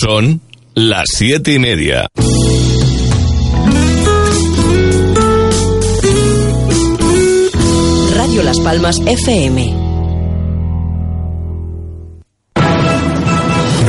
Son las siete y media. Radio Las Palmas FM.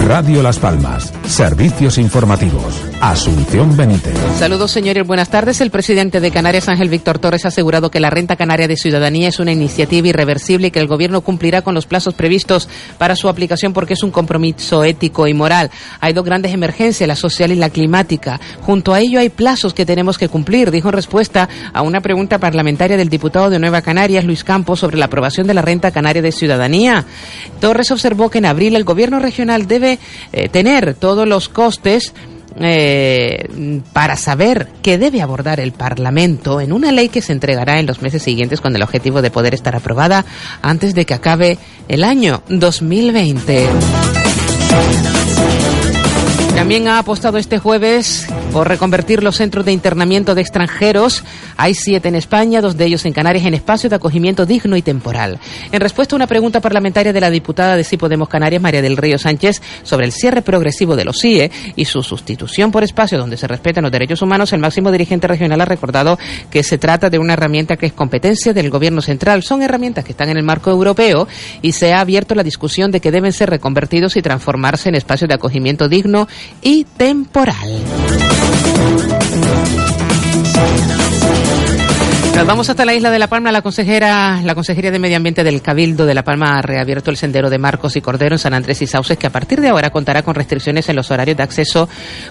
Radio Las Palmas. Servicios informativos. Asunción Benítez. Saludos, señores. Buenas tardes. El presidente de Canarias, Ángel Víctor Torres, ha asegurado que la renta canaria de ciudadanía es una iniciativa irreversible y que el gobierno cumplirá con los plazos previstos para su aplicación porque es un compromiso ético y moral. Hay dos grandes emergencias, la social y la climática. Junto a ello hay plazos que tenemos que cumplir, dijo en respuesta a una pregunta parlamentaria del diputado de Nueva Canarias, Luis Campos, sobre la aprobación de la renta canaria de ciudadanía. Torres observó que en abril el gobierno regional debe eh, tener todos los costes eh, para saber qué debe abordar el Parlamento en una ley que se entregará en los meses siguientes con el objetivo de poder estar aprobada antes de que acabe el año 2020. También ha apostado este jueves por reconvertir los centros de internamiento de extranjeros. Hay siete en España, dos de ellos en Canarias, en espacio de acogimiento digno y temporal. En respuesta a una pregunta parlamentaria de la diputada de Sí Podemos Canarias, María del Río Sánchez, sobre el cierre progresivo de los CIE y su sustitución por espacio donde se respetan los derechos humanos, el máximo dirigente regional ha recordado que se trata de una herramienta que es competencia del Gobierno central. Son herramientas que están en el marco europeo y se ha abierto la discusión de que deben ser reconvertidos y transformarse en espacios de acogimiento digno y temporal. Nos vamos hasta la isla de La Palma. La consejera, la Consejería de Medio Ambiente del Cabildo de La Palma ha reabierto el sendero de Marcos y Cordero en San Andrés y Sauces, que a partir de ahora contará con restricciones en los horarios de acceso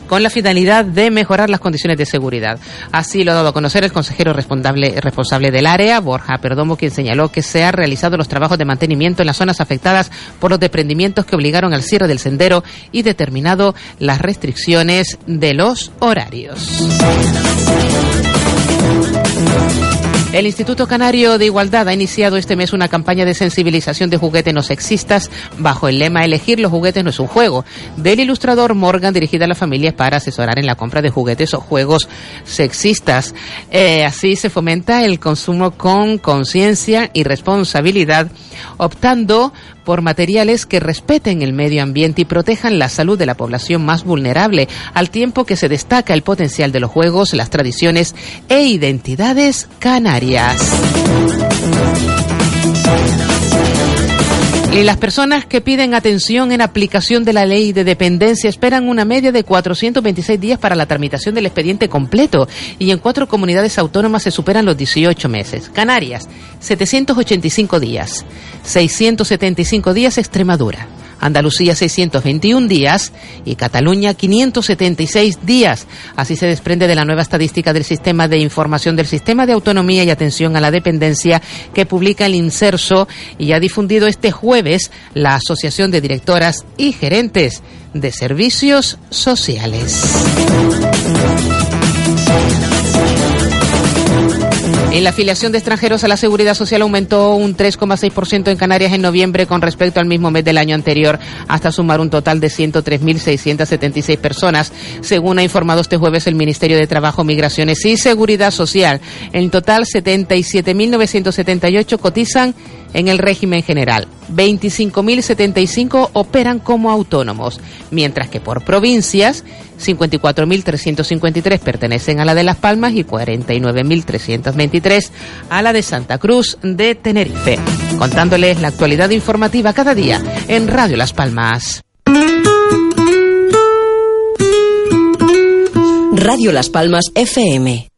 con la finalidad de mejorar las condiciones de seguridad. Así lo ha dado a conocer el consejero responsable, responsable del área, Borja Perdomo, quien señaló que se han realizado los trabajos de mantenimiento en las zonas afectadas por los desprendimientos que obligaron al cierre del sendero y determinado las restricciones de los horarios. El Instituto Canario de Igualdad ha iniciado este mes una campaña de sensibilización de juguetes no sexistas bajo el lema Elegir los juguetes no es un juego, del ilustrador Morgan dirigida a las familias para asesorar en la compra de juguetes o juegos sexistas. Eh, así se fomenta el consumo con conciencia y responsabilidad, optando por materiales que respeten el medio ambiente y protejan la salud de la población más vulnerable, al tiempo que se destaca el potencial de los juegos, las tradiciones e identidades canarias. Las personas que piden atención en aplicación de la ley de dependencia esperan una media de 426 días para la tramitación del expediente completo y en cuatro comunidades autónomas se superan los 18 meses. Canarias, 785 días. 675 días Extremadura. Andalucía 621 días y Cataluña 576 días. Así se desprende de la nueva estadística del Sistema de Información del Sistema de Autonomía y Atención a la Dependencia que publica el Inserso y ha difundido este jueves la Asociación de Directoras y Gerentes de Servicios Sociales. En la afiliación de extranjeros a la seguridad social aumentó un 3,6% en Canarias en noviembre con respecto al mismo mes del año anterior, hasta sumar un total de 103.676 personas, según ha informado este jueves el Ministerio de Trabajo, Migraciones y Seguridad Social. En total, 77.978 cotizan en el régimen general. 25.075 operan como autónomos, mientras que por provincias 54.353 pertenecen a la de Las Palmas y 49.323 a la de Santa Cruz de Tenerife. Contándoles la actualidad informativa cada día en Radio Las Palmas. Radio Las Palmas FM.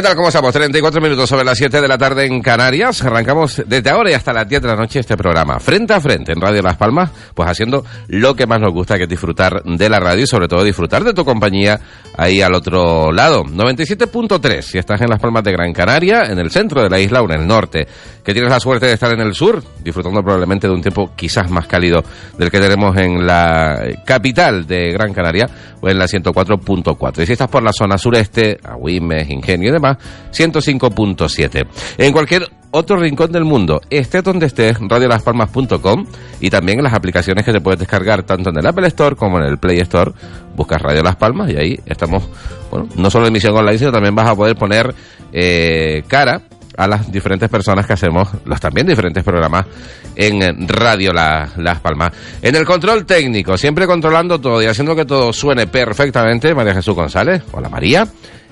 ¿Qué tal? ¿Cómo estamos? 34 minutos sobre las 7 de la tarde en Canarias. Arrancamos desde ahora y hasta las 10 de la noche este programa. Frente a frente en Radio Las Palmas, pues haciendo lo que más nos gusta, que es disfrutar de la radio y sobre todo disfrutar de tu compañía ahí al otro lado. 97.3 si estás en Las Palmas de Gran Canaria, en el centro de la isla o en el norte. Que tienes la suerte de estar en el sur, disfrutando probablemente de un tiempo quizás más cálido del que tenemos en la capital de Gran Canaria o en la 104.4. Y si estás por la zona sureste, Agüimes, Ingenio y demás, 105.7. En cualquier otro rincón del mundo, esté donde estés, radiolaspalmas.com y también en las aplicaciones que te puedes descargar tanto en el Apple Store como en el Play Store. Buscas Radio Las Palmas y ahí estamos, bueno, no solo en emisión online, sino también vas a poder poner eh, cara a las diferentes personas que hacemos los también diferentes programas en Radio Las Palmas. En el control técnico, siempre controlando todo y haciendo que todo suene perfectamente, María Jesús González. Hola María.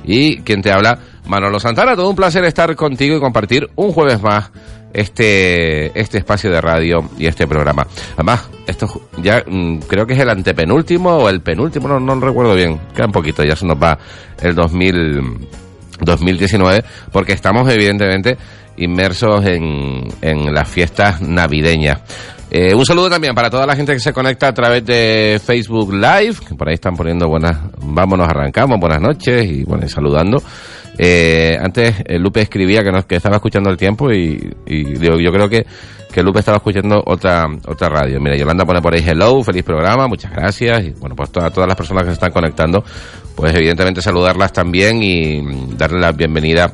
Y quien te habla, Manolo Santana. Todo un placer estar contigo y compartir un jueves más este, este espacio de radio y este programa. Además, esto ya mm, creo que es el antepenúltimo o el penúltimo, no, no recuerdo bien. Queda un poquito, ya se nos va el 2000, 2019, porque estamos evidentemente inmersos en, en las fiestas navideñas. Eh, un saludo también para toda la gente que se conecta a través de Facebook Live, que por ahí están poniendo buenas, vámonos, arrancamos, buenas noches y bueno, y saludando. Eh, antes eh, Lupe escribía que, nos, que estaba escuchando el tiempo y, y yo, yo creo que, que Lupe estaba escuchando otra otra radio. Mira, Yolanda pone por ahí hello, feliz programa, muchas gracias. Y bueno, pues a todas las personas que se están conectando, pues evidentemente saludarlas también y darle la bienvenida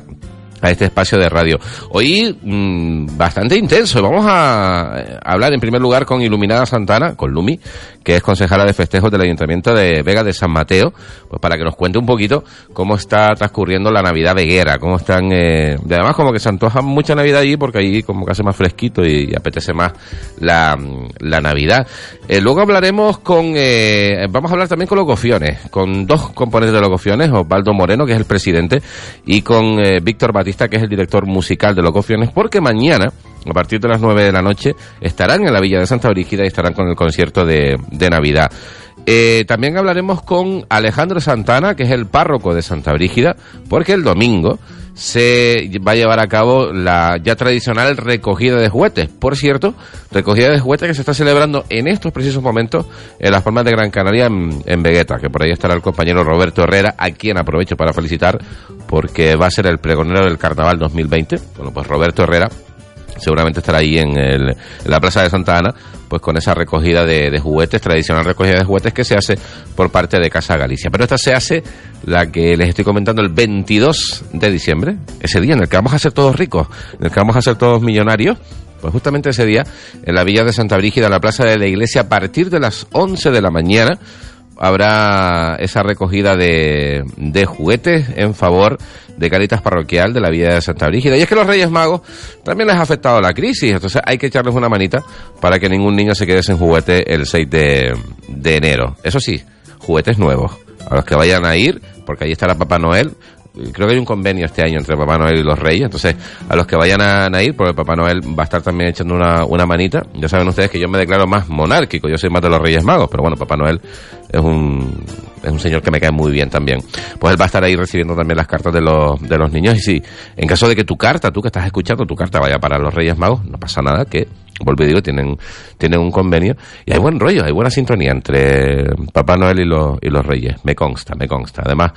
a este espacio de radio. Hoy mmm, bastante intenso. Vamos a hablar en primer lugar con Iluminada Santana, con Lumi, que es concejala de festejos del Ayuntamiento de Vega de San Mateo, pues para que nos cuente un poquito cómo está transcurriendo la Navidad veguera, cómo están, eh, además como que se antoja mucha Navidad allí porque allí como que hace más fresquito y, apetece más la, la Navidad. Eh, luego hablaremos con, eh, vamos a hablar también con los gofiones, con dos componentes de los gofiones, Osvaldo Moreno, que es el presidente, y con eh, Víctor Batista, que es el director musical de los gofiones, porque mañana, a partir de las 9 de la noche, estarán en la Villa de Santa Brígida y estarán con el concierto de, de Navidad. Eh, también hablaremos con Alejandro Santana, que es el párroco de Santa Brígida, porque el domingo se va a llevar a cabo la ya tradicional recogida de juguetes. Por cierto, recogida de juguetes que se está celebrando en estos precisos momentos en las Palmas de Gran Canaria, en, en que por ahí estará el compañero Roberto Herrera, a quien aprovecho para felicitar, porque va a ser el pregonero del Carnaval 2020. Bueno, pues Roberto Herrera seguramente estará ahí en, el, la Plaza de Santa Ana, pues con esa recogida de, de, juguetes, tradicional recogida de juguetes que se hace por parte de Casa Galicia. Pero esta se hace, la que les estoy comentando, el 22 de diciembre, ese día en el que vamos a ser todos ricos, en el que vamos a ser todos millonarios. Pues justamente ese día, en la villa de Santa Brígida, en la plaza de la iglesia, a partir de las 11 de la mañana, habrá esa recogida de, de juguetes en favor de Caritas Parroquial de la Villa de Santa Brígida. Y es que los Reyes Magos también les ha afectado la crisis, entonces hay que echarles una manita para que ningún niño se quede sin juguete el 6 de, de enero. Eso sí, juguetes nuevos. A los que vayan a ir, porque ahí estará Papá Noel, creo que hay un convenio este año entre Papá Noel y los Reyes, entonces a los que vayan a, ir, porque Papá Noel va a estar también echando una, una manita, ya saben ustedes que yo me declaro más monárquico, yo soy más de los Reyes Magos, pero bueno, Papá Noel es un, es un señor que me cae muy bien también. Pues él va a estar ahí recibiendo también las cartas de los, de los niños y si en caso de que tu carta, tú que estás escuchando, tu carta vaya para los Reyes Magos, no pasa nada que vuelvo y digo, tienen, tienen un convenio y hay buen rollo, hay buena sintonía entre Papá Noel y los, y los Reyes, me consta, me consta. Además,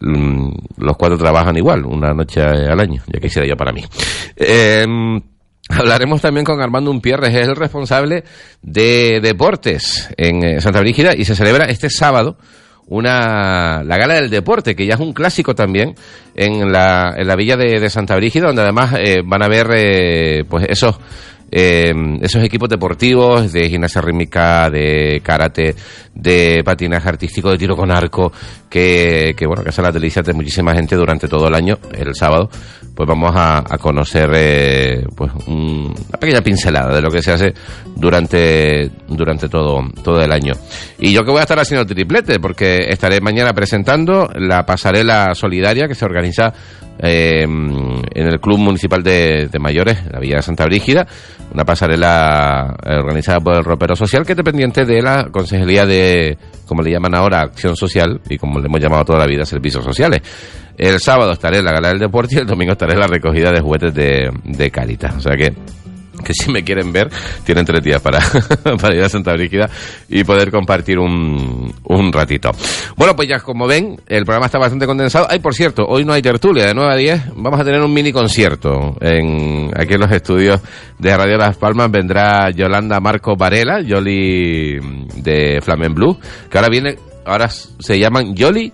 mmm, los cuatro trabajan igual, una noche al año, ya quisiera yo para mí. Eh, Hablaremos también con Armando Umpierres, es el responsable de deportes en eh, Santa Brígida y se celebra este sábado una la gala del deporte que ya es un clásico también en la, en la villa de, Santa Brígida donde además eh, van a ver eh, pues esos eh, esos equipos deportivos de gimnasia rítmica, de karate, de patinaje artístico, de tiro con arco, que, que bueno, que son las delicias de muchísima gente durante todo el año, el sábado, pues vamos a, conocer eh, pues un, una pequeña pincelada de lo que se hace durante, durante todo, todo el año. Y yo que voy a estar haciendo triplete, porque estaré mañana presentando la pasarela solidaria que se organiza eh, en el Club Municipal de, Mayores, la Villa de Santa Brígida, una pasarela organizada por el Ropero Social que es dependiente de la Consejería de como le llaman ahora, acción social, y como le hemos llamado toda la vida, servicios sociales. El sábado estaré en la Gala del Deporte y el domingo estaré en la recogida de juguetes de, de Caritas. O sea que que si me quieren ver, tienen tres días para, para ir a Santa Brígida y poder compartir un, un ratito. Bueno, pues ya como ven, el programa está bastante condensado. Ay, por cierto, hoy no hay tertulia, de 9 a 10 vamos a tener un mini concierto en, aquí en los estudios de Radio Las Palmas. Vendrá Yolanda Marco Varela, Yoli de Flamen Blue, que ahora viene, ahora se llaman Yoli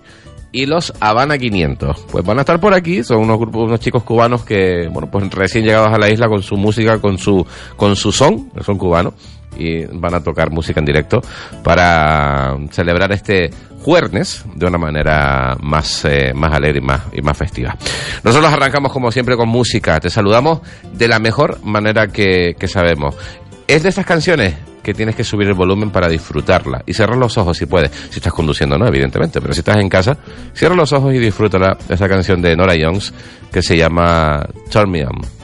y los Habana 500. Pues van a estar por aquí, son unos grupos, unos chicos cubanos que, bueno, pues recién llegados a la isla con su música, con su, con su son, son cubanos, y van a tocar música en directo para celebrar este jueves de una manera más, eh, más alegre y más, y más festiva. Nosotros arrancamos como siempre con música, te saludamos de la mejor manera que, que sabemos. Es de estas canciones que tienes que subir el volumen para disfrutarla y cerrar los ojos si puedes. Si estás conduciendo, no, evidentemente, pero si estás en casa, cierra los ojos y disfrútala esa canción de Nora Jones que se llama Turn Me On.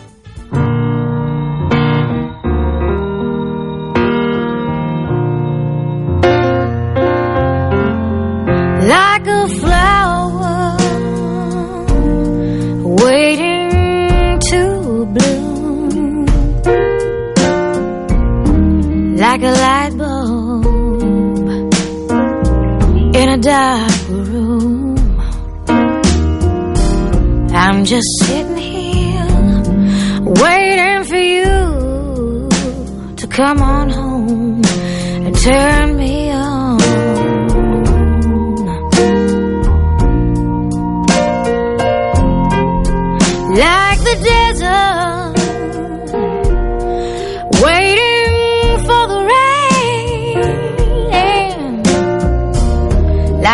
Like a light bulb in a dark room. I'm just sitting here waiting for you to come on home and turn me on. like the desert,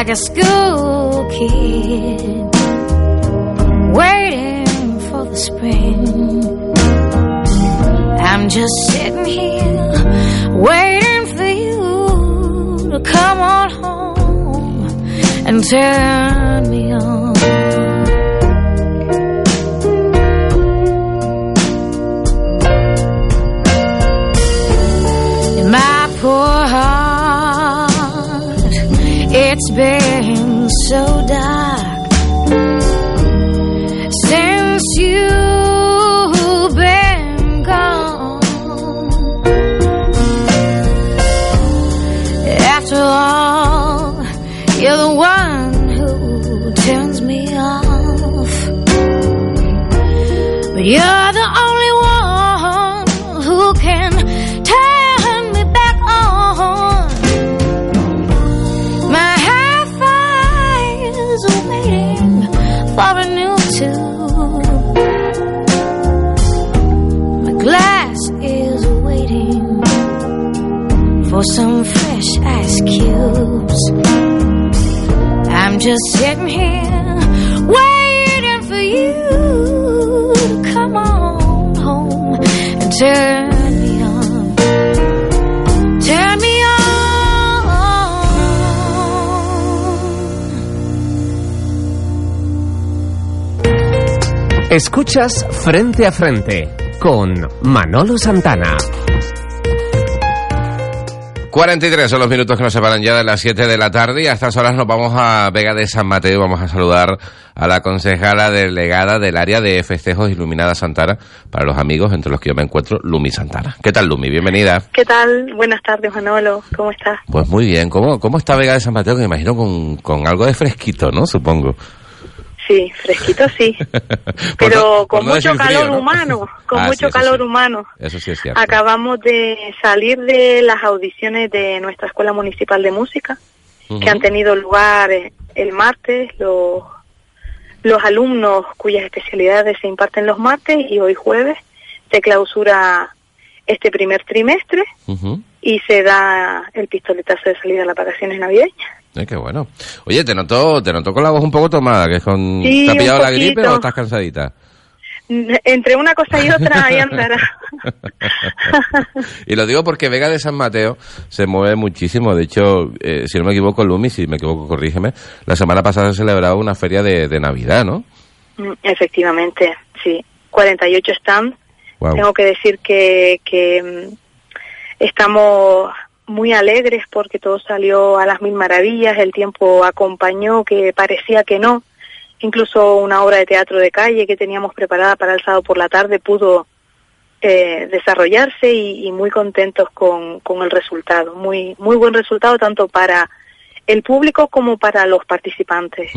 like a school kid, waiting for the spring. I'm just sitting here, waiting for you to come on home and turn me on. So dark since you've been gone. After all, you're the one who turns me off. But you're some fresh ice cubes. I'm just sitting here waiting for you to come on home and turn. Escuchas Frente a Frente con Manolo Santana. 43 son los minutos que nos separan ya de las 7 de la tarde y a estas horas nos vamos a Vega de San Mateo y vamos a saludar a la concejala delegada del área de festejos Iluminada Santana para los amigos entre los que yo me encuentro, Lumi Santana. ¿Qué tal, Lumi? Bienvenida. ¿Qué tal? Buenas tardes, Manolo. ¿Cómo estás? Pues muy bien. ¿Cómo, cómo está Vega de San Mateo? Que me imagino con, con algo de fresquito, ¿no? Supongo. Sí, fresquito sí, pero no- con no mucho frío, calor ¿no? humano, con Ah, mucho calor sí. humano. Eso sí es cierto. Acabamos de salir de las audiciones de nuestra Escuela Municipal de Música, que han tenido lugar eh, el martes, los, los alumnos cuyas especialidades se imparten los martes y hoy jueves se clausura este primer trimestre y se da el pistoletazo de salida a las vacaciones navideñas. Ay, qué bueno. Oye, te noto, te noto con la voz un poco tomada, que es con... Sí, ¿Te ha pillado la gripe o estás cansadita? Entre una cosa y otra ahí andará. y lo digo porque Vega de San Mateo se mueve muchísimo. De hecho, eh, si no me equivoco, Lumi, si me equivoco, corrígeme. La semana pasada se celebraba una feria de, de Navidad, ¿no? Mm, Efectivamente, sí. 48 stands. Guau. Tengo que decir que, que mm, estamos muy alegres porque todo salió a las mil maravillas, el tiempo acompañó que parecía que no. Incluso una obra de teatro de calle que teníamos preparada para el sábado por la tarde pudo eh, desarrollarse y, y muy contentos con, con el resultado. Muy, muy buen resultado tanto para el público como para los participantes.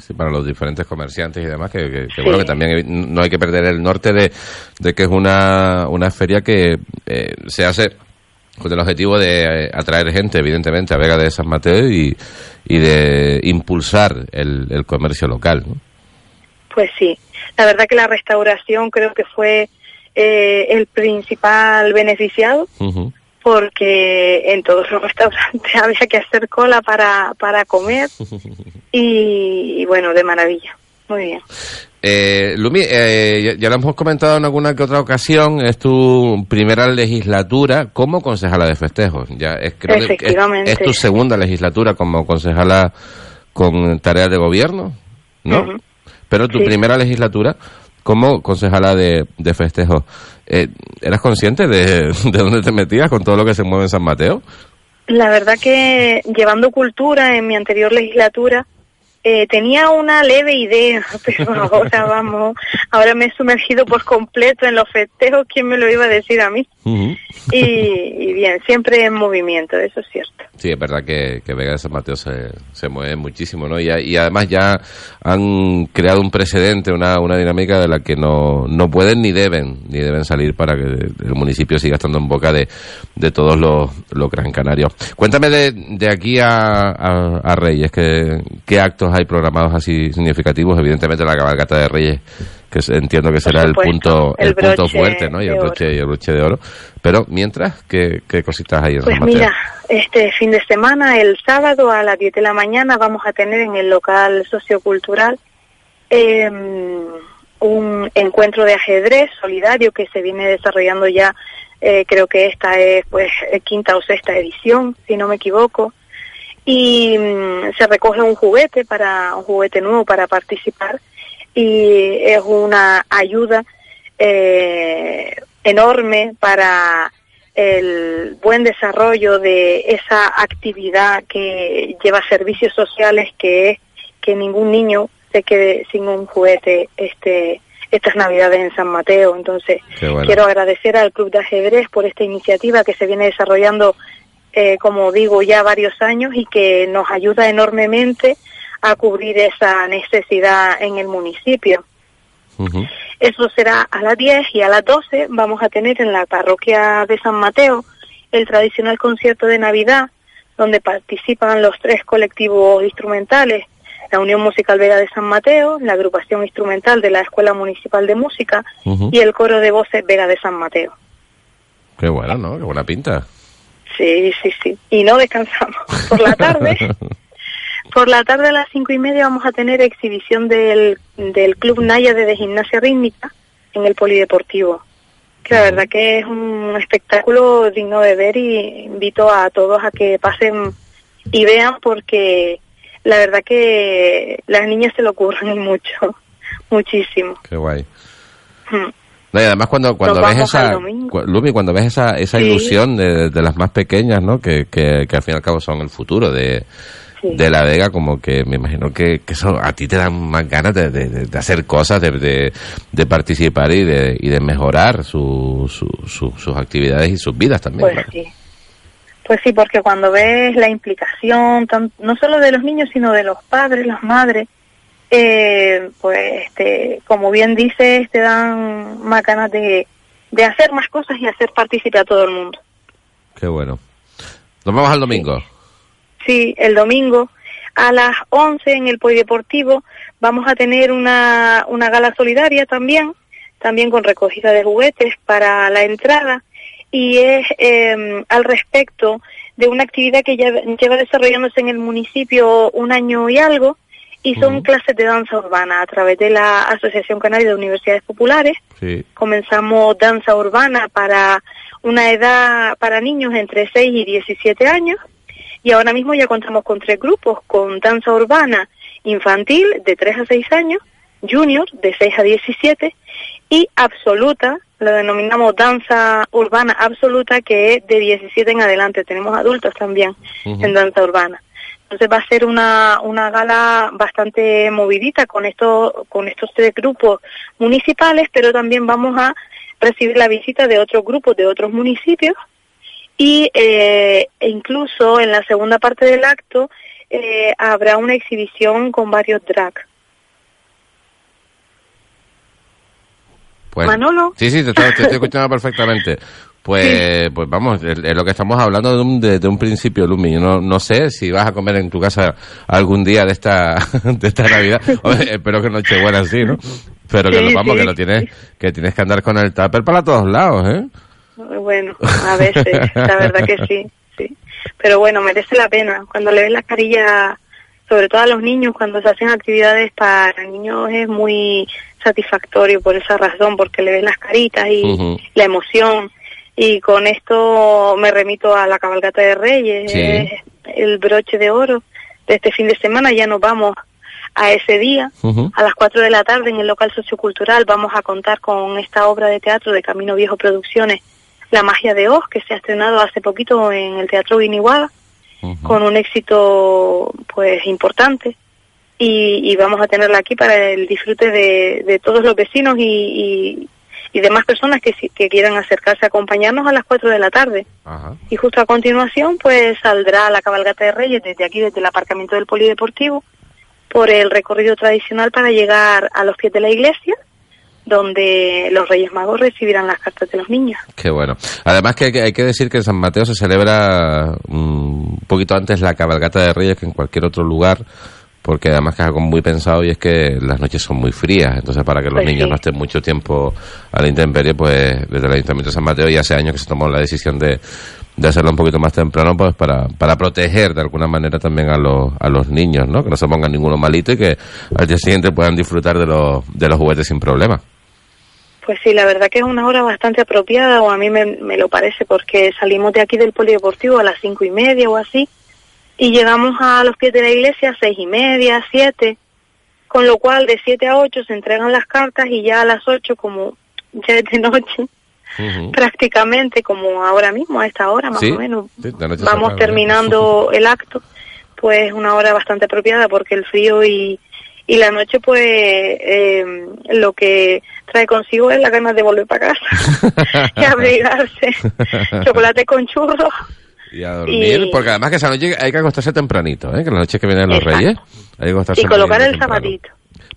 Sí, para los diferentes comerciantes y demás, que, que- que bueno, que también no hay que perder el norte de, de que es una, una feria que eh, se hace con el objetivo de eh, atraer gente, evidentemente, a Vega de San Mateo y, y de impulsar el, el comercio local. ¿no? Pues sí, la verdad que la restauración creo que fue eh, el principal beneficiado porque en todos los restaurantes había que hacer cola para, para comer y, y bueno, de maravilla. Muy bien. Eh, Lumi, eh, ya, lo hemos comentado en alguna que otra ocasión, es tu primera legislatura como concejala de festejos. Ya es, creo que es- Efectivamente. es, tu segunda legislatura como concejala con tareas de gobierno, ¿no? Pero tu Sí. primera legislatura como concejala de, de festejos. Eh, ¿Eras consciente de, de dónde te metías con todo lo que se mueve en San Mateo? La verdad que llevando cultura en mi anterior legislatura eh, tenía una leve idea, pero ahora vamos, ahora me he sumergido por completo en los festejos, ¿quién me lo iba a decir a mí? Y, y bien, siempre en movimiento, eso es cierto. Sí, es verdad que, que Vega de San Mateo se, se mueve muchísimo, ¿no? Y, y además ya han creado un precedente, una, una dinámica de la que no, no pueden ni deben, ni deben salir para que el municipio siga estando en boca de, de todos los, los gran canarios. Cuéntame de, de aquí a, a, a Reyes, ¿qué, ¿qué actos hay programados así significativos? Evidentemente la cabalgata de Reyes, que entiendo que será el punto, el el punto fuerte, ¿no? Y el oro. broche, y el broche de oro. Pero mientras, ¿qué, qué cositas hay en Pues San Mateo? mira, este fin de semana, el sábado a las 10 de la mañana, vamos a tener en el local sociocultural eh, un encuentro de ajedrez solidario que se viene desarrollando ya, eh, creo que esta es pues quinta o sexta edición, si no me equivoco, y mm, se recoge un juguete para un juguete nuevo para participar y es una ayuda eh, enorme para el buen desarrollo de esa actividad que lleva servicios sociales que es que ningún niño se quede sin un juguete este estas navidades en San Mateo entonces bueno. quiero agradecer al club de ajedrez por esta iniciativa que se viene desarrollando eh, como digo ya varios años y que nos ayuda enormemente a cubrir esa necesidad en el municipio eso será a las 10 y a las 12 vamos a tener en la parroquia de San Mateo el tradicional concierto de Navidad, donde participan los tres colectivos instrumentales, la Unión Musical Vega de San Mateo, la agrupación instrumental de la Escuela Municipal de Música y el coro de voces Vega de San Mateo. Qué bueno, ¿no? Qué buena pinta. Sí, sí, sí. Y no descansamos. Por la tarde, por la tarde a las cinco y media vamos a tener exhibición del, del Club Naya de Gimnasia Rítmica en el Polideportivo. Que la verdad que es un espectáculo digno de ver y invito a todos a que pasen y vean porque la verdad que las niñas se lo ocurren mucho, muchísimo. Qué guay. Mm. No, y además cuando, cuando ves esa, Lumi, cuando ves esa, esa Sí. ilusión de, de las más pequeñas, ¿no? Que, que, que al fin y al cabo son el futuro de, Sí. de la Vega, como que me imagino que, que eso a ti te dan más ganas de, de, hacer cosas, de, de, participar y de, y de mejorar su, su, su- sus actividades y sus vidas también. Pues claro. sí. Pues sí, porque cuando ves la implicación, no solo de los niños, sino de los padres, las madres, eh, pues este, como bien dices, te dan más ganas de, de hacer más cosas y hacer partícipe a todo el mundo. Qué bueno. Nos vamos al domingo. Sí, el domingo a las 11 en el Polideportivo vamos a tener una, una gala solidaria también, también con recogida de juguetes para la entrada y es eh, al respecto de una actividad que ya lleva desarrollándose en el municipio un año y algo y son clases de danza urbana a través de la Asociación Canaria de Universidades Populares Sí. comenzamos danza urbana para una edad para niños entre 6 y 17 años y ahora mismo ya contamos con tres grupos, con danza urbana infantil de 3 a 6 años, junior de 6 a 17 y absoluta lo denominamos danza urbana absoluta, que es de 17 en adelante. Tenemos adultos también en danza urbana. Entonces va a ser una, una gala bastante movidita con, esto, con estos tres grupos municipales, pero también vamos a recibir la visita de otros grupos de otros municipios y eh, e incluso en la segunda parte del acto eh, habrá una exhibición con varios drag. Pues, Manolo. Sí, sí, te, estoy- te estoy escuchando perfectamente. Pues, pues vamos, es es lo que estamos hablando de un, de, de un principio, Lumi. Yo No, no sé si vas a comer en tu casa algún día de esta, de esta Navidad. Hombre, espero que Nochebuena sí, ¿no? Pero que Sí, lo, vamos, sí. que lo tienes, que tienes que andar con el tupper para todos lados, ¿eh? Bueno, a veces, la verdad que sí, sí. Pero bueno, merece la pena. Cuando le ves la carilla, sobre todo a los niños, cuando se hacen actividades para niños es muy satisfactorio por esa razón, porque le ves las caritas y la emoción. Y con esto me remito a la cabalgata de Reyes, Sí. el broche de oro de este fin de semana. Ya nos vamos a ese día. A las 4 de la tarde en el local sociocultural vamos a contar con esta obra de teatro de Camino Viejo Producciones, La magia de Oz, que se ha estrenado hace poquito en el Teatro Guiniguada, con un éxito pues importante. Y, y vamos a tenerla aquí para el disfrute de, de todos los vecinos y, y, y demás personas que, que quieran acercarse a acompañarnos a las 4 de la tarde. Ajá. Y justo a continuación, pues saldrá la cabalgata de Reyes desde aquí, desde el aparcamiento del Polideportivo, por el recorrido tradicional para llegar a los pies de la iglesia, donde los Reyes Magos recibirán las cartas de los niños. Qué bueno. Además que hay, que hay que decir que en San Mateo se celebra mm, un poquito antes la cabalgata de Reyes que en cualquier otro lugar, porque además que es algo muy pensado y es que las noches son muy frías, entonces para que los Pues niños sí. no estén mucho tiempo a la intemperie, pues desde el Ayuntamiento de San Mateo ya hace años que se tomó la decisión de, de hacerlo un poquito más temprano, pues para, para proteger de alguna manera también a los, a los niños, ¿no? Que no se pongan ninguno malito y que al día siguiente puedan disfrutar de los, de los juguetes sin problema. Pues sí, la verdad que es una hora bastante apropiada, o a mí me, me lo parece, porque salimos de aquí del Polideportivo a las cinco y media o así, y llegamos a los pies de la iglesia a seis y media, siete, con lo cual de siete a ocho se entregan las cartas y ya a las ocho, como ya es de noche, prácticamente como ahora mismo, a esta hora más Sí, o menos, sí, vamos terminando el acto, pues una hora bastante apropiada porque el frío y, y la noche pues eh, lo que trae consigo es la ganas de volver para casa y abrigarse, chocolate con churros. Y a dormir, Y- porque además que esa noche hay que acostarse tempranito, ¿eh? que la noche que vienen los Exacto. reyes hay que acostarse Y colocar el temprano. zapatito.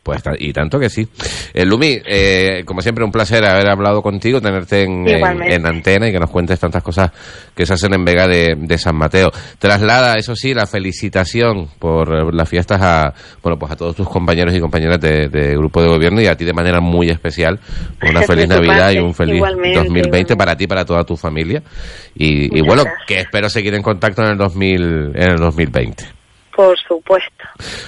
Pues y tanto que sí. Eh, Lumi, eh, como siempre un placer haber hablado contigo, tenerte en, en, antena y que nos cuentes tantas cosas que se hacen en Vega de, de San Mateo. Traslada, eso sí, la felicitación por las fiestas a, bueno, pues a todos tus compañeros y compañeras de, de grupo de gobierno y a ti de manera muy especial. Una feliz Navidad parte, y un feliz igualmente, 2020 igualmente. para ti y para toda tu familia. Y, bueno, gracias. que espero seguir en contacto en el 2000, en el 2020. Por supuesto.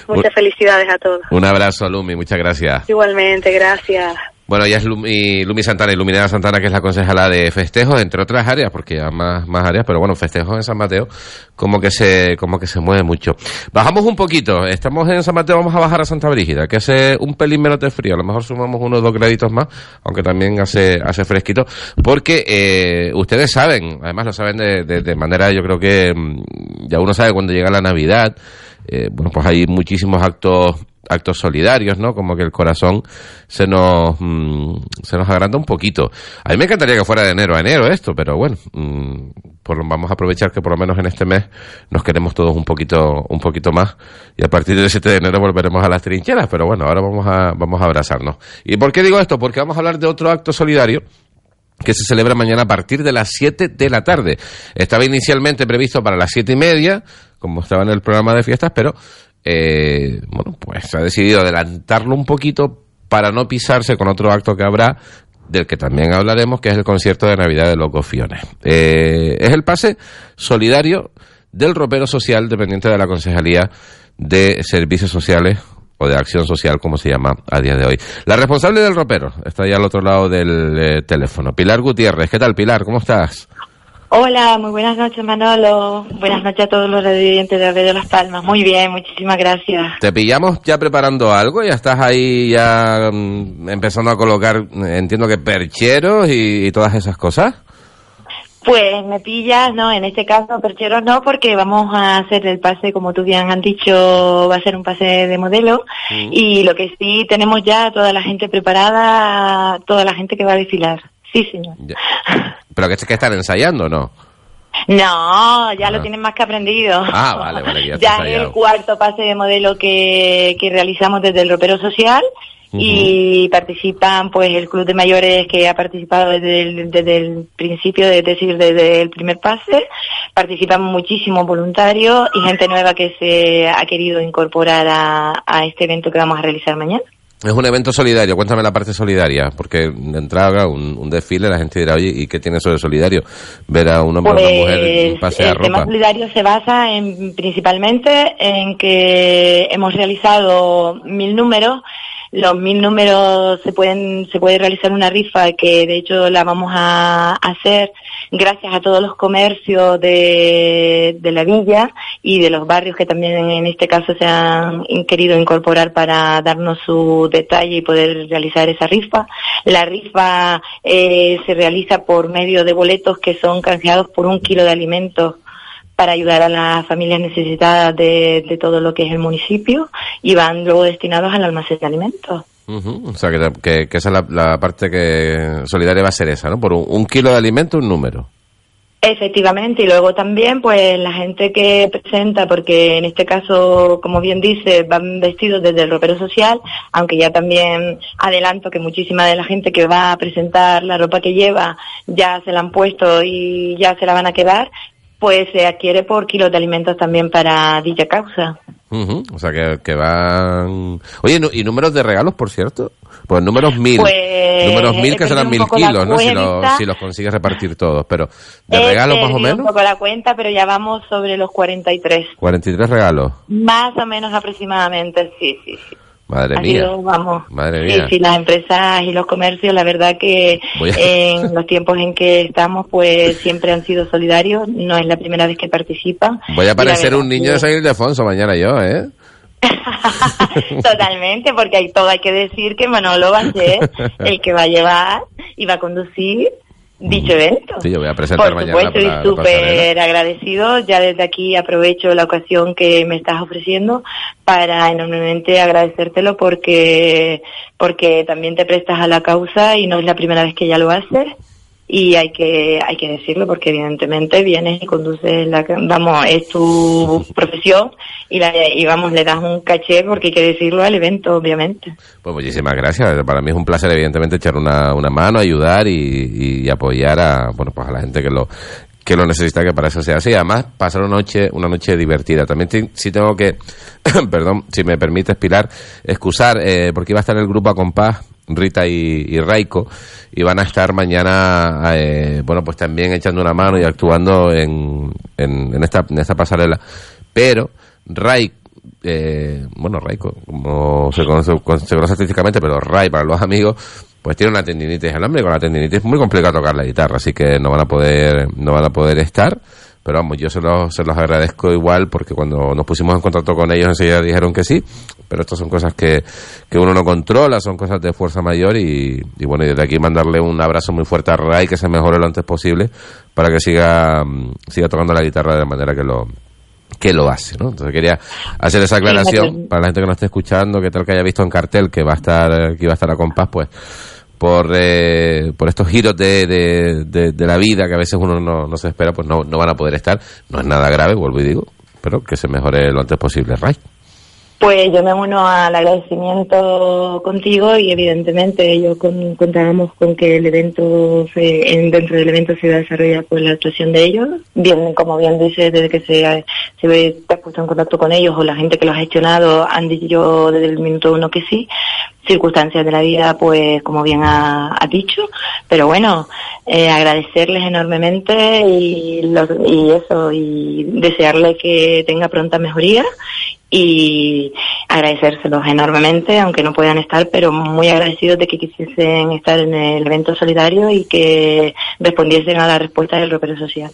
Muchas felicidades a todos. Un abrazo, Lumi, muchas gracias. Igualmente, gracias. Bueno, ella es Lumi, Lumi Santana, Iluminada Santana, que es la concejala de festejos, entre otras áreas, porque hay más, más áreas, pero bueno, festejos en San Mateo, como que se, como que se mueve mucho. Bajamos un poquito, estamos en San Mateo, vamos a bajar a Santa Brígida, que hace un pelín menos de frío, a lo mejor sumamos uno o dos graditos más, aunque también hace, hace fresquito, porque eh, ustedes saben, además lo saben de, de, de manera, yo creo que mm, ya uno sabe cuando llega la Navidad, eh, bueno, pues hay muchísimos actos actos solidarios, ¿no? Como que el corazón se nos mm, se nos agranda un poquito. A mí me encantaría que fuera de enero a enero esto, pero bueno, mm, lo- vamos a aprovechar que por lo menos en este mes nos queremos todos un poquito un poquito más y a partir del 7 de enero volveremos a las trincheras, pero bueno, ahora vamos a vamos a abrazarnos. ¿Y por qué digo esto? Porque vamos a hablar de otro acto solidario que se celebra mañana a partir de las 7 de la tarde. Estaba inicialmente previsto para las siete y media, como estaba en el programa de fiestas, pero eh, bueno, pues ha decidido adelantarlo un poquito para no pisarse con otro acto que habrá, del que también hablaremos, que es el concierto de Navidad de los Gofiones. Eh, es el pase solidario del ropero social dependiente de la Concejalía de Servicios Sociales o de Acción Social, como se llama a día de hoy. La responsable del ropero está ahí al otro lado del eh, teléfono, Pilar Gutiérrez. ¿Qué tal, Pilar? ¿Cómo estás? Hola, muy buenas noches Manolo. Buenas noches a todos los radioyentes de Radio Las Palmas. Muy bien, muchísimas gracias. ¿Te pillamos ya preparando algo? ¿Ya estás ahí ya mm, empezando a colocar, entiendo que percheros y, y todas esas cosas? Pues me pillas, no, en este caso percheros no, porque vamos a hacer el pase, como tú bien han dicho, va a ser un pase de modelo. Mm. Y lo que sí tenemos ya toda la gente preparada, toda la gente que va a desfilar. Sí, señor. ¿Pero que, que están ensayando o no? No, ya Ah. lo tienen más que aprendido. Ah, vale, vale, ya es el cuarto pase de modelo que, que realizamos desde el ropero social y participan pues el club de mayores que ha participado desde el, desde el principio, es decir, desde el primer pase, participan muchísimos voluntarios y gente nueva que se ha querido incorporar a, a este evento que vamos a realizar mañana. Es un evento solidario, cuéntame la parte solidaria, porque de entrada un, un desfile la gente dirá, oye, ¿y qué tiene eso de solidario? Ver a un hombre o una mujer Pues pasear el tema ropa. solidario se basa en, principalmente en que hemos realizado mil números. Los mil números se pueden se puede realizar una rifa que de hecho la vamos a hacer gracias a todos los comercios de, de la villa y de los barrios que también en este caso se han querido incorporar para darnos su detalle y poder realizar esa rifa. La rifa eh, se realiza por medio de boletos que son canjeados por un kilo de alimentos para ayudar a las familias necesitadas de, de todo lo que es el municipio y van luego destinados al almacén de alimentos. Ujú, O sea, que, que- que esa es la, la parte que solidaria va a ser esa, ¿no? Por un, un kilo de alimento, un número. Efectivamente, y luego también, pues la gente que presenta, porque en este caso, como bien dice, van vestidos desde el ropero social, aunque ya también adelanto que muchísima de la gente que va a presentar la ropa que lleva ya se la han puesto y ya se la van a quedar, pues se adquiere por kilos de alimentos también para dicha causa. O sea, que, que van... Oye, ¿y números de regalos, por cierto? Pues números mil. Pues, números mil que serán mil kilos, ¿no? Si, lo- si los consigues repartir todos. Pero, ¿de He regalos más o menos? un poco la cuenta, pero ya vamos sobre los 43. 43 regalos. Más o menos aproximadamente, sí, sí, sí. Madre mía. sido, vamos. Madre Sí, mía. sí, las empresas y los comercios, la verdad que a- en los tiempos en que estamos, pues siempre han sido solidarios. No es la primera vez que participan. Voy a parecer un niño de San Ildefonso mañana yo, ¿eh? Totalmente, porque hay todo hay que decir que Manolo va a ser el que va a llevar y va a conducir dicho evento. Sí, yo voy a presentar Por mañana supuesto, la- y la súper agradecido. Ya desde aquí aprovecho la ocasión que me estás ofreciendo para enormemente agradecértelo porque, porque también te prestas a la causa y no es la primera vez que ya lo haces. Y hay que, hay que decirlo porque evidentemente vienes y conduces la, vamos, es tu profesión y la, y vamos, le das un caché porque hay que decirlo al evento, obviamente. Pues muchísimas gracias. Para mí es un placer, evidentemente, echar una, una mano, ayudar y, y apoyar a, bueno, pues a la gente que lo que lo necesita, que para eso sea así. Además, pasar una noche, una noche divertida. También te- sí tengo que, perdón, si me permites, Pilar, excusar, eh, porque iba a estar el grupo a compás, Rita y, y Raiko, y van a estar mañana, eh, bueno, pues también echando una mano y actuando en, en, en esta, en esta pasarela. Pero, Ray, eh, bueno, Raiko, como se conoce, se conoce artísticamente, pero Ray para los amigos, pues tiene una tendinitis al hombre y con la tendinitis es muy complicado tocar la guitarra, así que no van a poder, no van a poder estar. Pero vamos, yo se los, se los agradezco igual porque cuando nos pusimos en contacto con ellos enseguida dijeron que sí, pero estas son cosas que, que uno no controla, son cosas de fuerza mayor y, y bueno, y desde aquí mandarle un abrazo muy fuerte a Ray, que se mejore lo antes posible para que siga, mm, siga tocando la guitarra de la manera que lo, que lo hace, ¿no? Entonces quería hacer esa aclaración para la gente que no esté escuchando, que tal que haya visto en cartel que va a estar, que iba a estar a compás, pues por, eh, por estos giros de, de, de- de la vida que a veces uno no, no se espera, pues no, no van a poder estar. No es nada grave, vuelvo y digo, pero que se mejore lo antes posible, Ray. Pues yo me uno al agradecimiento contigo y evidentemente con, contábamos con que el evento se, en- dentro del evento se iba a desarrollar pues la actuación de ellos. Bien, como bien dice, desde que se, se ve, te has puesto en contacto con ellos o la gente que lo ha gestionado han dicho desde el minuto uno que sí. Circunstancias de la vida, pues como bien ha, ha dicho, pero bueno, eh, agradecerles enormemente y, los- y eso, y desearle que tenga pronta mejoría y agradecérselos enormemente, aunque no puedan estar, pero muy agradecidos de que quisiesen estar en el evento solidario y que respondiesen a la respuesta del ropero social.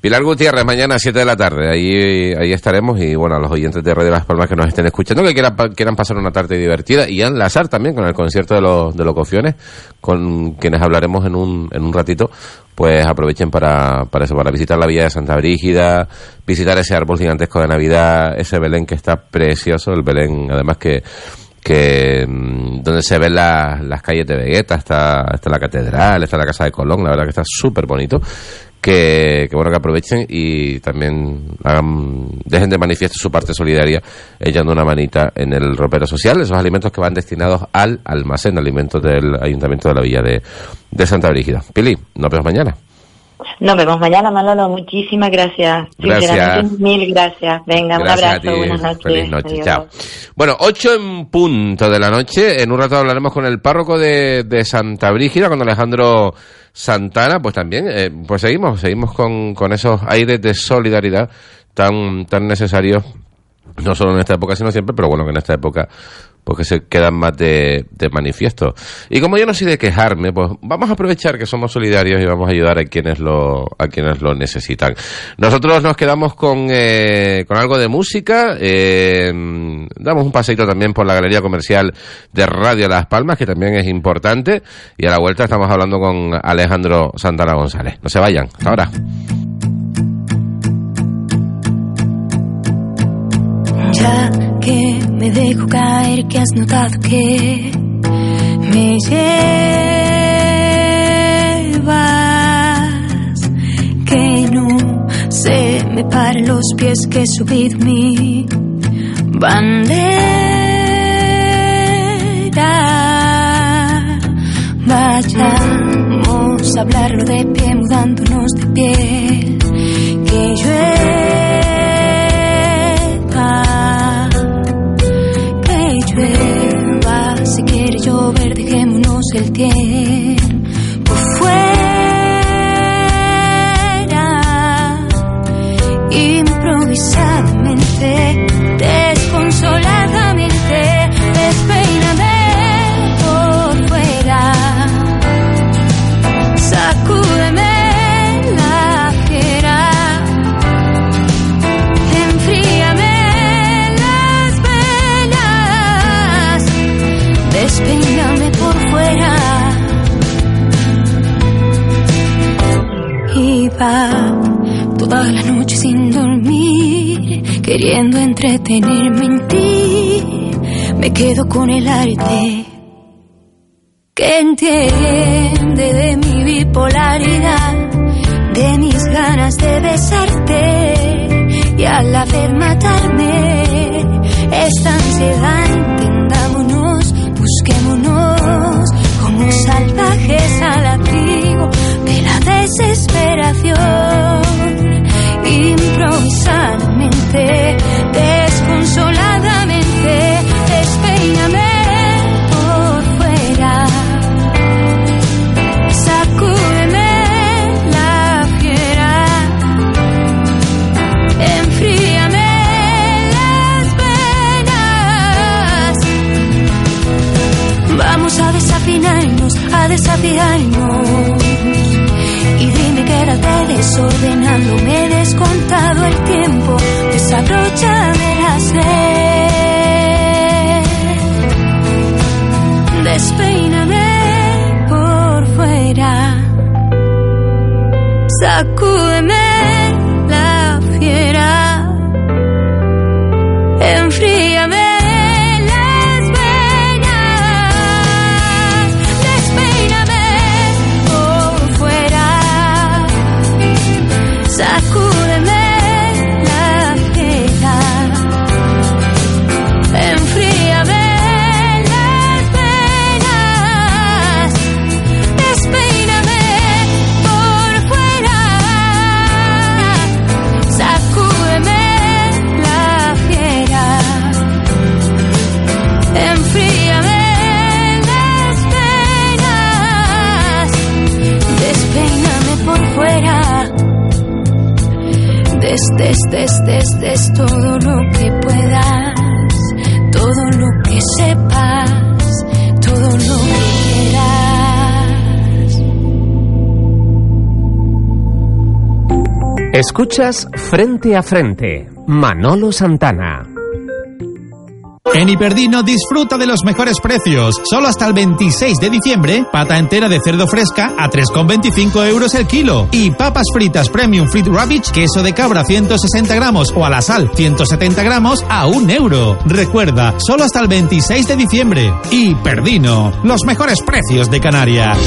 Pilar Gutiérrez, mañana a 7 de la tarde, ahí, ahí estaremos y bueno, a los oyentes de Radio Las Palmas que nos estén escuchando, que quieran, quieran pasar una tarde divertida y enlazar también con el concierto de los, de los cofiones, con quienes hablaremos en un, en un ratito, pues aprovechen para, para eso, para visitar la villa de Santa Brígida, visitar ese árbol gigantesco de Navidad, ese Belén que está precioso, el Belén además que que mm, donde se ven la- las calles de Vegueta, está, está la catedral, está la casa de Colón, la verdad que está súper bonito. Que, que bueno que aprovechen y también hagan, dejen de manifiesto su parte solidaria echando una manita en el ropero social, esos alimentos que van destinados al almacén de alimentos del Ayuntamiento de la Villa de, de Santa Brígida. Pili, nos vemos mañana. Nos vemos mañana, Manolo. Muchísimas gracias. Gracias. Sinceramente, mil gracias. Venga, Gracias un abrazo. Buenas noches. Feliz noche. Adiós. Chao. Bueno, 8 en punto de la noche. En un rato hablaremos con el párroco de, de Santa Brígida, con Alejandro Santana. Pues también, eh, pues seguimos, seguimos con, con esos aires de solidaridad tan, tan necesarios, no solo en esta época, sino siempre, pero bueno, que en esta época pues que se quedan más de, de manifiesto. Y como yo no soy de quejarme, pues vamos a aprovechar que somos solidarios y vamos a ayudar a quienes lo, a quienes lo necesitan. Nosotros nos quedamos con, eh, con algo de música, eh, damos un paseito también por la galería comercial de Radio Las Palmas, que también es importante, y a la vuelta estamos hablando con Alejandro Santana González. No se vayan, hasta ahora. Que me dejo caer, que has notado que me llevas, que no se me paren los pies, que he mi bandera. Vayamos a hablarlo de pie, mudándonos de piel, llover, dejémonos el tiempo. Fuera, improvisadamente, Toda la noche sin dormir, queriendo entretenerme en ti. Me quedo con el arte que entiende de mi bipolaridad, de mis ganas de besarte y a la vez matarme. Esta ansiedad, entendámonos, busquémonos desordenando, me descontado el tiempo, desabróchame las redes. Despeíname des, des, des, des todo lo que puedas, todo lo que sepas, todo lo que quieras. Escuchas frente a frente, Manolo Santana. En Hiperdino disfruta de los mejores precios. Solo hasta el 26 de diciembre, pata entera de cerdo fresca a 3,25 euros el kilo. Y papas fritas Premium Frit Ravage, queso de cabra 160 gramos o a la sal 170 gramos a 1 euro. Recuerda, solo hasta el 26 de diciembre. Hiperdino, los mejores precios de Canarias.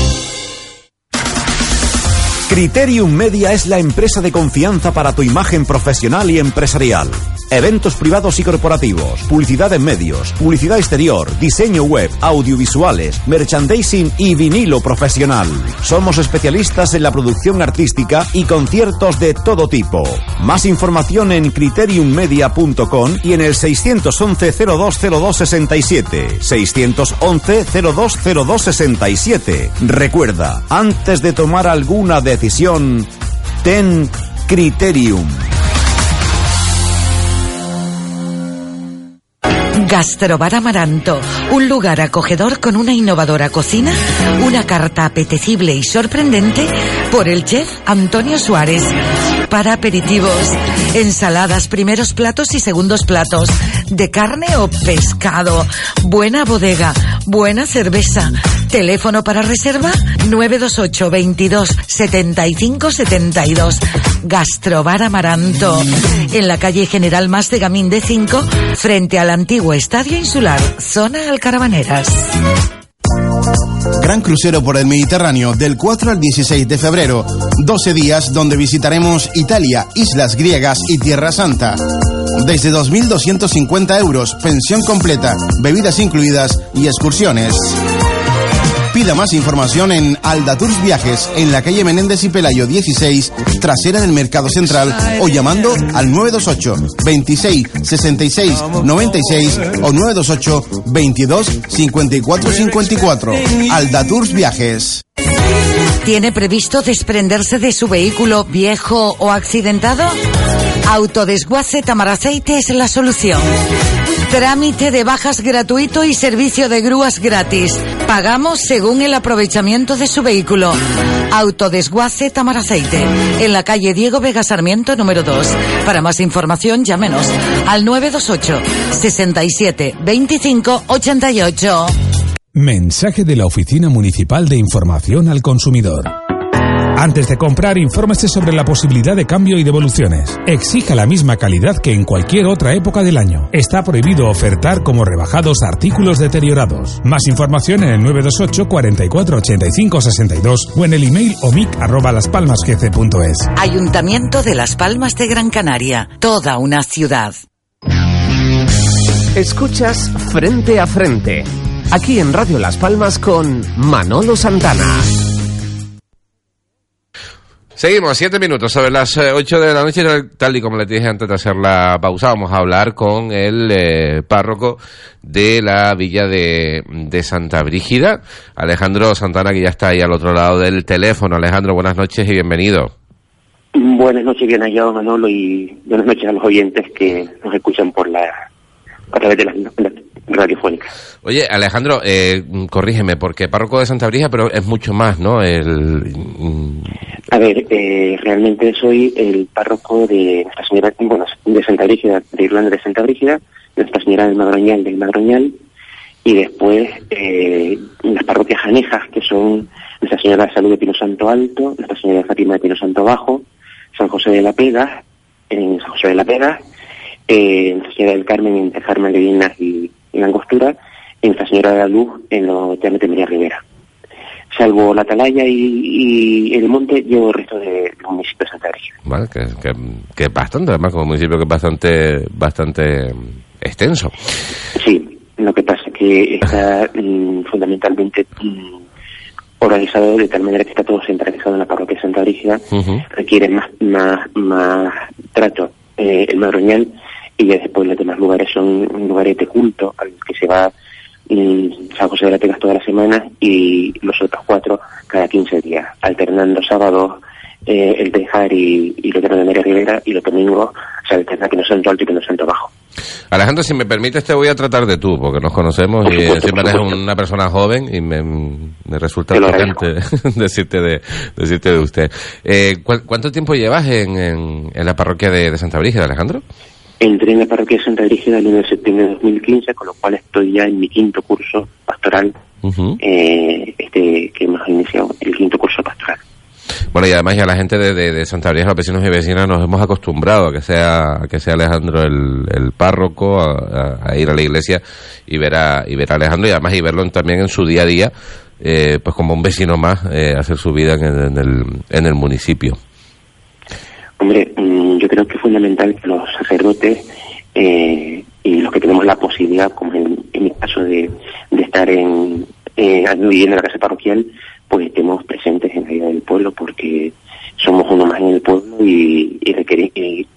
Criterium Media es la empresa de confianza para tu imagen profesional y empresarial. Eventos privados y corporativos, publicidad en medios, publicidad exterior, diseño web, audiovisuales, merchandising y vinilo profesional. Somos especialistas en la producción artística y conciertos de todo tipo. Más información en criteriummedia.com y en el 611 020267. 611 020267. Recuerda, antes de tomar alguna decisión, decisión, ten criterium. Gastrobar Amaranto, un lugar acogedor con una innovadora cocina, una carta apetecible y sorprendente por el chef Antonio Suárez. Para aperitivos, ensaladas, primeros platos y segundos platos, de carne o pescado, buena bodega, buena cerveza. Teléfono para reserva 928 22 75 72. Gastrobar Amaranto, en la calle General Más de Gamín de 5, frente al antiguo Estadio Insular, zona Alcarabaneras. Gran crucero por el Mediterráneo del 4 al 16 de febrero. 12 días donde visitaremos Italia, islas griegas y Tierra Santa. Desde 2.250 euros, pensión completa, bebidas incluidas y excursiones. Pida más información en Aldatours Viajes, en la calle Menéndez y Pelayo 16, trasera del Mercado Central, o llamando al 928 26 66 96 o 928 22 54 54. Aldatours Viajes. ¿Tiene previsto desprenderse de su vehículo viejo o accidentado? Autodesguace Tamaraceite es la solución. Trámite de bajas gratuito y servicio de grúas gratis. Pagamos según el aprovechamiento de su vehículo. Autodesguace Tamaraceite, en la calle Diego Vega Sarmiento número 2. Para más información, llámenos al 928 67 25 88. Mensaje de la Oficina Municipal de Información al Consumidor. Antes de comprar, infórmese sobre la posibilidad de cambio y devoluciones. Exija la misma calidad que en cualquier otra época del año. Está prohibido ofertar como rebajados artículos deteriorados. Más información en el 928 44 85 62 o en el email omic arroba laspalmasgc.es. Ayuntamiento de Las Palmas de Gran Canaria. Toda una ciudad. Escuchas Frente a Frente. Aquí en Radio Las Palmas con Manolo Santana. Seguimos, siete minutos sobre las eh, ocho de la noche, tal y como les dije antes de hacer la pausa, vamos a hablar con el eh, párroco de la villa de, Santa Brígida, Alejandro Santana, que ya está ahí al otro lado del teléfono. Alejandro, buenas noches y bienvenido. Buenas noches, bien hallado Manolo, y buenas noches a los oyentes que nos escuchan por la a través de las radiofónicas. Oye, Alejandro, eh, corrígeme, porque párroco de Santa Brígida, pero es mucho más, ¿no? El, a ver, eh, realmente soy el párroco de Nuestra Señora, bueno, de Santa Brígida, de Irlanda de Santa Brígida, Nuestra Señora del Madroñal del Madroñal, y después eh, las parroquias anejas, que son Nuestra Señora de Salud de Pino Santo Alto, Nuestra Señora de Fátima de Pino Santo Bajo, San José de la Pega, en San José de la Pega, eh, Nuestra Señora del Carmen en Carmen de Vinas y, y Angostura, y Nuestra Señora de la Luz en los Llanos de María Rivera salvo la Atalaya y, el monte, llevo el resto del municipio de Santa Brígida. Vale, que, que, es bastante, además, como municipio que es bastante, bastante extenso. Sí, lo que pasa es que está mm, fundamentalmente mm, organizado de tal manera que está todo centralizado en la parroquia de Santa Brígida, requiere más, más, más trato eh, el Madroñal y ya después los demás lugares son lugares de culto al que se va San José de la Tegas todas las semanas y los otros cuatro cada 15 días, alternando sábados eh, el Tejar y, y lo de María Rivera y los domingos se alterna que no Santo Alto y que no Santo Bajo. Alejandro, si me permites, te voy a tratar de tú, porque nos conocemos y supuesto, siempre eres una persona joven y me, me resulta Te lo chocante decirte de, decirte de usted. Eh, ¿cu- ¿Cuánto tiempo llevas en, en, en la parroquia de, de Santa Brígida, Alejandro? Entré en la parroquia de Santa Brígida el 1 de septiembre de 2015, con lo cual estoy ya en mi quinto curso pastoral, eh, este que hemos iniciado, el quinto curso pastoral. Bueno, y además ya la gente de, de, de Santa Brígida, los vecinos y vecinas, nos hemos acostumbrado a que sea, a que sea Alejandro el, el párroco, a, a- a ir a la iglesia y ver a, y ver a Alejandro y además y verlo también en su día a día, eh, pues como un vecino más, eh, hacer su vida en, en el, en el municipio. Hombre, mm, yo creo que es fundamental que los sacerdotes eh, y los que tenemos la posibilidad, como en, en mi caso, de, estar en, eh, viviendo en la casa parroquial, pues estemos presentes en la vida del pueblo porque somos uno más en el pueblo y,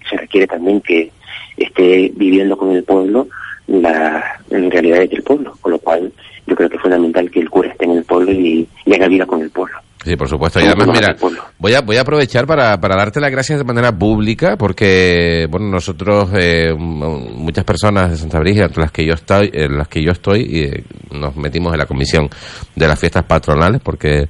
se requiere también que esté viviendo con el pueblo las realidades del pueblo, con lo cual yo creo que es fundamental que el cura esté en el pueblo y haga vida con el pueblo. Sí, por supuesto. Y además, mira, voy a, voy a aprovechar para, para darte las gracias de manera pública porque, bueno, nosotros, eh, muchas personas de Santa Brígida, entre las que yo estoy, en las que yo estoy, eh, nos metimos en la comisión de las fiestas patronales porque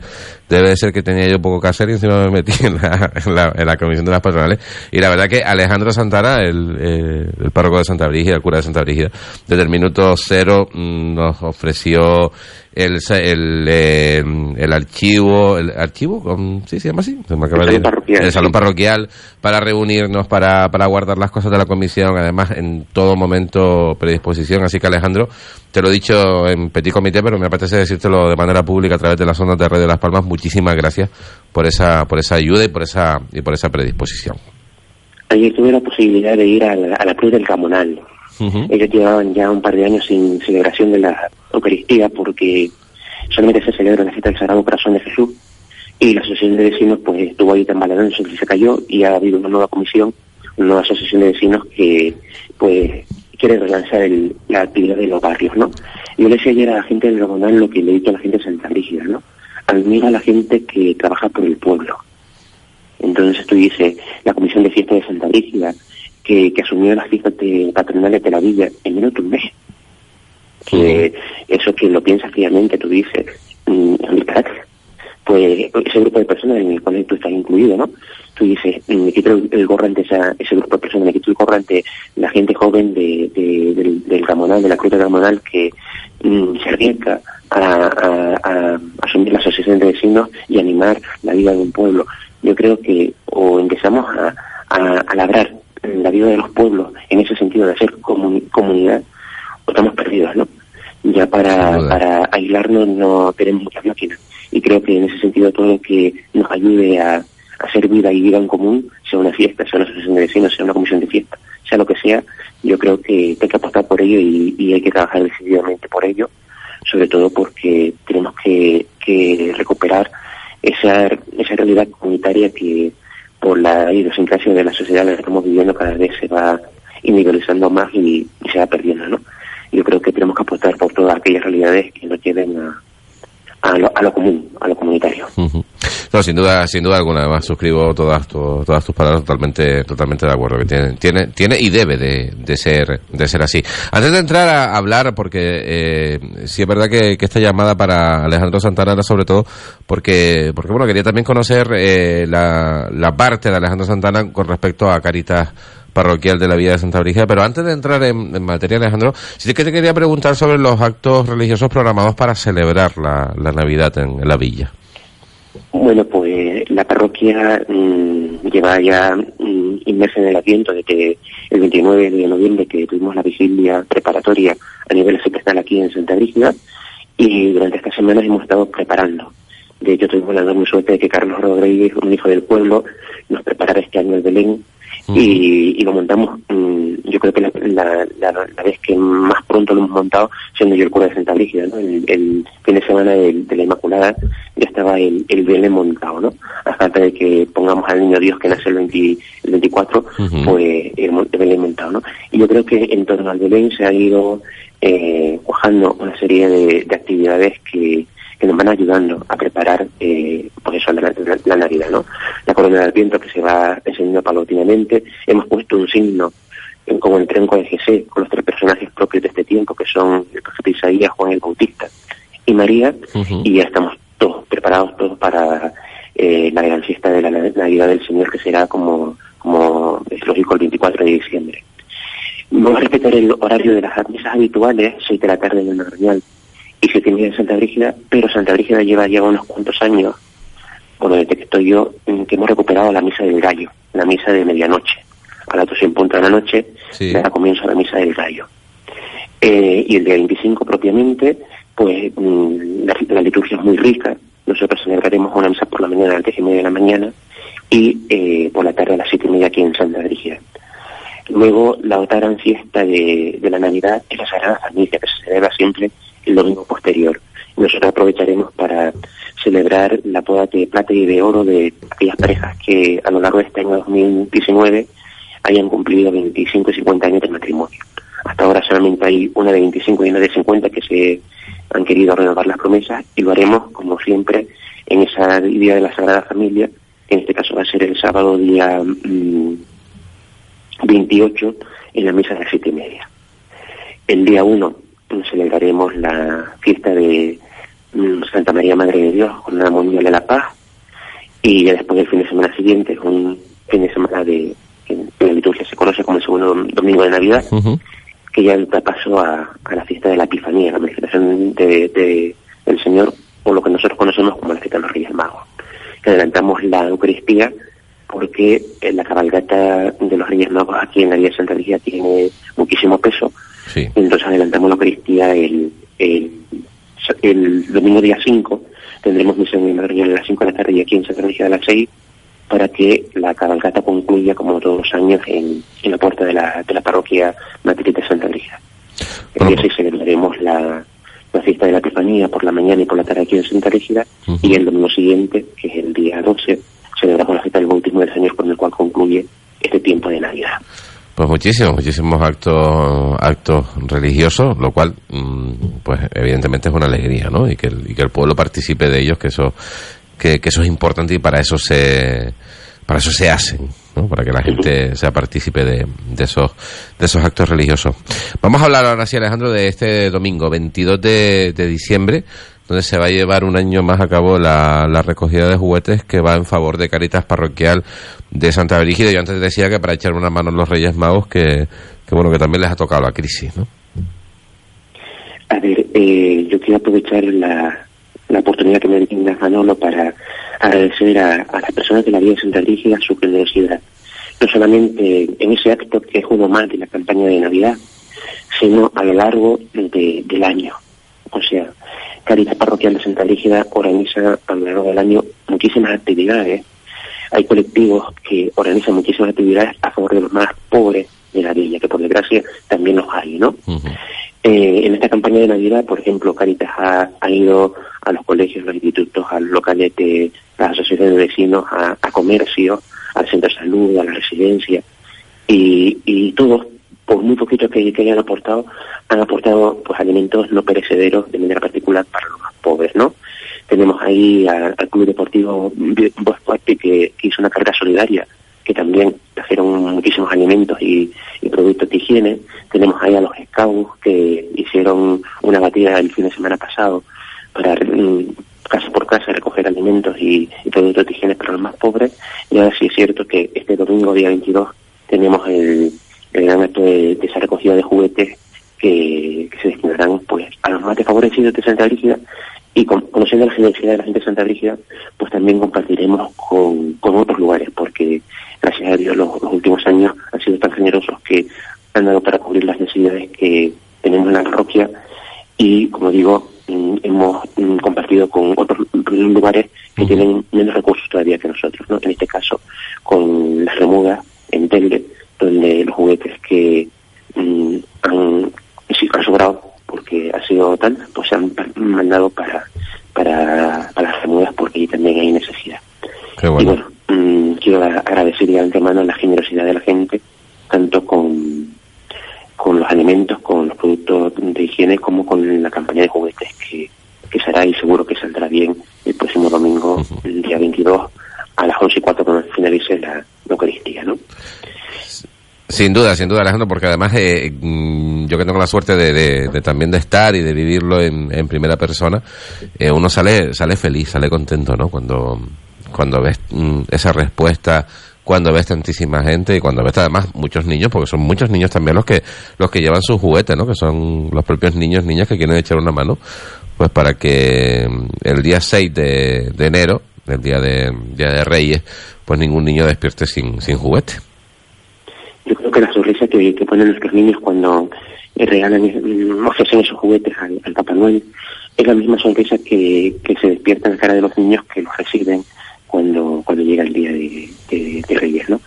debe de ser que tenía yo poco que hacer y encima me metí en la, en la, en la comisión de las patronales. Y la verdad que Alejandro Santana, el, eh, el párroco de Santa Brígida, el cura de Santa Brígida, desde el minuto cero mm, nos ofreció el, el, eh, el archivo, el archivo, sí, se llama así, Se me acaba El de salón parroquial, el salón parroquial para reunirnos, para, para guardar las cosas de la comisión, además en todo momento predisposición. Así que Alejandro, te lo he dicho en petit comité, pero me apetece decírtelo de manera pública a través de las ondas de Radio Las Palmas. Muchísimas gracias por esa, por esa ayuda y por esa, y por esa predisposición. Ayer tuve la posibilidad de ir a la, a la Cruz del Camonal. Ellos llevaban ya un par de años sin celebración de la Eucaristía porque solamente se celebra la fiesta del Sagrado Corazón de Jesús y la asociación de vecinos pues estuvo ahí tambaleando, se se cayó y ha habido una nueva comisión, una nueva asociación de vecinos que pues quiere relanzar el- la actividad de los barrios, ¿no? Yo le decía ayer a la gente del Camonal lo que le he dicho a la gente de Santa Brígida, ¿no? Admira a la gente que trabaja por el pueblo. Entonces tú dices, la Comisión de Fiestas de Santa Brígida, que, que asumió las fiestas de- patronales de la villa en menos de un mes. Que eso que lo piensas fríamente, tú dices, mm, carácter. Pues ese grupo de personas en el cual tú estás incluido, ¿no? Tú dices, mm, me quito el, el gorro ante esa- ese grupo de personas, me quito el gorro ante la gente joven de, de- del, del Gamonal, de la Cruz del Gamonal, que mm, se arriesga a, a- a asumir la asociación de vecinos y animar la vida de un pueblo. Yo creo que o empezamos a, a, a labrar la vida de los pueblos en ese sentido de hacer comuni- comunidad, o estamos perdidos, ¿no? Ya para, para aislarnos no tenemos muchas máquinas. Y creo que en ese sentido todo lo que nos ayude a, a hacer vida y vida en común, sea una fiesta, sea una asociación de vecinos, sea una comisión de fiesta, sea lo que sea, yo creo que hay que apostar por ello y, y hay que trabajar decididamente por ello, sobre todo porque tenemos que, que recuperar esa, esa realidad comunitaria que por la idiosincrasia de la sociedad en la que estamos viviendo cada vez se va individualizando más y, se va perdiendo, ¿no? Yo creo que tenemos que apostar por todas aquellas realidades que nos lleven a, a, lo, a lo común, a lo comunitario. No, sin duda, sin duda alguna. Además, suscribo todas, todas tus palabras totalmente, totalmente de acuerdo. Que tiene, tiene, tiene y debe de, de ser, de ser así. Antes de entrar a hablar, porque eh, sí es verdad que, esta llamada para Alejandro Santana era sobre todo porque, porque bueno, quería también conocer eh, la, la parte de Alejandro Santana con respecto a Caritas parroquial de la Villa de Santa Brígida, pero antes de entrar en, materia, Alejandro, sí que te quería preguntar sobre los actos religiosos programados para celebrar la, la Navidad en la villa. Bueno, pues la parroquia mm, lleva ya mm, inmersa en el Adviento desde el 29 de noviembre que tuvimos la vigilia preparatoria a nivel secretal aquí en Santa Brígida y durante estas semanas hemos estado preparando. De hecho, tuvimos la enorme suerte de que Carlos Rodríguez, un hijo del pueblo, nos preparara este año el Belén y, y lo montamos, mm, yo creo que la, la- la- la vez que más pronto lo hemos montado, siendo yo el cura de Santa Brígida, ¿no? El, el fin de semana del- de, la Inmaculada ya estaba el, el Belén montado, ¿no? A falta de que pongamos al Niño Dios que nace el, 20 el 24, Ujú. pues el, el Belén montado, ¿no? Y yo creo que en torno al Belén se ha ido eh, cuajando una serie de, de actividades que, que nos van ayudando a preparar eh, pues eso, la, la- la Navidad, ¿no? La corona del viento que se va encendiendo paulatinamente, hemos puesto un signo en- como el tronco de GC, con los tres personajes propios de este tiempo, que son el profeta Isaías, Juan el Bautista y María, y ya estamos todos preparados todos para eh, la gran fiesta de la Na- Navidad del Señor, que será como, como es lógico el 24 de diciembre. Vamos a respetar el horario de las misas habituales, 6 de la tarde en el Madrigal y 7 y media en Santa Brígida, pero Santa Brígida lleva ya unos cuantos años, bueno, desde que estoy yo, en que hemos recuperado la misa del gallo, la misa de medianoche. A las 12 en punto de la noche, da comienzo la misa del gallo. Eh, y el día 25 propiamente, pues mm, la, la liturgia es muy rica. Nosotros celebraremos una misa por la mañana a las 10 y media de la mañana y eh, por la tarde a las 7 y media aquí en Santa Brígida. Luego, la otra gran fiesta de, de la Navidad es la Sagrada Familia, que se celebra siempre el domingo posterior. Nosotros aprovecharemos para celebrar la boda de plata y de oro de aquellas parejas que a lo largo de este año 2019 hayan cumplido 25 y 50 años de matrimonio. Hasta ahora solamente hay una de 25 y una de 50 que se han querido renovar las promesas y lo haremos, como siempre, en esa día de la Sagrada Familia, que en este caso va a ser el sábado día mm, 28 en la misa de siete y media. El día 1 celebraremos la fiesta de mm, Santa María Madre de Dios con la Mundial de la Paz y ya después del fin de semana siguiente, un fin de semana de que la liturgia se conoce como el segundo dom- domingo de Navidad, que ya da paso a, a la fiesta de la Epifanía, la manifestación de, de- del Señor, o lo que nosotros conocemos como la fiesta de los Reyes Magos. Que adelantamos la Eucaristía porque eh, la cabalgata de los Reyes Magos aquí en la Vía Santa Ligia tiene muchísimo peso. Entonces adelantamos la Eucaristía el, el, el domingo día 5. Tendremos misa en el Madrigal a las 5 de la tarde y aquí en Santa Ligia a las 6 para que la cabalgata concluya como todos los años en, en la puerta de la, de la parroquia matriz de Santa Ligia. El día 6 celebraremos la, la fiesta de la Epifanía por la mañana y por la tarde aquí en Santa Rígida y el domingo siguiente, que es el día 12, celebramos la fiesta del bautismo del Señor con el cual concluye este tiempo de Navidad. Pues muchísimos, muchísimos actos actos religiosos, lo cual, mm, pues evidentemente es una alegría, ¿no? Y que el, y que el pueblo participe de ellos, que eso que, que eso es importante y para eso se para eso se hacen, ¿no? Para que la gente sea partícipe de, de esos de esos actos religiosos. Vamos a hablar ahora sí, Alejandro, de este domingo 22 de, de diciembre, donde se va a llevar un año más a cabo la, la recogida de juguetes que va en favor de Caritas Parroquial de Santa Brígida. Yo antes decía que para echar una mano a los Reyes Magos, que, que bueno, que también les ha tocado la crisis, ¿no? A ver, eh, yo quiero aprovechar la, la oportunidad que me brinda Manolo para agradecer a, a las personas de la Vía de Santa Brígida su generosidad. No solamente en ese acto que es uno más de la campaña de Navidad, sino a lo largo de- del año. O sea, Caritas Parroquial de Santa Brígida organiza a lo largo del año muchísimas actividades. Hay colectivos que organizan muchísimas actividades a favor de los más pobres de la villa, que por desgracia también los hay, ¿no? Eh, en esta campaña de Navidad, por ejemplo, Caritas ha, ha ido a los colegios, los institutos, a los locales de las asociaciones de vecinos, a, a comercio, al centro de salud, a la residencia, y, y todos, por muy poquito que, que hayan aportado, han aportado pues alimentos no perecederos de manera particular para los más pobres, ¿no? Tenemos ahí al Club Deportivo Bosque que, hizo una carga solidaria que también trajeron muchísimos alimentos y, y productos de higiene. Tenemos ahí a los scouts que hicieron una batida el fin de semana pasado para mm, casa por casa recoger alimentos y, y productos de higiene para los más pobres. Y ahora sí es cierto que este domingo, día 22, tenemos el, el gran acto de, de esa recogida de juguetes que, que se destinarán pues a los más desfavorecidos de Santa Brígida. Y con- conociendo la generosidad de la gente de Santa Brígida, pues también compartiremos con, con otros lugares, porque gracias a Dios los, los últimos años han sido tan generosos que han dado para cubrir las necesidades que tenemos en la parroquia. Y, como digo, mm, hemos mm, compartido con otros lugares que tienen menos recursos todavía que nosotros, ¿no? En este caso, con las remudas en Telde, donde los juguetes que mm, han, sobrado porque ha sido tal, pues se han mandado para, para, para las remudas porque ahí también hay necesidad. Qué Y bueno. mm, quiero agradecer de antemano la generosidad de la gente, tanto con, con los alimentos, con los productos de higiene, como con la campaña de juguetes que, que será y seguro que saldrá bien el próximo domingo, el día 22, a las 11 y cuarto cuando finalice la, la Eucaristía, ¿no? Sin duda, sin duda, Alejandro, porque además eh, mm, yo que tengo la suerte de, de- también de estar y de vivirlo en, en primera persona, eh, uno sale sale feliz, sale contento, ¿no? Cuando cuando ves mm, esa respuesta, cuando ves tantísima gente y cuando ves además muchos niños, porque son muchos niños también los que los que llevan sus juguetes, ¿no? Que son los propios niños, niñas que quieren echar una mano, pues para que mm, el día 6 de, de enero, el día de día de Reyes, pues ningún niño despierte sin sin juguete. Yo creo que la sonrisa que, que ponen nuestros niños cuando eh, regalan, mm, ofrecen esos juguetes al, Papá Noel, es la misma sonrisa que, que se despierta en la cara de los niños que los reciben cuando, cuando llega el día de, de- de Reyes, ¿no?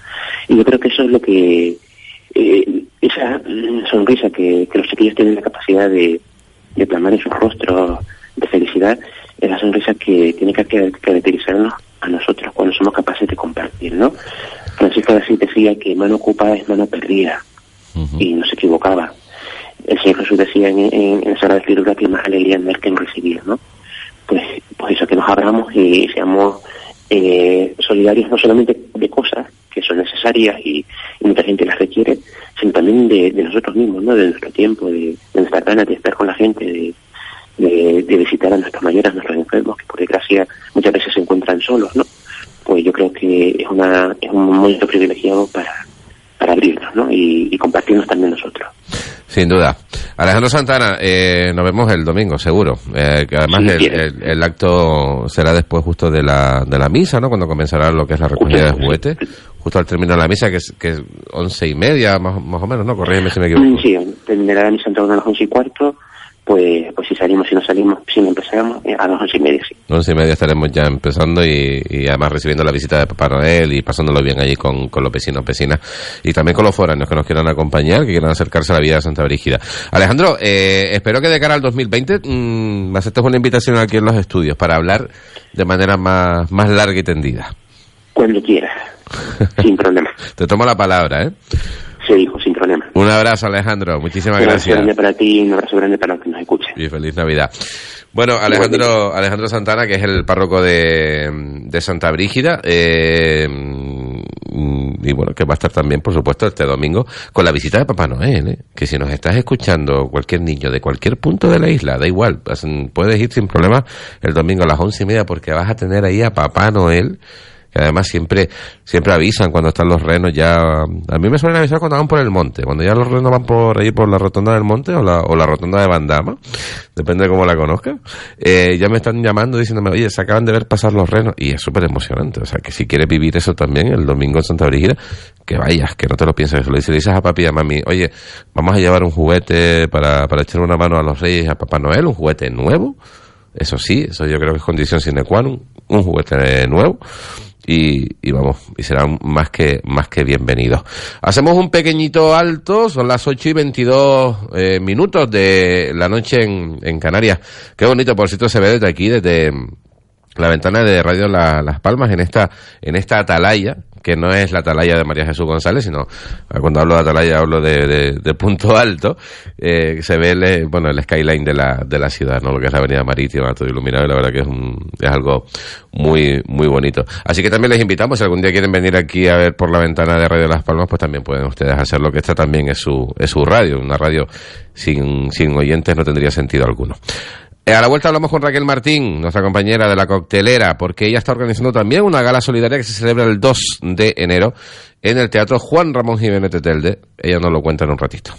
Y yo creo que eso es lo que, eh, esa mm, sonrisa que, que los chiquillos tienen la capacidad de, de plasmar en sus rostros de felicidad, es la sonrisa que tiene que car- caracterizarnos a nosotros cuando somos capaces de compartir, ¿no? Francisco de Asís decía que mano ocupada es mano perdida y no se equivocaba. El Señor Jesús decía en, en, en la Sagrada Escritura que más alegría en dar que en recibir, ¿no? Pues, pues eso, que nos abramos y seamos eh, solidarios no solamente de cosas que son necesarias y, y mucha gente las requiere, sino también de, de nosotros mismos, ¿no? De nuestro tiempo, de, de nuestra ganas de estar con la gente, de, de, de visitar a nuestros mayores, a nuestros enfermos, que por desgracia muchas veces se encuentran solos, ¿no? Pues yo creo que es, una, es un momento privilegiado para, para abrirnos, ¿no? Y, y compartirnos también nosotros. Sin duda. Alejandro Santana, eh, nos vemos el domingo, seguro. Eh, que además Sí, el, el- el acto será después justo de la, de la misa, ¿no? Cuando comenzará lo que es la recogida de juguetes. Justo al término de la misa, que es, que es once y media, más, más o menos, ¿no? Corrígeme si me equivoco. Sí, terminará la misa en torno a las once y cuarto, pues, pues si salimos, si no salimos, si no empezamos, eh, a las once y media, sí. Once y media estaremos ya empezando y, y además recibiendo la visita de Papá Noel y pasándolo bien allí con, con los vecinos, vecinas y también con los foráneos que nos quieran acompañar, que quieran acercarse a la vida de Santa Brígida. Alejandro, eh, espero que de cara al 2020 mm, me aceptes una invitación aquí en los estudios para hablar de manera más, más larga y tendida. Cuando quieras, sin problema. Te tomo la palabra, ¿eh? Se dijo, sin problema. Un abrazo, Alejandro. Muchísimas un abrazo gracias. grande para ti y un abrazo grande para los que nos escuchen. Y feliz Navidad. Bueno, Alejandro, Alejandro Santana, que es el párroco de, de Santa Brígida, eh, y bueno, que va a estar también, por supuesto, este domingo con la visita de Papá Noel, ¿eh? que si nos estás escuchando cualquier niño de cualquier punto de la isla, da igual, puedes ir sin problema el domingo a las once y media porque vas a tener ahí a Papá Noel que además siempre siempre avisan cuando están los renos ya a mí me suelen avisar cuando van por el monte cuando ya los renos van por ahí por la rotonda del monte o la, o la rotonda de Bandama depende de cómo la conozca eh, ya me están llamando diciéndome oye se acaban de ver pasar los renos y es súper emocionante o sea que si quieres vivir eso también el domingo en Santa Brígida que vayas que no te lo pienses lo dices, dices a papi y a mami oye vamos a llevar un juguete para, para echar una mano a los reyes a Papá Noel un juguete nuevo eso sí, eso yo creo que es condición sine qua non, un juguete nuevo y, y vamos, y serán más que, más que bienvenidos. Hacemos un pequeñito alto, son las 8 y 22 eh, minutos de la noche en, en Canarias. Qué bonito, por cierto, se ve desde aquí, desde la ventana de Radio La- Las Palmas, en esta, en esta atalaya, que no es la atalaya de María Jesús González, sino cuando hablo de atalaya hablo de, de- de punto alto, eh, se ve el, eh, bueno, el skyline de la, de la ciudad, ¿no? Lo que es la avenida marítima, todo iluminado, y la verdad que es, un, es algo muy, muy bonito. Así que también les invitamos, si algún día quieren venir aquí a ver por la ventana de Radio Las Palmas, pues también pueden ustedes hacerlo, que esta también es su, es su radio, una radio sin, sin oyentes no tendría sentido alguno. Eh, A la vuelta hablamos con Raquel Martín, nuestra compañera de la coctelera, porque ella está organizando también una gala solidaria que se celebra el 2 de enero en el Teatro Juan Ramón Jiménez de Telde. Ella nos lo cuenta en un ratito.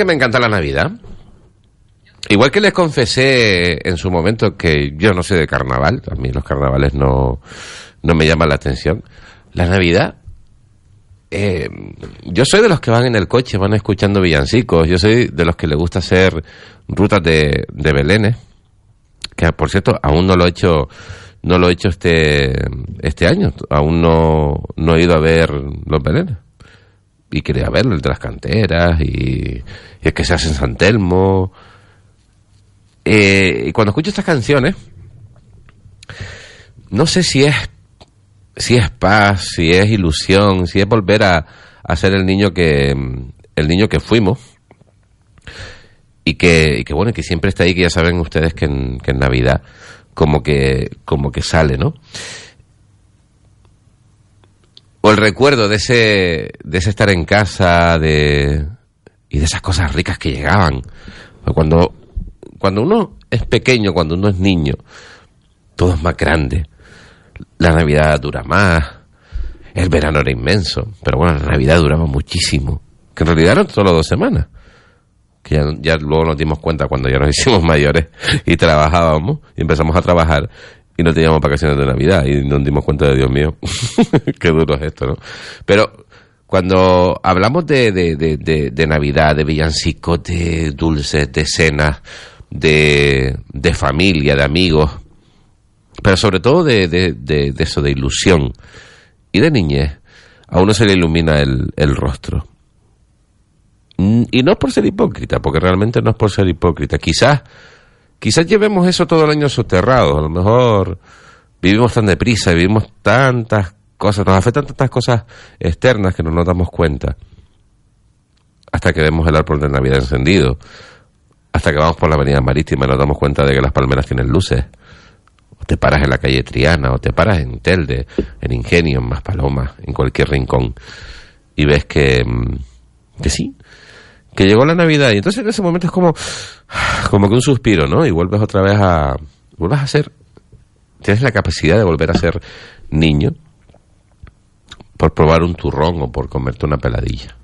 Que me encanta la Navidad? Igual que les confesé en su momento que yo no sé de carnaval, a mí los carnavales no, no me llaman la atención. La Navidad, eh, yo soy de los que van en el coche, van escuchando villancicos, yo soy de los que le gusta hacer rutas de, de Belénes, que por cierto aún no lo he hecho, no lo he hecho este, este año, aún no, no he ido a ver los Belénes y quería verlo, el de las canteras y, y el que se hace en San Telmo. Eh, y cuando escucho estas canciones, no sé si es si es paz, si es ilusión, si es volver a, ser el niño que el niño que fuimos y que, y que bueno que siempre está ahí que ya saben ustedes que en, que en Navidad como que como que sale, ¿no? O el recuerdo de ese, de ese estar en casa de, y de esas cosas ricas que llegaban. Cuando, cuando uno es pequeño, cuando uno es niño, todo es más grande. La Navidad dura más, el verano era inmenso, pero bueno, la Navidad duraba muchísimo, que en realidad eran solo dos semanas. Que ya, ya luego nos dimos cuenta cuando ya nos hicimos mayores y trabajábamos y empezamos a trabajar y no teníamos vacaciones de Navidad y nos dimos cuenta de Dios mío, qué duro es esto, ¿no? Pero cuando hablamos de, de, de, Navidad, de villancicos, de dulces, de cenas, de, familia, de amigos, pero sobre todo de, de, de, de eso, de ilusión y de niñez, a uno se le ilumina el, el rostro. Mm, Y no es por ser hipócrita, porque realmente no es por ser hipócrita. Quizás quizás llevemos eso todo el año soterrado. A lo mejor vivimos tan deprisa, vivimos tantas cosas, nos afectan tantas cosas externas que no nos damos cuenta. Hasta que vemos el árbol de Navidad encendido. Hasta que vamos por la avenida marítima y nos damos cuenta de que las palmeras tienen luces. o te paras en la calle Triana, o te paras en Telde, en Ingenio, en Maspalomas, en cualquier rincón, y ves que, mm, que sí, que llegó la Navidad, y entonces en ese momento es como, como que un suspiro, ¿no? Y vuelves otra vez a, vuelves a ser, tienes la capacidad de volver a ser niño por probar un turrón o por comerte una peladilla.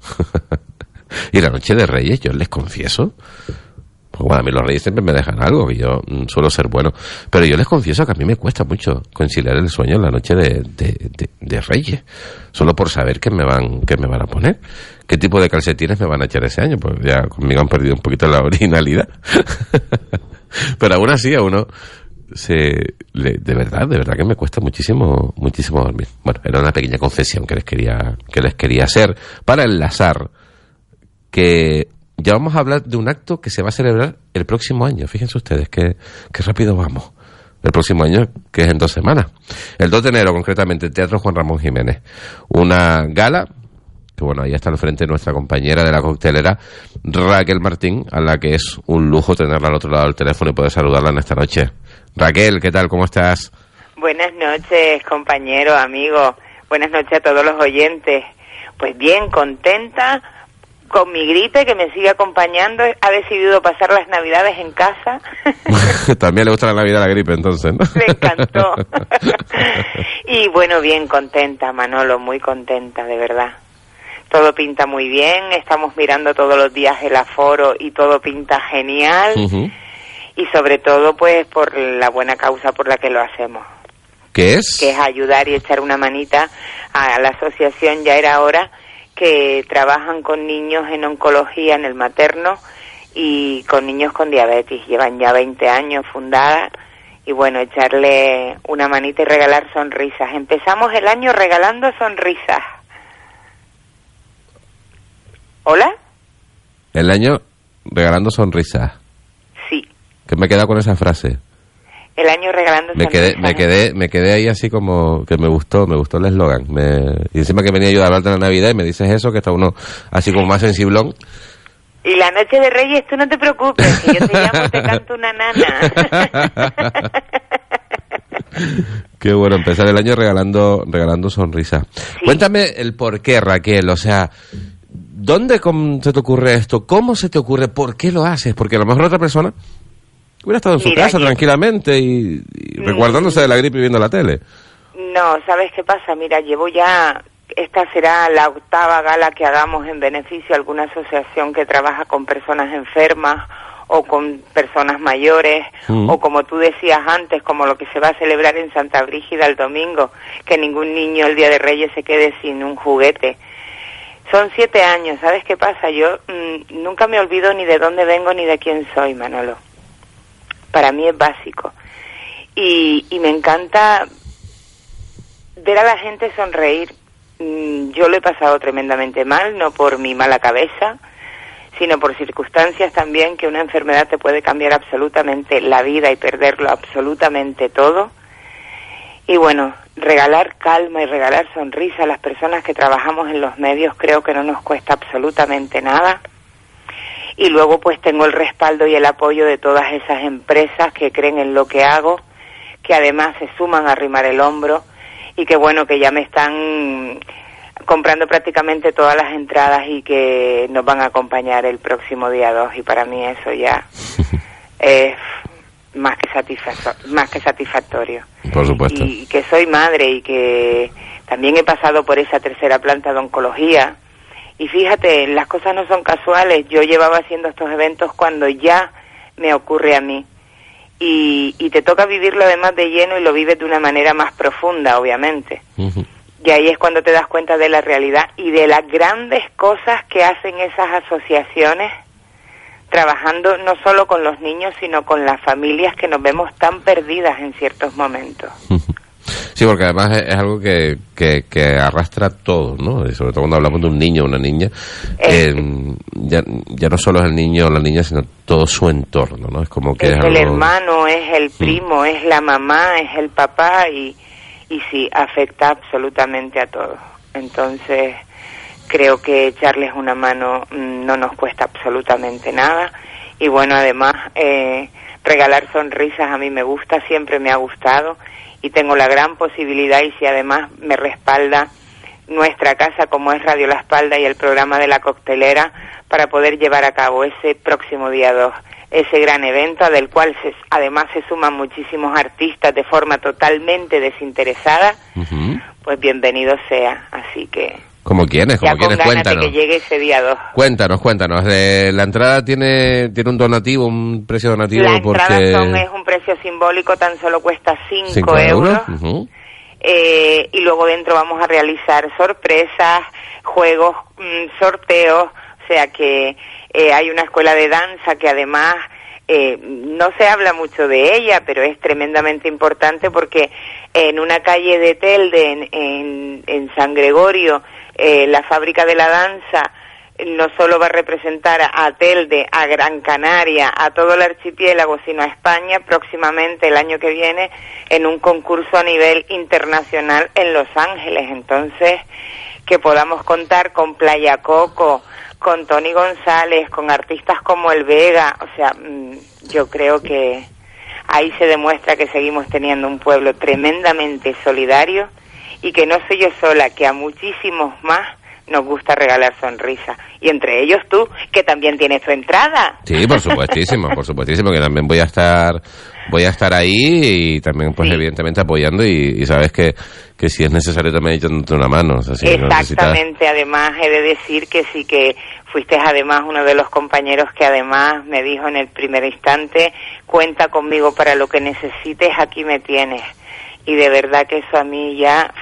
y la noche de Reyes, yo les confieso, bueno, a mí los Reyes siempre me dejan algo, que yo mm, suelo ser bueno, pero yo les confieso que a mí me cuesta mucho conciliar el sueño en la noche de, de, Reyes, solo por saber qué me van, qué me van a poner, qué tipo de calcetines me van a echar ese año, pues ya conmigo han perdido un poquito la originalidad. pero aún así a uno se de verdad, de verdad que me cuesta muchísimo, muchísimo dormir. Bueno, era una pequeña confesión que les quería, que les quería hacer para enlazar que ya vamos a hablar de un acto que se va a celebrar el próximo año. Fíjense ustedes qué, qué rápido vamos. El próximo año, que es en dos semanas. El 2 de enero, concretamente, Teatro Juan Ramón Jiménez. Una gala, que bueno, ahí está al frente nuestra compañera de la coctelera, Raquel Martín, a la que es un lujo tenerla al otro lado del teléfono y poder saludarla en esta noche. Raquel, ¿qué tal? ¿Cómo estás? Buenas noches, compañero, amigo. Buenas noches a todos los oyentes. Pues bien, contenta con mi gripe que me sigue acompañando. Ha decidido pasar las navidades en casa. También le gusta la Navidad la gripe, entonces, ¿no? Le encantó. y bueno, bien contenta, Manolo, muy contenta, de verdad. Todo pinta muy bien, estamos mirando todos los días el aforo y todo pinta genial. Y sobre todo, pues, por la buena causa por la que lo hacemos. ¿Qué es? que es ayudar y echar una manita a la asociación Ya era hora que trabajan con niños en oncología en el materno y con niños con diabetes. Llevan ya 20 años fundada y bueno, echarle una manita y regalar sonrisas. Empezamos el año regalando sonrisas. ¿Hola? El año regalando sonrisas. Sí. Que me he quedado con esa frase. El año regalando Me quedé, me quedé, me quedé ahí así como que me gustó, me gustó el eslogan. Me- Y encima que venía yo a hablar de la Navidad y me dices eso, que está uno así como más sensiblón. Y la noche de Reyes, tú no te preocupes, que yo te llamo te canto una nana. Qué bueno, empezar el año regalando, regalando sonrisas. Cuéntame el por qué, Raquel, o sea, ¿dónde se te ocurre esto? ¿Cómo se te ocurre? ¿Por qué lo haces? Porque a lo mejor otra persona hubiera estado en su Mira, casa tranquilamente y, y recuerdándose de la gripe y viendo la tele. No, ¿sabes qué pasa? Mira, llevo ya, esta será la octava gala que hagamos en beneficio a alguna asociación que trabaja con personas enfermas o con personas mayores Mm. o como tú decías antes, como lo que se va a celebrar en Santa Brígida el domingo, que ningún niño el Día de Reyes se quede sin un juguete. Son siete años, ¿sabes qué pasa? Yo mm, nunca me olvido ni de dónde vengo ni de quién soy, Manolo. Para mí es básico. Y, y me encanta ver a la gente sonreír. Mm, Yo lo he pasado tremendamente mal, no por mi mala cabeza, sino por circunstancias también que una enfermedad te puede cambiar absolutamente la vida y perderlo absolutamente todo. Y bueno, regalar calma y regalar sonrisa a las personas que trabajamos en los medios creo que no nos cuesta absolutamente nada. Y luego pues tengo el respaldo y el apoyo de todas esas empresas que creen en lo que hago, que además se suman a arrimar el hombro y que bueno, que ya me están comprando prácticamente todas las entradas y que nos van a acompañar el próximo día 2 y para mí eso ya es más que, satisfacto- más que satisfactorio Por supuesto. y que soy madre y que también he pasado por esa tercera planta de oncología. Y fíjate, las cosas no son casuales. Yo llevaba haciendo estos eventos cuando ya me ocurre a mí. Y, y te toca vivirlo además de lleno y lo vives de una manera más profunda, obviamente. Y ahí es cuando te das cuenta de la realidad y de las grandes cosas que hacen esas asociaciones trabajando no solo con los niños, sino con las familias que nos vemos tan perdidas en ciertos momentos. Sí, porque además es, es algo que, que, que arrastra todo, ¿no? Y sobre todo cuando hablamos de un niño o una niña, eh, ya, ya no solo es el niño o la niña, sino todo su entorno, ¿no? Es como que es, es el algo... hermano, es el primo, es la mamá, es el papá y, y sí, afecta absolutamente a todos. Entonces, creo que echarles una mano mm, no nos cuesta absolutamente nada y bueno, además, eh, regalar sonrisas a mí me gusta, siempre me ha gustado y tengo la gran posibilidad y si además me respalda nuestra casa como es Radio La Espalda y el programa de la coctelera para poder llevar a cabo ese próximo día 2 ese gran evento del cual se, además se suman muchísimos artistas de forma totalmente desinteresada, pues bienvenido sea. Así que como quieres, como ya quieres, cuéntanos. de que llegue ese día 2. Cuéntanos, cuéntanos. Eh, la entrada tiene tiene un donativo, un precio donativo La entrada porque son, es un precio simbólico, tan solo cuesta 5 cinco euros. Eh, y luego dentro vamos a realizar sorpresas, juegos, mm, sorteos, o sea que eh, hay una escuela de danza que además eh, no se habla mucho de ella, pero es tremendamente importante porque en una calle de Telde, en, en, en San Gregorio, eh, la fábrica de la danza no solo va a representar a Telde, a Gran Canaria, a todo el archipiélago, sino a España próximamente el año que viene en un concurso a nivel internacional en Los Ángeles. Entonces, que podamos contar con Playa Coco, con Tony González, con artistas como El Vega, o sea, mm, yo creo que ahí se demuestra que seguimos teniendo un pueblo tremendamente solidario y que no soy yo sola, que a muchísimos más nos gusta regalar sonrisa. Y entre ellos tú, que también tienes tu entrada. Sí, por supuestísimo, por supuestísimo que también voy a estar voy a estar ahí y también pues evidentemente apoyando y, y sabes que, que si es necesario también echándote una mano, o sea, si lo necesitas- Exactamente, además he de decir que sí que fuiste además uno de los compañeros que además me dijo en el primer instante, cuenta conmigo para lo que necesites, aquí me tienes. Y de verdad que eso a mí ya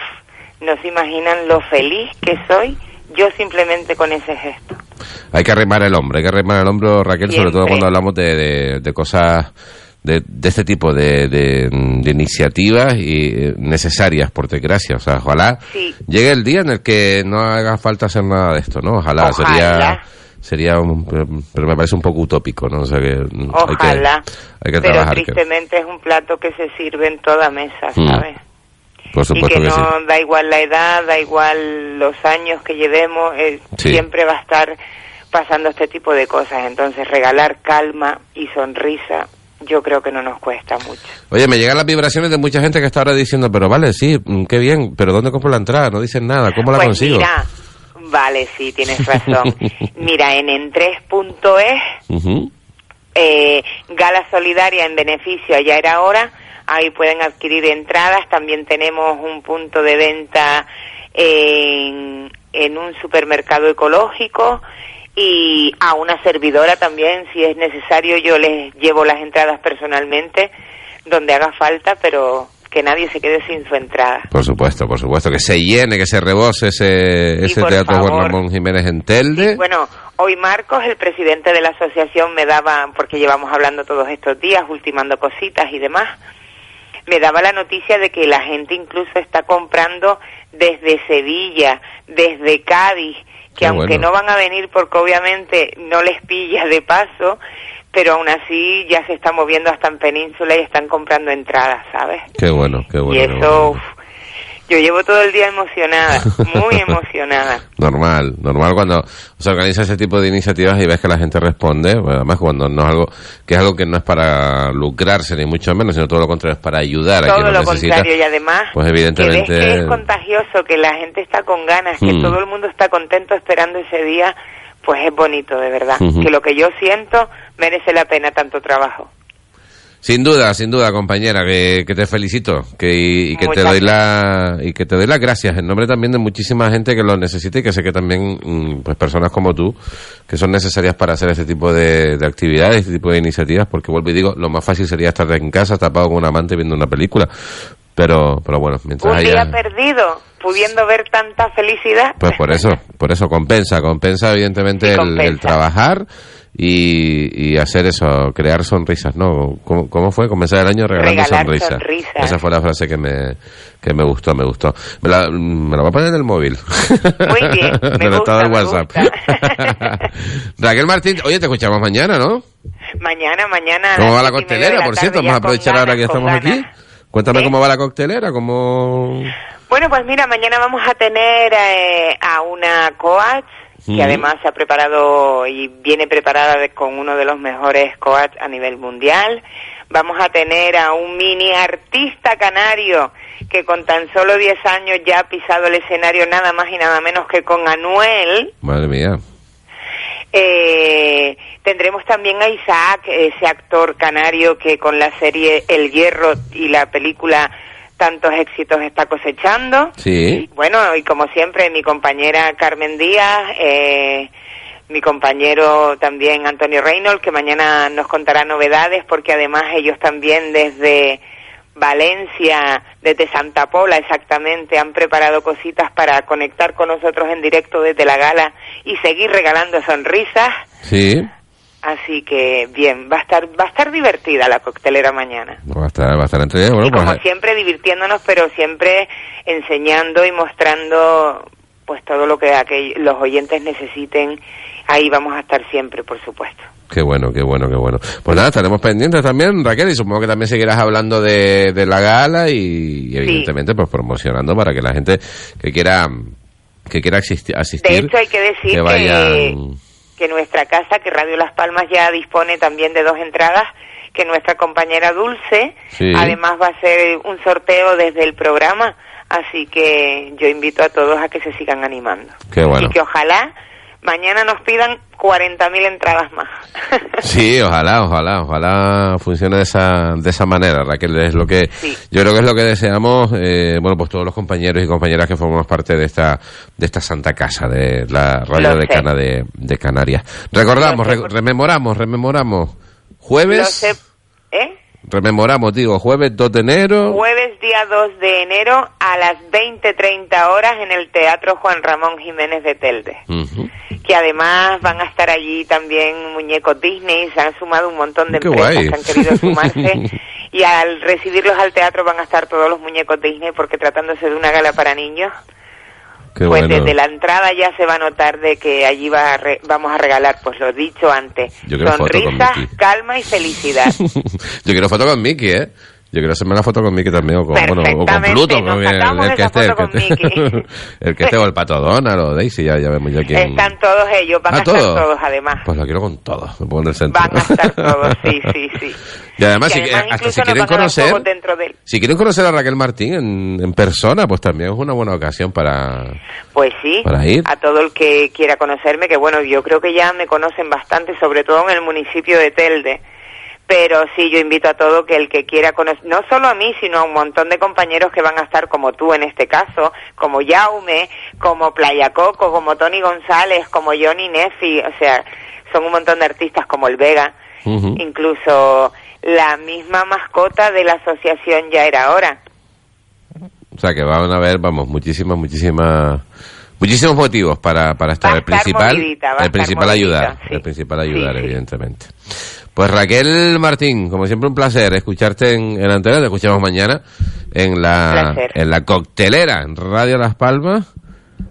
no se imaginan lo feliz que soy yo simplemente con ese gesto. Hay que arrimar el hombro, hay que arrimar el hombro, Raquel, sobre todo cuando hablamos de, de, de cosas de, de este tipo de, de, de iniciativas y eh, necesarias, por desgracia. O sea, ojalá Sí. llegue el día en el que no haga falta hacer nada de esto, ¿no? Ojalá, Ojalá. sería sería un, pero me parece un poco utópico, ¿no? O sea que mm, hay que, Ojalá. hay que Pero trabajar. que- tristemente es un plato que se sirve en toda mesa, Mm, ¿sabes? por y supuesto que que, no sí. da igual la edad, da igual los años que llevemos, eh, Sí. siempre va a estar pasando este tipo de cosas. Entonces, regalar calma y sonrisa, yo creo que no nos cuesta mucho. Oye, me llegan las vibraciones de mucha gente que está ahora diciendo, pero vale, sí, mm, qué bien, pero ¿dónde compro la entrada? No dicen nada, ¿cómo la pues consigo? mira, vale, sí, tienes razón. mira, en entres.es, Ujú. eh, gala solidaria en beneficio, allá era hora, ahí pueden adquirir entradas, también tenemos un punto de venta en, en un supermercado ecológico y a una servidora también, si es necesario, yo les llevo las entradas personalmente donde haga falta, pero que nadie se quede sin su entrada. Por supuesto, por supuesto, que se llene, que se rebose ese, ese teatro favor. Juan Ramón Jiménez en Telde. Bueno, hoy Marcos, el presidente de la asociación, me daba, porque llevamos hablando todos estos días, ultimando cositas y demás, me daba la noticia de que la gente incluso está comprando desde Sevilla, desde Cádiz, que Qué aunque bueno. no van a venir porque obviamente no les pilla de paso, pero aún así ya se está moviendo hasta en Península y están comprando entradas, ¿sabes? Qué bueno, qué bueno. y eso, uf, yo llevo todo el día emocionada, muy emocionada. Normal, normal cuando se organiza ese tipo de iniciativas y ves que la gente responde, bueno, además cuando no es algo que es algo que no es para lucrarse ni mucho menos, sino todo lo contrario, es para ayudar a todo quien lo lo necesita. contrario y además pues que ves evidentemente que es contagioso, que la gente está con ganas, que Mm. todo el mundo está contento esperando ese día, pues es bonito de verdad. Que lo que yo siento merece la pena tanto trabajo. Sin duda, sin duda, compañera, que, que te felicito que, y, y que te doy la y que te doy las gracias en nombre también de muchísima gente que lo necesita y que sé que también mm, pues personas como tú que son necesarias para hacer este tipo de, de actividades, este tipo de iniciativas, porque vuelvo y digo, lo más fácil sería estar en casa tapado con un amante viendo una película, pero pero bueno, mientras Un haya día perdido, pudiendo ver tanta felicidad. pues por eso, por eso compensa, compensa evidentemente Sí, el- compensa. El, trabajar y, y hacer eso, crear sonrisas, ¿no? ¿Cómo, cómo fue? Comenzar el año regalando Regalar sonrisas. Esa fue la frase que me, que me gustó, me gustó. Me la, me la voy a poner en el móvil. Muy bien, me estado gusta, me WhatsApp. Raquel Martín, oye, te escuchamos mañana, ¿no? Mañana, mañana. ¿Cómo va la coctelera, la por cierto? Vamos a aprovechar ahora que ganas, estamos aquí. Cuéntame ¿Eh? cómo va la coctelera, cómo... Bueno, pues mira, mañana vamos a tener eh, a una coach que además se ha preparado y viene preparada de- con uno de los mejores coach a nivel mundial. vamos a tener a un mini artista canario que con tan solo 10 años ya ha pisado el escenario nada más y nada menos que con Anuel. Madre mía. Eh, tendremos también a Isaac, ese actor canario que con la serie El Hierro y la película tantos éxitos está cosechando. Sí. Bueno, y como siempre, mi compañera Carmen Díaz, eh, mi compañero también Antonio Reynolds, que mañana nos contará novedades, porque además ellos también desde Valencia, desde Santa Pola exactamente, han preparado cositas para conectar con nosotros en directo desde la gala y seguir regalando sonrisas. Sí. Así que bien, va a estar va a estar divertida la coctelera mañana. Va a estar, va a estar entretenida. Bueno, y como pues, siempre divirtiéndonos, pero siempre enseñando y mostrando pues todo lo que aquel- los oyentes necesiten. Ahí vamos a estar siempre, por supuesto. Qué bueno, qué bueno, qué bueno. Pues nada, estaremos pendientes también, Raquel, y supongo que también seguirás hablando de, de la gala y, y evidentemente pues promocionando para que la gente que quiera que quiera asisti- De asistir hecho, hay que decir que, vayan que nuestra casa, que Radio Las Palmas ya dispone también de dos entradas, que nuestra compañera Dulce, Sí. además va a hacer un sorteo desde el programa, así que yo invito a todos a que se sigan animando. Qué bueno. Y que ojalá mañana nos pidan 40.000 entradas más. Sí, ojalá, ojalá, ojalá funcione de esa, de esa manera, Raquel, es lo que, yo creo que es lo que deseamos, eh, bueno, pues todos los compañeros y compañeras que formamos parte de esta, de esta santa casa, de la radio decana de, de Canarias. Recordamos, re- rememoramos, rememoramos, jueves. Rememoramos, digo, jueves 2 de enero, Jueves día 2 de enero a las 20.30 horas en el Teatro Juan Ramón Jiménez de Telde. Que además van a estar allí también muñecos Disney, se han sumado un montón de Qué empresas guay. que han querido sumarse y al recibirlos al teatro van a estar todos los muñecos Disney porque tratándose de una gala para niños, Qué pues bueno. desde la entrada ya se va a notar de que allí va a re- vamos a regalar, pues lo dicho antes, sonrisas, calma y felicidad. Yo quiero foto con Mickey, ¿eh? Yo quiero hacerme la foto con Mickey también, o con, bueno, o con Pluto, nos el, que esté, el que esté, el que esté, o el Pato Donald, o Daisy, ya, ya vemos ya quién. Están todos ellos, van Ah, a estar ¿todos? todos además. Pues lo quiero con todo, me pongo en el centro. Van a estar todos, sí, sí, sí. Y además, si, además hasta si quieren conocer, de si quieren conocer a Raquel Martín en, en persona, pues también es una buena ocasión para... Pues sí, Para ir. a todo el que quiera conocerme, que bueno, yo creo que ya me conocen bastante, sobre todo en el municipio de Telde. Pero sí, yo invito a todo que el que quiera conocer, no solo a mí, sino a un montón de compañeros que van a estar como tú en este caso, como Jaume, como Playa Coco, como Tony González, como Johnny Nefi, o sea, son un montón de artistas como el Vega, incluso la misma mascota de la asociación Ya Era Hora. O sea que van a haber, vamos, muchísimas, muchísimas... Muchísimos motivos para, para estar. Va el estar principal, movidita, el estar principal movidita, ayudar, sí. el principal ayudar, evidentemente. Pues Raquel Martín, como siempre un placer escucharte en, en antena, te escuchamos mañana en la, en la coctelera, en Radio Las Palmas,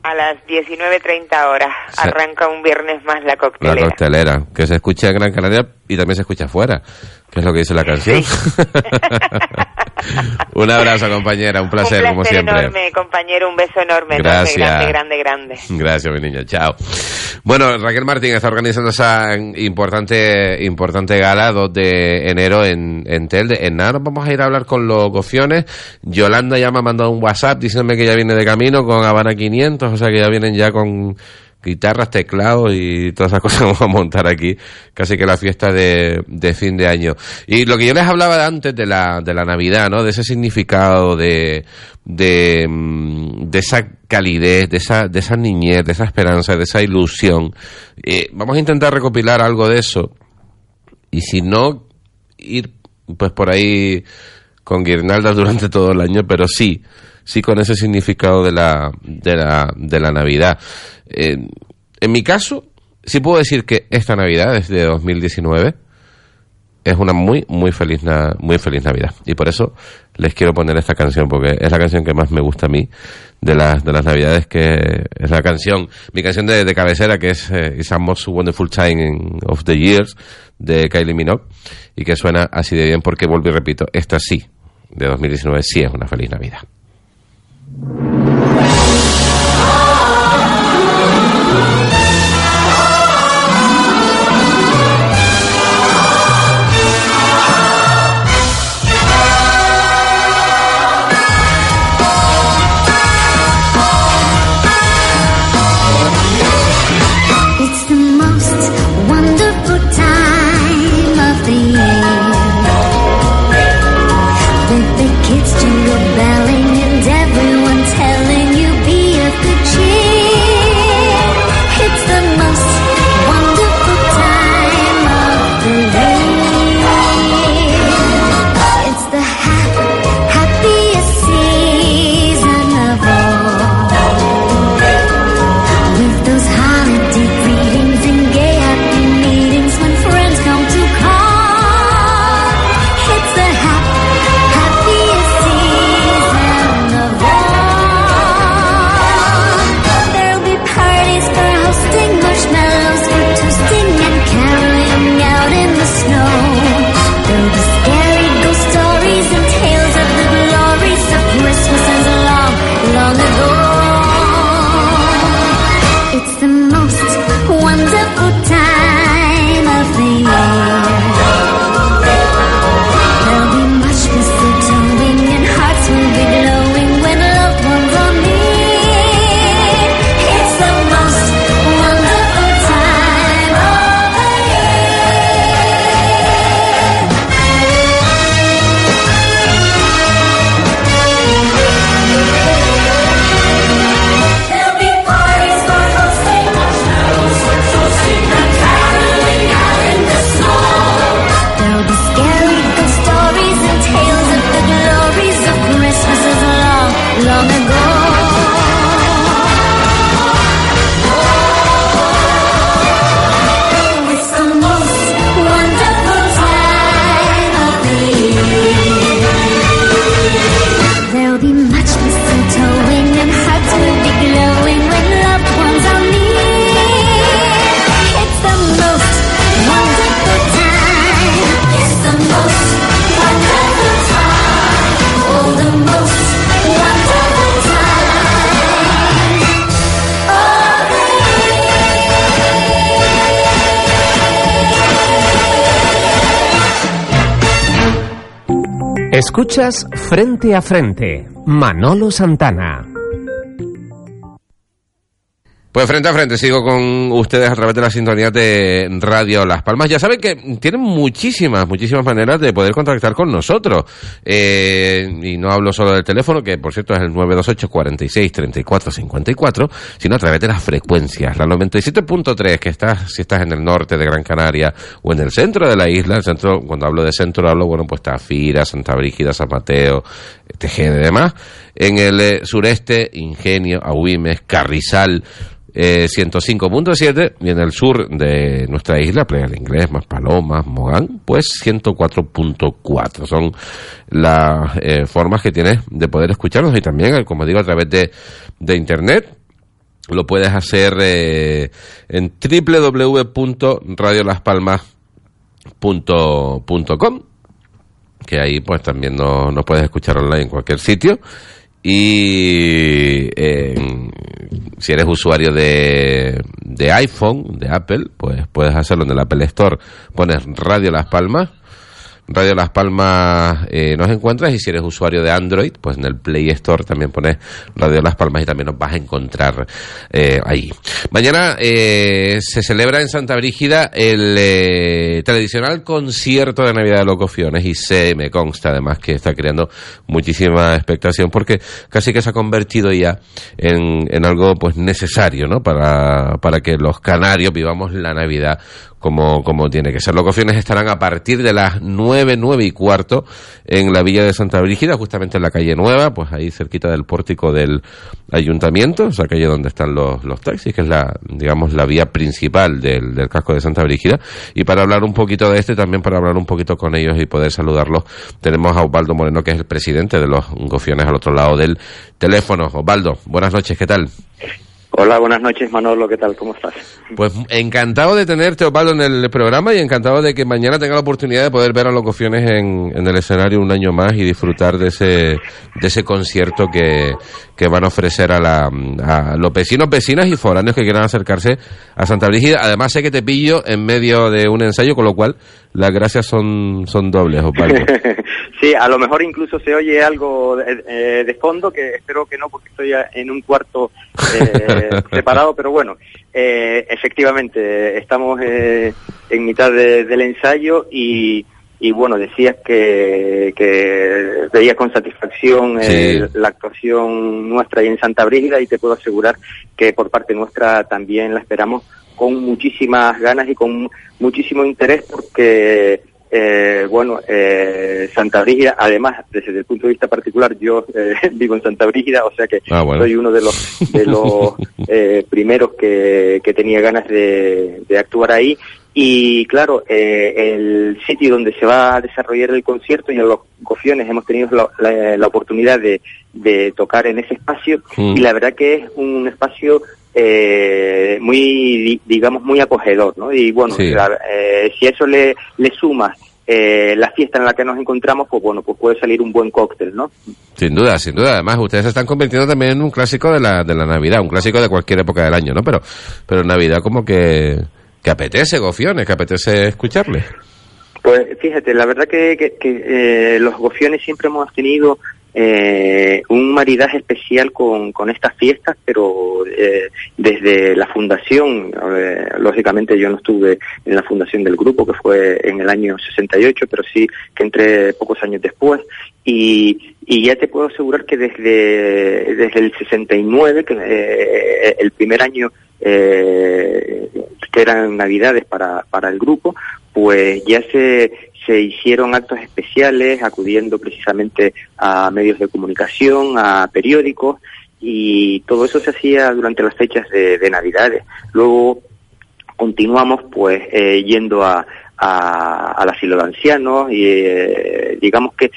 A las 19.30 horas arranca un viernes más la la coctelera. coctelera, que se escucha en Gran Canaria y también se escucha afuera, que es lo que dice la canción. un abrazo compañera, un placer, un placer como siempre. enorme, compañero, un beso enorme, Gracias. enorme, grande, grande, grande. Gracias, mi niña. Chao. Bueno, Raquel Martín está organizando esa importante importante gala 2 de enero en, en Telde. En nada nos vamos a ir a hablar con los gofiones. Yolanda ya me ha mandado un WhatsApp diciéndome que ya viene de camino con Habana 500, o sea que ya vienen ya con guitarras, teclados y todas esas cosas que vamos a montar aquí, casi que la fiesta de, de fin de año. Y lo que yo les hablaba antes de la, de la Navidad, ¿no? De ese significado, de, mm, de esa calidez, de esa, de esa niñez, de esa esperanza, de esa ilusión. Eh, vamos a intentar recopilar algo de eso. Y si no, ir pues por ahí con guirnaldas durante todo el año, pero sí, sí con ese significado de la, de la, de la Navidad. Eh, en mi caso, sí puedo decir que esta Navidad, desde 2019, es una muy, muy feliz, muy feliz Navidad. Y por eso les quiero poner esta canción, porque es la canción que más me gusta a mí de las, de las Navidades, que es la canción, mi canción de, de cabecera, que es eh, It's a Most Wonderful Time of the Years, de Kylie Minogue, y que suena así de bien, porque vuelvo y repito, esta sí, de 2019, sí es una feliz Navidad. Thank you. Escuchas Frente a Frente, Manolo Santana. Pues frente a frente sigo con ustedes a través de la sintonía de Radio Las Palmas. Ya saben que tienen muchísimas, muchísimas maneras de poder contactar con nosotros. Eh, y no hablo solo del teléfono, que por cierto es el 928 46 34 54, sino a través de las frecuencias. La 97.3, que está, si estás en el norte de Gran Canaria o en el centro de la isla, el centro, cuando hablo de centro hablo, bueno, pues Tafira, Santa Brígida, San Mateo, Tejeda y demás. En el eh, sureste, Ingenio, Agüimes, Carrizal, eh, 105.7 y en el sur de nuestra isla, Playa del Inglés, más Palomas, Mogán, pues 104.4. Son las eh, formas que tienes de poder escucharnos y también, eh, como digo, a través de, de internet. Lo puedes hacer eh, en www.radiolaspalmas.com que ahí pues también no- nos puedes escuchar online en cualquier sitio y eh, si eres usuario de, de iPhone, de Apple, pues puedes hacerlo en el Apple Store. Pones Radio Las Palmas. Radio Las Palmas eh, nos encuentras y si eres usuario de Android, pues en el Play Store también pones Radio Las Palmas y también nos vas a encontrar eh, ahí. Mañana eh, se celebra en Santa Brígida el eh, tradicional concierto de Navidad de Locofiones y se me consta además que está creando muchísima expectación porque casi que se ha convertido ya en, en algo pues necesario, ¿no? Para, para que los canarios vivamos la Navidad como, como tiene que ser. Locofiones estarán a partir de las nueve, nueve y cuarto en la villa de Santa Brígida, justamente en la calle Nueva, pues ahí cerquita del pórtico del ayuntamiento, esa calle donde están los, los taxis, que es la, digamos, la vía principal del, del casco de Santa Brígida. Y para hablar un poquito de este, también para hablar un poquito con ellos y poder saludarlos, tenemos a Osvaldo Moreno, que es el presidente de los Gofiones al otro lado del teléfono. Osvaldo, buenas noches, ¿qué tal? Hola, buenas noches Manolo, ¿qué tal? ¿Cómo estás? Pues encantado de tenerte, Osvaldo, en el programa y encantado de que mañana tenga la oportunidad de poder ver a los Gofiones en, en el escenario un año más y disfrutar de ese, de ese concierto que, que van a ofrecer a, la, a los vecinos, vecinas y foráneos que quieran acercarse a Santa Brígida. Además sé que te pillo en medio de un ensayo, con lo cual las gracias son, son dobles, Osvaldo. sí, a lo mejor incluso se oye algo de, eh, de fondo, que espero que no, porque estoy en un cuarto eh, separado, pero bueno, eh, efectivamente, estamos eh, en mitad de- del ensayo y, y bueno, decías que, que veías con satisfacción eh, la actuación nuestra ahí en Santa Brígida y te puedo asegurar que por parte nuestra también la esperamos con muchísimas ganas y con muchísimo interés porque eh, bueno, eh, Santa Brígida, además, desde el punto de vista particular, yo vivo en Santa Brígida, o sea que Ah, bueno. soy uno de los, de los primeros que, que tenía ganas de, de actuar ahí. Y claro, eh, el sitio donde se va a desarrollar el concierto y en los Gofiones hemos tenido la, la- la oportunidad de, de tocar en ese espacio Mm. y la verdad que es un espacio eh, muy, di- digamos, muy acogedor, ¿no? Y bueno, Sí. la- eh, si a eso le, le sumas eh, la fiesta en la que nos encontramos, pues bueno, pues puede salir un buen cóctel, ¿no? Sin duda, sin duda. Además, ustedes se están convirtiendo también en un clásico de la, de la Navidad, un clásico de cualquier época del año, ¿no? Pero, pero Navidad como que, que apetece, Gofiones, que apetece escucharles. Pues fíjate, la verdad que, que- que, eh, los gofiones siempre hemos tenido eh, un maridaje especial con, con estas fiestas, pero eh, desde la fundación, eh, lógicamente yo no estuve en la fundación del grupo, que fue en el año 68, pero sí que entré pocos años después, y, y ya te puedo asegurar que desde, desde el 69, que eh, el primer año que eran navidades para, para el grupo, pues ya se, se hicieron actos especiales acudiendo precisamente a medios de comunicación, a periódicos y todo eso se hacía durante las fechas de, de Navidades. Luego continuamos pues eh, yendo a, a, al asilo de ancianos y eh, digamos que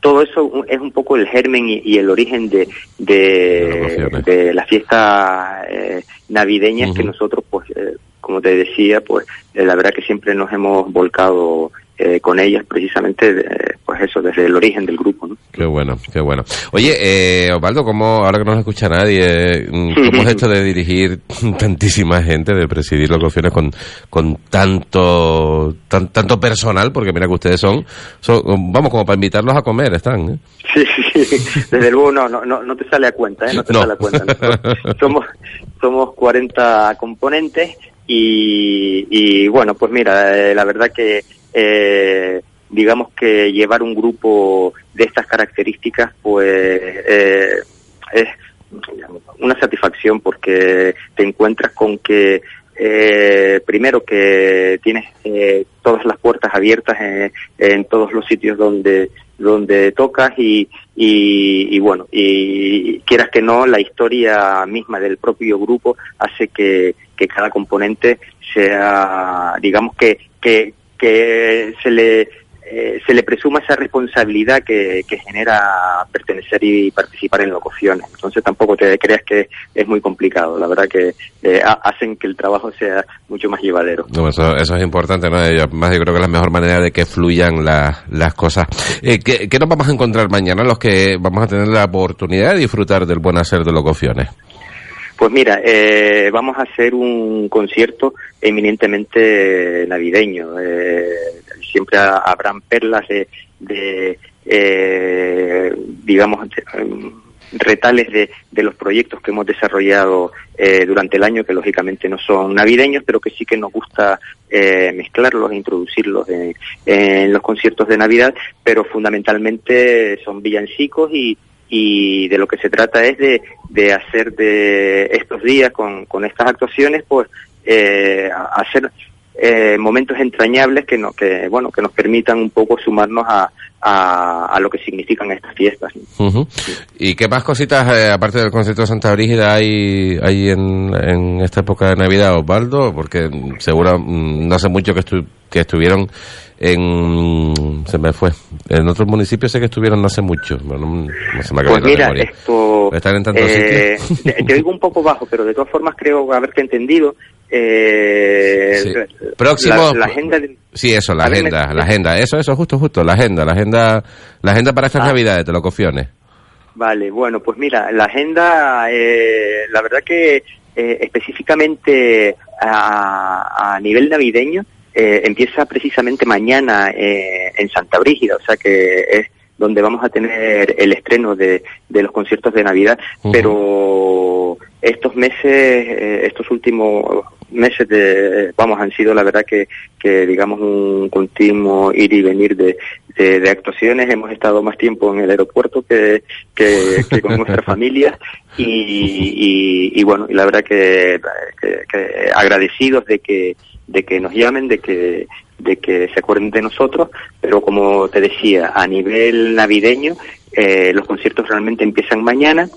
todo eso es un poco el germen y, y el origen de, de, de las fiestas eh, navideñas que nosotros, pues, como te decía, pues eh, la verdad que siempre nos hemos volcado eh, con ellas precisamente, de- pues eso, desde el origen del grupo. ¿no? Qué bueno, qué bueno. Oye, eh, Osvaldo, ¿cómo, ahora que no nos escucha nadie, mm, cómo es esto de dirigir tantísima gente, de presidir locuciones con, con tanto, tan- tanto personal? Porque mira que ustedes son, son, vamos, como para invitarlos a comer, están, ¿eh? Sí, sí, sí. Desde luego no, no, no, no te sale a cuenta, ¿eh? No te No. sale a cuenta. Somos, somos 40 componentes y, y bueno, pues mira, eh, la verdad que eh, digamos que llevar un grupo de estas características pues eh, es una satisfacción porque te encuentras con que eh, primero que tienes todas las puertas abiertas en, todos los sitios donde donde tocas y, y, bueno y quieras que no la historia misma del propio grupo hace que, que cada componente sea digamos que, que se le eh, se le presuma esa responsabilidad que, que genera pertenecer y participar en locuciones. Entonces tampoco te creas que es muy complicado. La verdad que eh, ha- hacen que el trabajo sea mucho más llevadero. No, eso, eso es importante, ¿no? Además, yo creo que es la mejor manera de que fluyan la- las cosas. Eh, ¿qué, qué nos vamos a encontrar mañana los que vamos a tener la oportunidad de disfrutar del buen hacer de locuciones? Pues mira, eh, vamos a hacer un concierto eminentemente navideño. Eh, siempre ha- habrán perlas de, de, eh, digamos, em, retales de, de los proyectos que hemos desarrollado eh, durante el año, que lógicamente no son navideños, pero que sí que nos gusta eh, mezclarlos e introducirlos en los conciertos de Navidad, pero fundamentalmente son villancicos y, y de lo que se trata es de, de hacer de estos días con, con estas actuaciones, pues eh, hacer eh, momentos entrañables que, no, que, bueno, que nos permitan un poco sumarnos a, a, a lo que significan estas fiestas. ¿Y qué más cositas, eh, aparte del concierto de Santa Brígida, hay, hay en, en esta época de Navidad, Osvaldo? Porque mm, seguro mm, no hace mucho que, estu- que estuvieron en... se me fue. En otros municipios sé que estuvieron no hace mucho. pero No, se me Pues la mira, esto... Están en tantos eh, sitios. te, te oigo un poco bajo, pero de todas formas creo haberte entendido. Eh, Sí. Próximo- La, la agenda de- Sí, eso, la me- agenda, la agenda. Eso, eso, justo, justo, la agenda, la agenda, la agenda para estas Ah. navidades, de locofiones. Vale, bueno, pues mira, la agenda, eh, la verdad que eh, específicamente a, a nivel navideño eh, empieza precisamente mañana eh, en Santa Brígida, o sea que es donde vamos a tener el estreno de, de los conciertos de Navidad, pero estos meses, eh, estos últimos meses de, vamos, han sido la verdad que, que digamos un continuo ir y venir de, de, de actuaciones. Hemos estado más tiempo en el aeropuerto que, que, que con nuestras familias y, y, y bueno, y la verdad que, que- que agradecidos de que, de que nos llamen, de que, de que se acuerden de nosotros, pero como te decía, a nivel navideño, eh, los conciertos realmente empiezan mañana,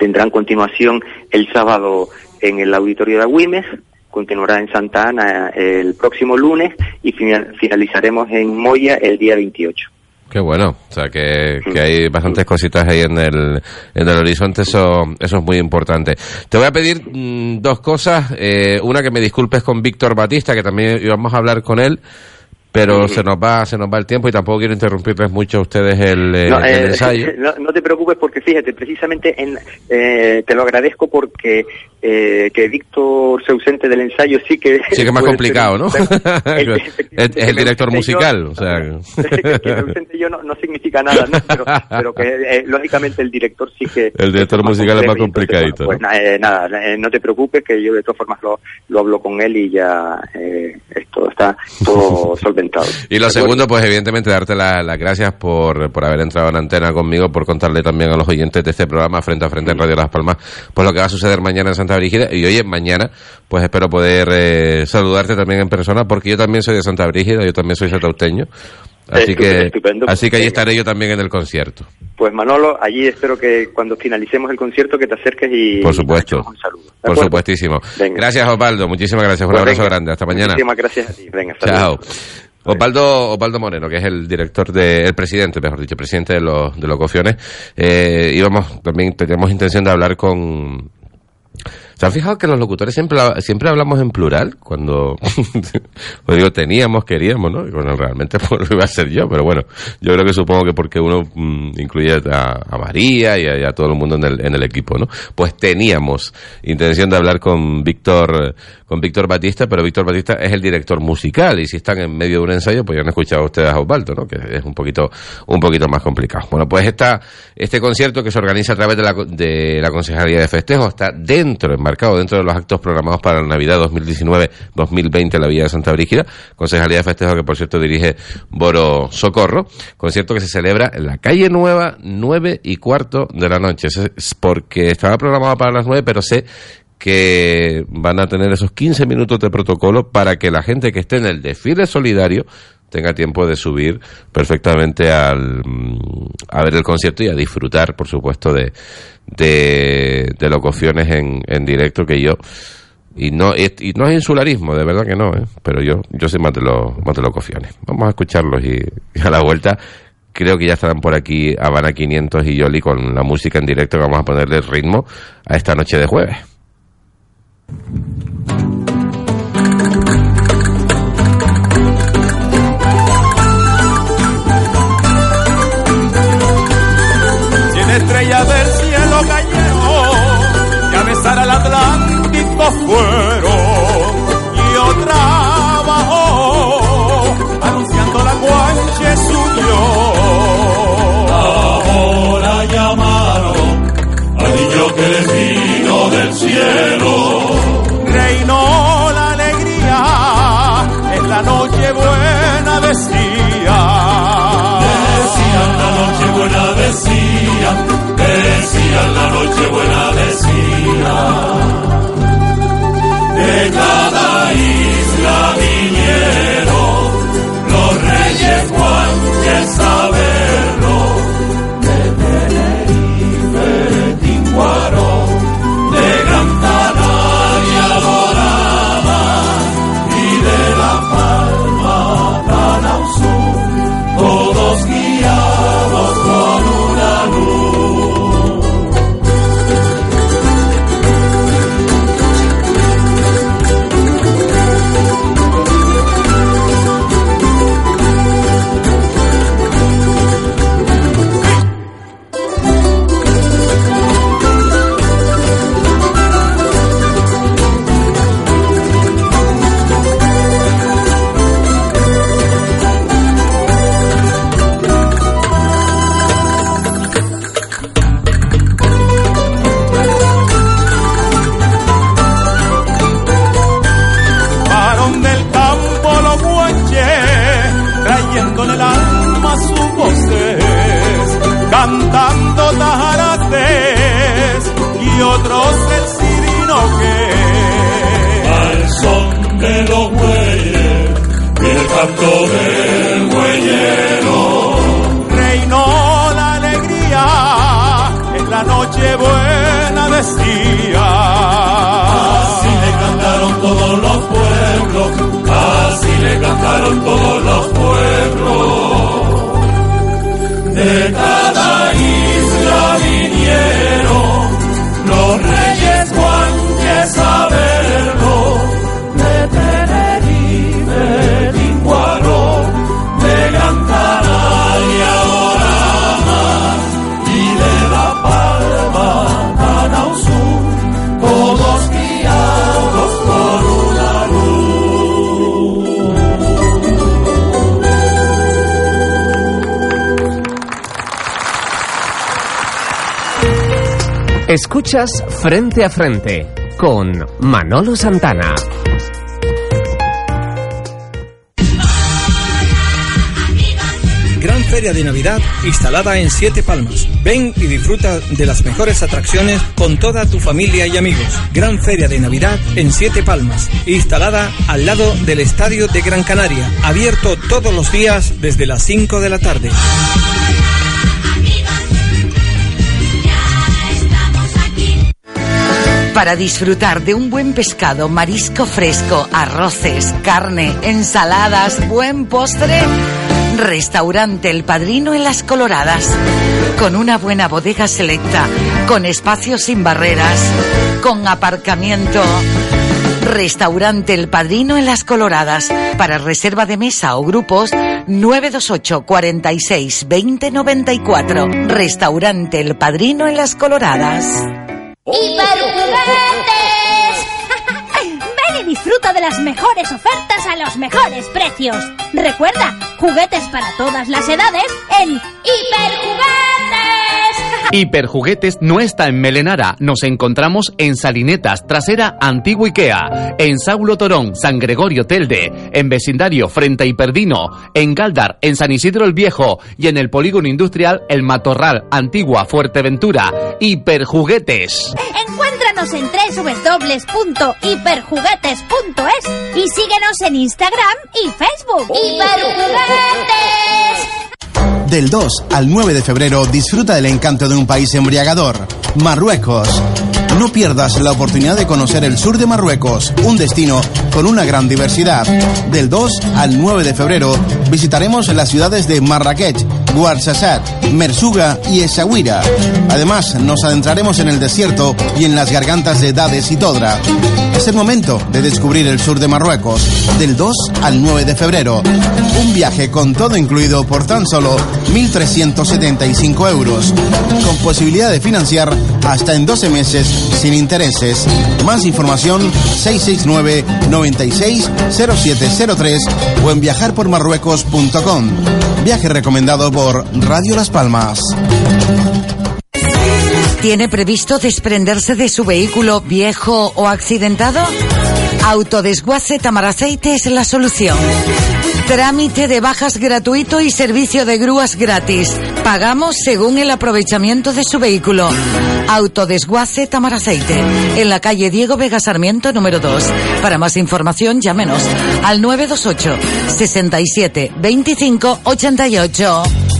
tendrán continuación el sábado en el auditorio de Agüimes, continuará en Santa Ana el próximo lunes y final- finalizaremos en Moya el día 28. Qué bueno, o sea que, que hay bastantes cositas ahí en el, en el horizonte, eso, eso es muy importante. Te voy a pedir mm, dos cosas, eh, una que me disculpes con Víctor Batista, que también íbamos a hablar con él, pero se nos va, se nos va el tiempo y tampoco quiero interrumpirles mucho a ustedes el, eh, No, el eh, ensayo. no, no te preocupes porque fíjate, precisamente en, eh, te lo agradezco porque eh, que Víctor se ausente del ensayo sí que... Sí que es más complicado, ¿no? ser- el- es, es el director musical, o sea. que me ausente yo no, no significa nada, ¿no? pero, pero que eh, lógicamente el director sí que... El director musical es más complicadito. Pues nada, eh, no te preocupes que yo de todas formas lo, lo hablo con él y ya eh, esto está todo solventado. Y lo segundo, pues evidentemente darte la- las gracias por, por haber entrado en antena conmigo, por contarle también a los oyentes de este programa frente a frente en Radio Las Palmas, pues lo que va a suceder mañana en Santa Brígida. Y oye, mañana, pues espero poder eh, saludarte también en persona, porque yo también soy de Santa Brígida, yo también soy satauteño. Así Estupendo, que, estupendo. así que allí estaré yo también en el concierto. Pues Manolo, allí espero que cuando finalicemos el concierto que te acerques y Por supuesto. un saludo. ¿de Por acuerdo? supuestísimo. Venga. Gracias, Osvaldo. Muchísimas gracias. Un Pues abrazo venga. grande. Hasta mañana. Muchísimas gracias a ti. Venga, hasta Chao. luego. Osvaldo, Osvaldo Moreno, que es el director de, el presidente, mejor dicho, presidente de los, de los Cofiones, eh, íbamos, también teníamos intención de hablar con, ¿Se han fijado que los locutores siempre, siempre hablamos en plural? Cuando, pues digo, teníamos, queríamos, ¿no? Bueno, realmente pues, lo iba a ser yo, pero bueno, yo creo que supongo que porque uno mm, incluye a, a María y a, y a todo el mundo en el, en el equipo, ¿no? Pues teníamos intención de hablar con Víctor, con Víctor Batista, pero Víctor Batista es el director musical y si están en medio de un ensayo, pues ya han escuchado ustedes a Osvaldo, ¿no? Que es un poquito, un poquito más complicado. Bueno, pues esta, este concierto que se organiza a través de la, de la Concejalía de Festejos está dentro, enmarcado dentro de los actos programados para la Navidad 2019-2020 en la Villa de Santa Brígida, Concejalía de Festejos que por cierto dirige Boro Socorro, concierto que se celebra en la calle Nueva, nueve y cuarto de la noche. Es porque estaba programado para las nueve, pero sé que van a tener esos 15 minutos de protocolo para que la gente que esté en el desfile solidario tenga tiempo de subir perfectamente al, mm, a ver el concierto y a disfrutar, por supuesto, de, de, de locuciones en, en directo que yo y no y, y no es insularismo, de verdad que no, ¿eh? pero yo yo más de los de locuciones. Vamos a escucharlos y, y a la vuelta creo que ya estarán por aquí Habana 500 y Yoli con la música en directo que vamos a ponerle ritmo a esta noche de jueves. Cien estrellas del Frente a Frente con Manolo Santana. Gran Feria de Navidad instalada en Siete Palmas. Ven y disfruta de las mejores atracciones con toda tu familia y amigos. Gran Feria de Navidad en Siete Palmas, instalada al lado del Estadio de Gran Canaria, abierto todos los días desde las 5 de la tarde. Para disfrutar de un buen pescado, marisco fresco, arroces, carne, ensaladas, buen postre, Restaurante El Padrino en Las Coloradas. Con una buena bodega selecta, con espacios sin barreras, con aparcamiento. Restaurante El Padrino en Las Coloradas. Para reserva de mesa o grupos, 928 46 20 94. Restaurante El Padrino en Las Coloradas. ¡Hiperjuguetes! Los mejores precios. Recuerda, juguetes para todas las edades en Hiperjuguetes. Hiperjuguetes no está en Melenara. Nos encontramos en Salinetas, trasera Antiguo Ikea, en Saulo Torón, San Gregorio Telde, en vecindario frente a Hiperdino, en Galdar, en San Isidro el Viejo y en el polígono industrial El Matorral, Antigua Fuerteventura. Hiperjuguetes. Encuéntranos en www.hiperjuguetes.es y síguenos en Instagram y Facebook. ¡Hiperjuguetes! Del 2 al 9 de febrero disfruta del encanto de un país embriagador, Marruecos. No pierdas la oportunidad de conocer el sur de Marruecos, un destino con una gran diversidad. Del 2 al 9 de febrero visitaremos las ciudades de Marrakech, Ouarzazate, Mersuga y Essaouira. Además, nos adentraremos en el desierto y en las gargantas de Dades y Todra. Es el momento de descubrir el sur de Marruecos, del 2 al 9 de febrero. Un viaje con todo incluido por tan solo 1.375 euros, con posibilidad de financiar hasta en 12 meses sin intereses. Más información 669 96 0703 o en viajarpormarruecos.com. Viaje recomendado por Radio Las Palmas. ¿Tiene previsto desprenderse de su vehículo viejo o accidentado? Autodesguace Tamaraceite es la solución. Trámite de bajas gratuito y servicio de grúas gratis. Pagamos según el aprovechamiento de su vehículo. Autodesguace Tamaraceite, en la calle Diego Vega Sarmiento número 2. Para más información, llámenos al 928 67 25 88.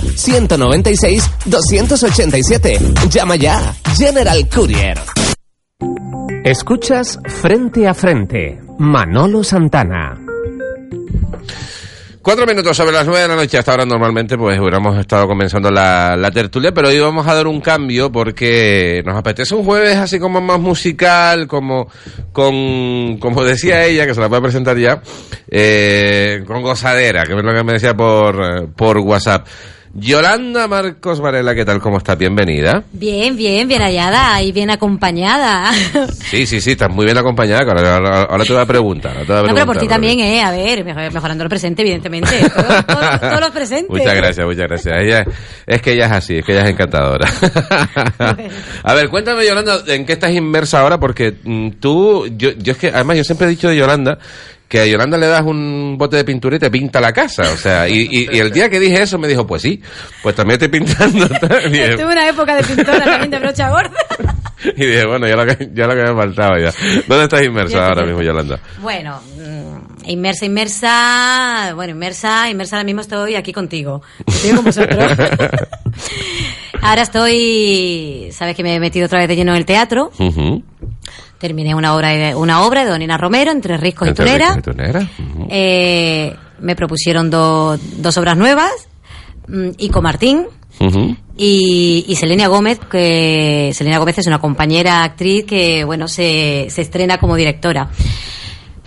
902-196-287. Llama ya. General Courier. Escuchas Frente a Frente. Manolo Santana. Cuatro minutos sobre las nueve de la noche. Hasta ahora normalmente pues hubiéramos estado comenzando la, la, tertulia, pero hoy vamos a dar un cambio porque nos apetece un jueves así como más musical, como con, como decía ella, que se la puede presentar ya, eh, con gozadera, que es lo que me decía por, por WhatsApp. Yolanda Marcos Varela, ¿qué tal? ¿Cómo estás? Bienvenida. Bien, bien, bien hallada y bien acompañada. Sí, sí, sí, estás muy bien acompañada. Ahora, ahora, ahora te voy a preguntar. Voy a no, pero por ti también, ¿eh? A ver, mejorando el presente, evidentemente. Todos, todos, todos los presentes. Muchas gracias, muchas gracias. Ella, es que ella es así, es que ella es encantadora. a ver, cuéntame, Yolanda, ¿en qué estás inmersa ahora? Porque mm, tú, yo, yo es que, además, yo siempre he dicho de Yolanda que a Yolanda le das un bote de pintura y te pinta la casa, o sea, y, y, y el día que dije eso me dijo, pues sí, pues también estoy pintando también. Tuve una época de pintora también de brocha gorda. Y dije, bueno, ya lo que, ya lo que me faltaba ya. ¿Dónde estás inmersa ahora mismo, Yolanda? Bueno, mm, inmersa, inmersa, bueno, inmersa, inmersa ahora mismo estoy aquí contigo. Estoy con vosotros. ahora estoy, sabes que me he metido otra vez de lleno en el teatro. Uh -huh. Terminé una obra, de, una obra de Donina Romero, Entre Riscos y Tunera. Y tunera. Uh -huh. eh, me propusieron do, dos obras nuevas, mm, Ico Martín uh -huh. y, y Selenia Gómez, que Selena Gómez es una compañera actriz que, bueno, se, se estrena como directora.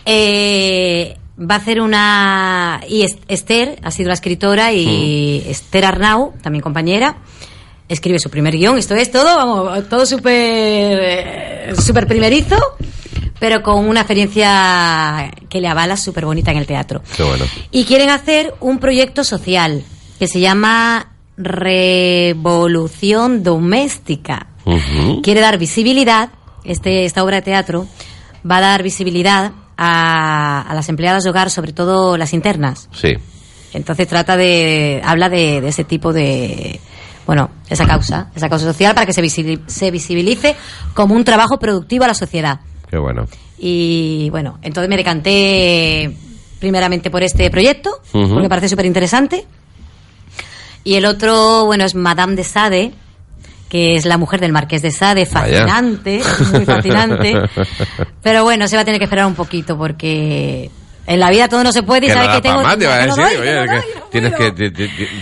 Eh, va a hacer una... Y Esther ha sido la escritora y uh -huh. Esther Arnau, también compañera, escribe su primer guion. Esto es todo, vamos, todo súper eh, super primerizo, pero con una experiencia que le avala súper bonita en el teatro. Qué bueno. Y quieren hacer un proyecto social que se llama Revolución Doméstica. Uh -huh. Quiere dar visibilidad, este, esta obra de teatro va a dar visibilidad a, a las empleadas de hogar, sobre todo las internas. Sí. Entonces trata de, habla de, de ese tipo de, bueno, esa causa, esa causa social para que se, visi- se visibilice como un trabajo productivo a la sociedad. Qué bueno. Y bueno, entonces me decanté primeramente por este proyecto, porque me parece súper interesante. Y el otro, bueno, es Madame de Sade, que es la mujer del Marqués de Sade, Vaya. fascinante, muy fascinante. Pero bueno, se va a tener que esperar un poquito porque en la vida todo no se puede y Que sabes que tengo tienes que,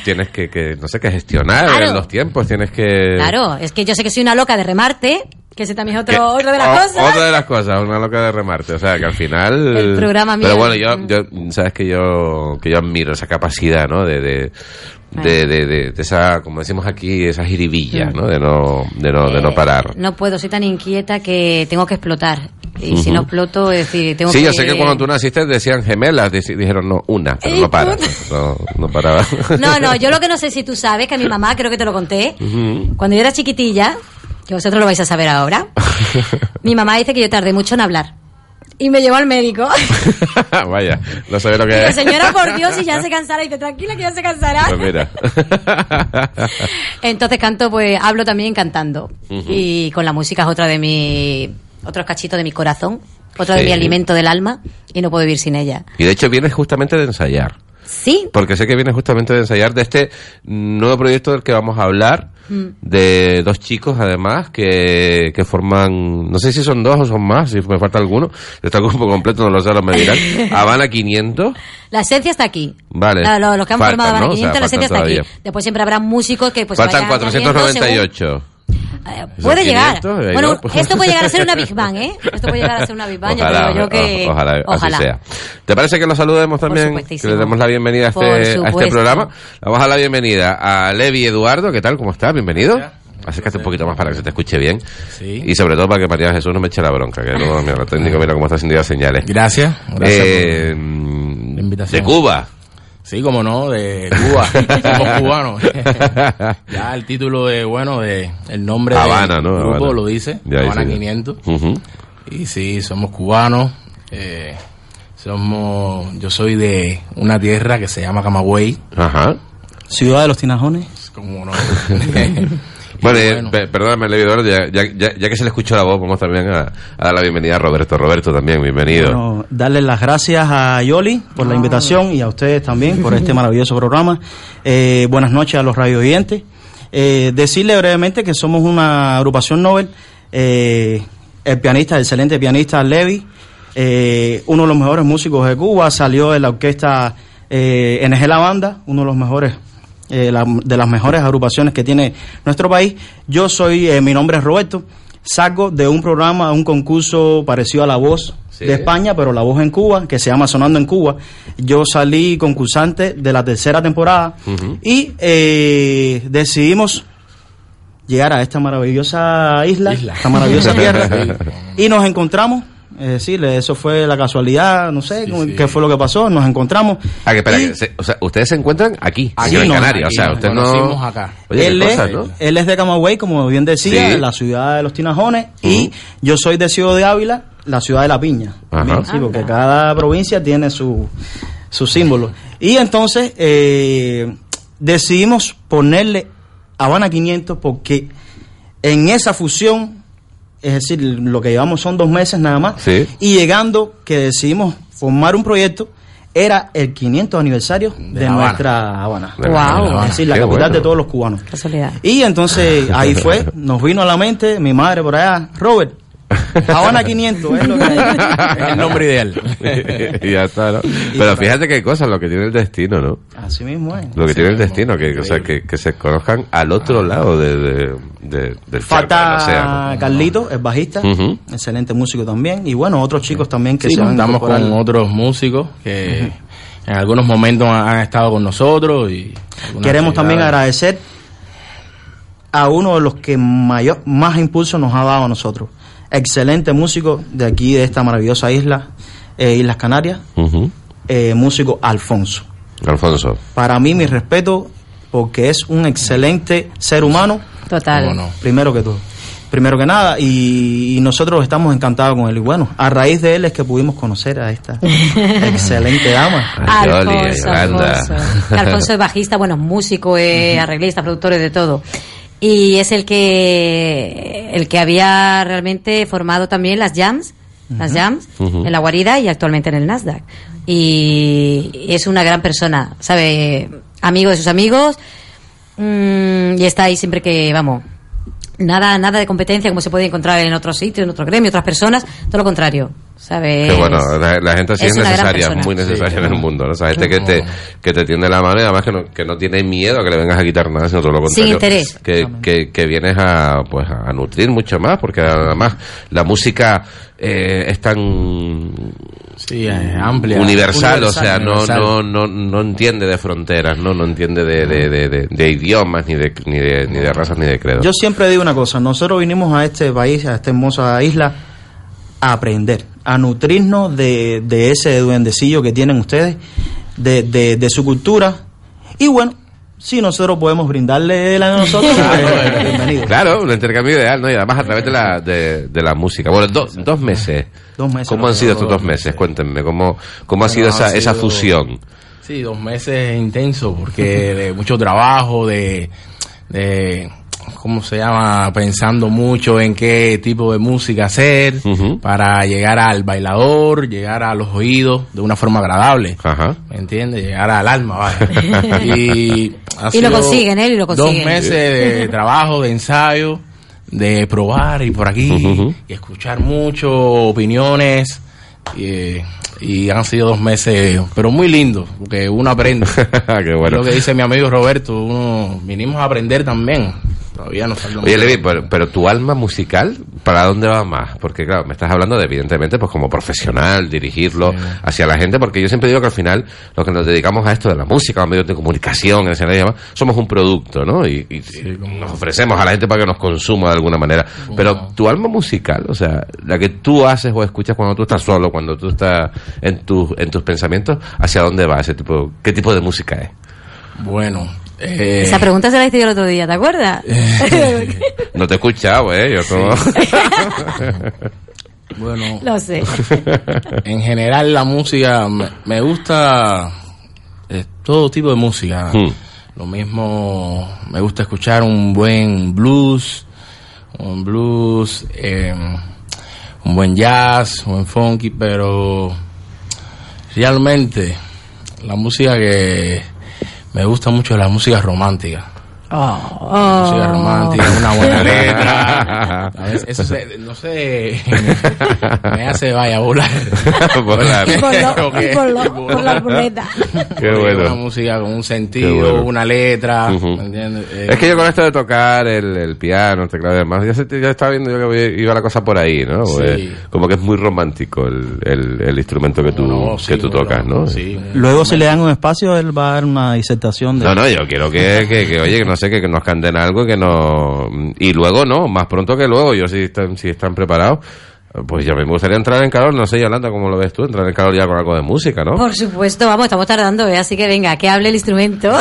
tienes que, que, no sé, que gestionar Claro. los tiempos, tienes que... Claro, es que yo sé que soy una loca de remarte, que ese también es que- otro, otra de las o- cosas. Otra de las cosas, una loca de remarte. O sea, que al final... El programa mío. Pero bueno, yo, yo, sabes que yo, que yo admiro esa capacidad, ¿no? De, de, de, de, de- de esa, como decimos aquí, esa jiribilla, Mm. ¿no? De no, de no, de no Eh, parar. No puedo, soy tan inquieta que tengo que explotar. Y si no exploto, es decir, tengo Sí, que... yo sé que cuando tú naciste decían gemelas, dijeron no, una, pero Ey, no para. No, no paraba. No, no, yo lo que no sé si tú sabes, que a mi mamá, creo que te lo conté, cuando yo era chiquitilla, que vosotros lo vais a saber ahora, mi mamá dice que yo tardé mucho en hablar. Y me llevó al médico. Vaya, no sabía lo que Digo, es. señora, por Dios, si ya se cansará. Y dice, tranquila, que ya se cansará. Pues mira. Entonces canto, pues hablo también cantando. Y con la música es otra de mi... Otros cachitos de mi corazón. Otro de mi alimento del alma. Y no puedo vivir sin ella. Y de hecho vienes justamente de ensayar. Sí. Porque sé que vienes justamente de ensayar de este nuevo proyecto del que vamos a hablar, Mm. de dos chicos además que, que forman, no sé si son dos o son más, si me falta alguno, está el grupo completo, no lo sé, lo me dirán. Habana 500, La esencia está aquí. vale. La- lo- los que han Faltan, formado Habana ¿no? O sea, 500, la esencia está aquí. Después siempre habrá músicos que pues Faltan vayan añadiendo 498. Según- Puede llegar. 500, ahí Bueno, pues. esto puede llegar a ser una Big Bang, ¿eh? Esto puede llegar a ser una Big Bang. Ojalá, yo creo yo que... ojalá, ojalá. así sea. ¿Te parece que lo saludemos también? Que le demos la bienvenida a este, a este programa. Vamos a dar la bienvenida a Levi Eduardo. ¿Qué tal? ¿Cómo estás? Bienvenido. Acércate un poquito más para que se te escuche bien. Sí. Y sobre todo para que María Jesús no me eche la bronca. Que luego, mira, el técnico mira cómo está haciendo ya señales. Gracias. Gracias Eh, por la invitación. de Cuba. Sí, como no, de Cuba. Somos cubanos. ya el título de, bueno, de el nombre Habana, del ¿no? grupo Habana. lo dice. Ya Habana dice ya. 500. Ujú. Y sí, somos cubanos. eh, somos, yo soy de una tierra que se llama Camagüey. Ajá. Ciudad de los Tinajones. Como no. Bueno, eh, pe- perdóname, Levi Eduardo, ya, ya, ya- ya que se le escuchó la voz, vamos también a, a dar la bienvenida a Roberto. Roberto también, bienvenido. Bueno, darle las gracias a Yoli por la invitación y a ustedes también por este maravilloso programa. Eh, buenas noches a los radio oyentes. Eh, decirle brevemente que somos una agrupación Nobel. Eh, el pianista, el excelente pianista Levi, eh, uno de los mejores músicos de Cuba, salió de la orquesta eh, NG La Banda, uno de los mejores eh, la- de las mejores agrupaciones que tiene nuestro país. Yo soy, eh, mi nombre es Roberto, saco de un programa, un concurso parecido a La Voz Sí. de España, pero La Voz en Cuba, que se llama Sonando en Cuba. Yo salí concursante de la tercera temporada y eh, decidimos llegar a esta maravillosa isla, esta maravillosa tierra, y nos encontramos. Es decir, eso fue la casualidad, no sé qué fue lo que pasó, nos encontramos. Ah, que espera, Y- que se- o sea, ustedes se encuentran aquí, Aquí en no, Canarias, aquí o sea, nos usted no... acá. Oye, él, es, él es de Camagüey, como bien decía, Sí. la ciudad de los Tinajones, y yo soy de Ciudad de Ávila, la ciudad de la piña. Ajá. Sí, porque cada provincia tiene su, su símbolo. Y entonces eh, decidimos ponerle Habana 500 porque en esa fusión, es decir, lo que llevamos son dos meses nada más, Sí. y llegando que decidimos formar un proyecto, era el 500 aniversario de, Habana. nuestra Habana. De la Wow. Habana. Es decir, la Qué capital bueno. de todos los cubanos. Casualidad. Y entonces ahí fue, nos vino a la mente mi madre por allá, Robert, Habana 500 es lo que Es el nombre ideal. y ya está, ¿no? Pero fíjate qué cosas, lo que tiene el destino, ¿no? Así mismo es. Lo que tiene el destino, que, o sea, que, que se conozcan al otro lado de, de- de- del Falta océano. Carlito, el bajista, excelente músico también. Y bueno, otros chicos también que Sí, se contamos con otros músicos que en algunos momentos han estado con nosotros y Queremos también agradecer a uno de los que mayor, más impulso nos ha dado a nosotros. Excelente músico de aquí, de esta maravillosa isla, eh, Islas Canarias, eh, músico Alfonso. Alfonso. Para mí, mi respeto, porque es un excelente ser humano. Total. Primero que todo. primero que nada, y, y nosotros estamos encantados con él. Y bueno, a raíz de él es que pudimos conocer a esta excelente dama. Alfonso, Alfonso. Alfonso es bajista, bueno, músico, eh, arreglista, productor de todo. Y es el que el que había realmente formado también las jams, las jams en la guarida y actualmente en el Nasdaq. Y es una gran persona, sabe, amigo de sus amigos mm, y está ahí siempre que vamos. Nada, nada de competencia como se puede encontrar en otros sitios, en otro gremio, otras personas, todo lo contrario, ¿sabe? Que bueno, la, la gente así es, es necesaria, persona. muy necesaria Sí, en el mundo, ¿no? Esa gente que te, que te tiende la mano y además que no, que no tiene miedo a que le vengas a quitar nada, sino todo lo Sin contrario. interés. Que, que, que vienes a, pues, a nutrir mucho más, porque además la música eh, es tan Sí, es amplia. universal, o sea, no, universal. no, no, no entiende de fronteras, no, no entiende de, de, de, de- de idiomas, ni de, ni de, ni de razas, ni de credos. Yo siempre digo una cosa, nosotros vinimos a este país, a esta hermosa isla, a aprender, a nutrirnos de, de ese duendecillo que tienen ustedes, de, de, de su cultura, y bueno, si nosotros podemos brindarle la de nosotros, bienvenido. Claro, un intercambio ideal, ¿no? Y además a través de la, de, de la música. Bueno, do- dos meses. Dos meses. ¿Cómo han sido estos dos meses? Cuéntenme, ¿cómo, cómo ha sido esa, esa fusión? Sí, dos meses intensos porque de mucho trabajo, de, de, ¿cómo se llama? Pensando mucho en qué tipo de música hacer para llegar al bailador, llegar a los oídos de una forma agradable. ¿Me entiendes? Llegar al alma, vaya. y, ha Y lo consiguen, ¿eh? Y lo consiguen. Dos meses de trabajo, de ensayo, de probar y por aquí, y escuchar mucho, opiniones. Y, y han sido dos meses, pero muy lindos, porque uno aprende. Qué bueno. Lo que dice mi amigo Roberto, uno vinimos a aprender también. Todavía no salgo Oye. Levi, pero, pero tu alma musical, ¿para dónde va más? Porque, claro, me estás hablando de, evidentemente, pues como profesional, dirigirlo hacia la gente, porque yo siempre digo que al final, los que nos dedicamos a esto de la música, a los medios de comunicación, el escenario y demás, somos un producto, ¿no? Y, y nos ofrecemos a la gente para que nos consuma de alguna manera. Pero tu alma musical, o sea, la que tú haces o escuchas cuando tú estás solo, cuando tú estás en, tus en tus pensamientos, ¿hacia dónde va ese tipo? ¿Qué tipo de música es? Bueno, eh, Esa pregunta se la hice yo el otro día, ¿te acuerdas? No te he escuchado, ¿eh? Yo como... bueno, Lo sé. en general la música me, me gusta eh, todo tipo de música. Hmm. Lo mismo me gusta escuchar un buen blues, un blues, eh, un buen jazz, un buen funky, pero realmente la música que me gusta mucho la música romántica. Oh. Música romántica, una buena letra. A veces eso se- no sé, me hace vaya volar. Volar. Y por lo- Creo que- y por lo- por la ruleta. Qué bueno. Una música con un sentido, bueno. una letra. ¿me entiendes? Eh, Es que yo con esto de tocar el, el piano, el teclado y demás, ya, se- ya estaba viendo yo que voy- iba la cosa por ahí, ¿no? Sí. Porque Como que es muy romántico el, el, el instrumento que tú, No, sí, que tú tocas, ¿no? Luego si le dan un espacio, él va a dar una disertación de... No, no, yo quiero que, que, que, oye, que no sé, que, que nos canden algo, que no... Y luego no, más pronto que luego, yo si están, si están preparados, pues ya me gustaría entrar en calor, no sé, Yolanda, ¿cómo lo ves tú? Entrar en calor ya con algo de música, ¿no? Por supuesto, vamos, estamos tardando, ¿eh? así que venga, que hable el instrumento.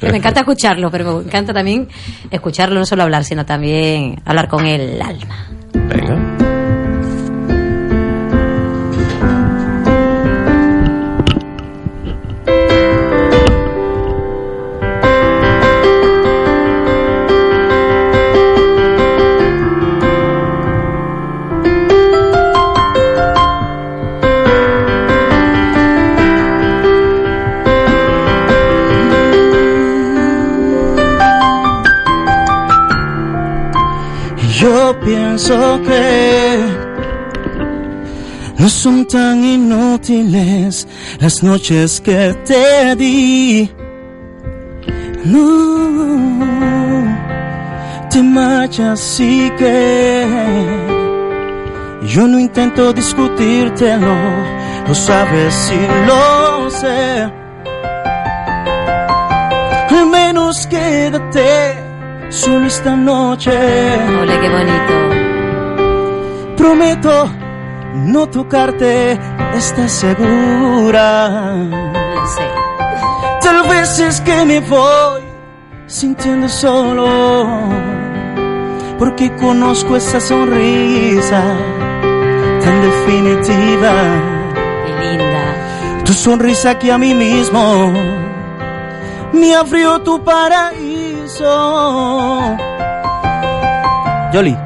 Que me encanta escucharlo, pero me encanta también escucharlo, no solo hablar, sino también hablar con el alma. Venga. Pienso que no son tan inútiles las noches que te di. No, te marchas y que yo no intento discutírtelo, lo sabes y lo sé. Al menos quédate solo esta noche. Ole, qué bonito. Prometo no tocarte, ¿estás segura? Sé. Tal vez es que me voy sintiendo solo. porque conozco esa sonrisa tan definitiva. linda. Tu sonrisa que a mí mismo me abrió tu paraíso. Yoli.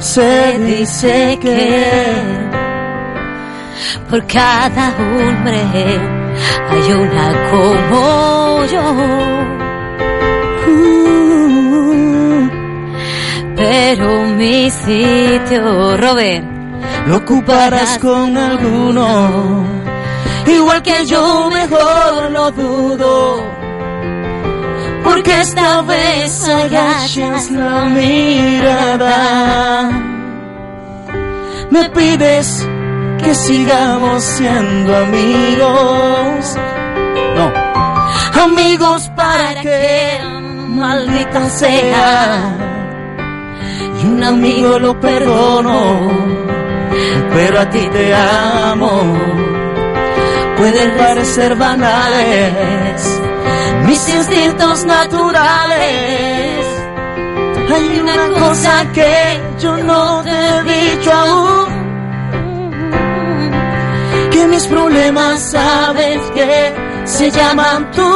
Se dice que por cada hombre hay una como yo. Pero mi sitio, Robert, lo ocuparás con alguno. Igual que yo, mejor lo dudo. Porque esta vez agachas la mirada. Me pides que sigamos siendo amigos. No, amigos para que maldita sea. Y un amigo lo perdono, pero a ti te amo. Pueden parecer banales mis instintos naturales. Hay una cosa que yo no te he dicho aún. Que mis problemas sabes que se llaman tú.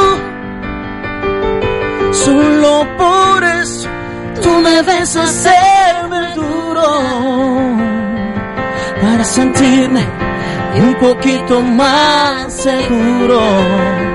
Solo por eso tú me ves hacerme duro. Para sentirme un poquito más seguro.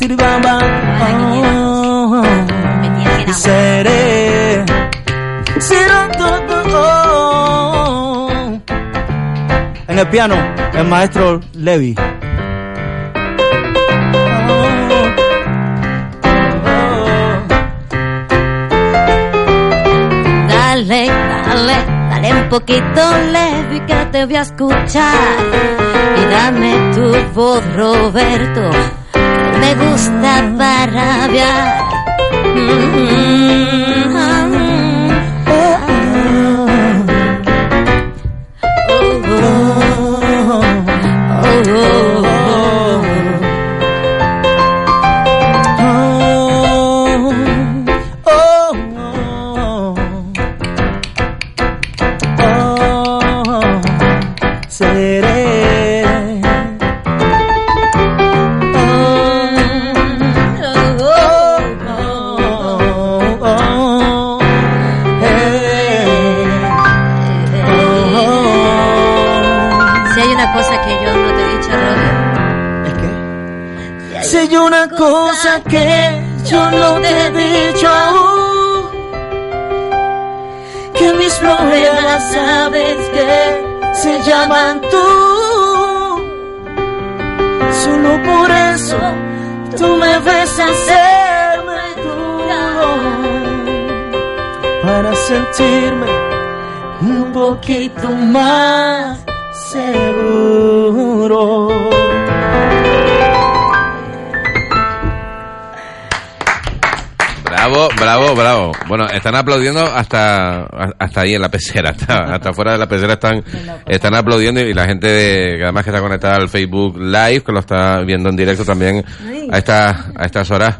Siribamba, oh, y seré, será todo. oh. En el piano, el maestro Levi. Dale, dale, dale un poquito leve que te voy a escuchar. Y dame tu voz, Roberto, me gusta para rabiar. Seré. Cosa que yo no te he dicho aún, que mis problemas sabes que se llaman tú. Solo por eso tú me ves hacerme duro para sentirme un poquito más seguro. Bravo, bravo, bravo. Bueno, están aplaudiendo hasta hasta ahí en la pecera, hasta, hasta fuera de la pecera están están aplaudiendo y la gente de- que además que está conectada al Facebook Live, que lo está viendo en directo también a estas a estas horas.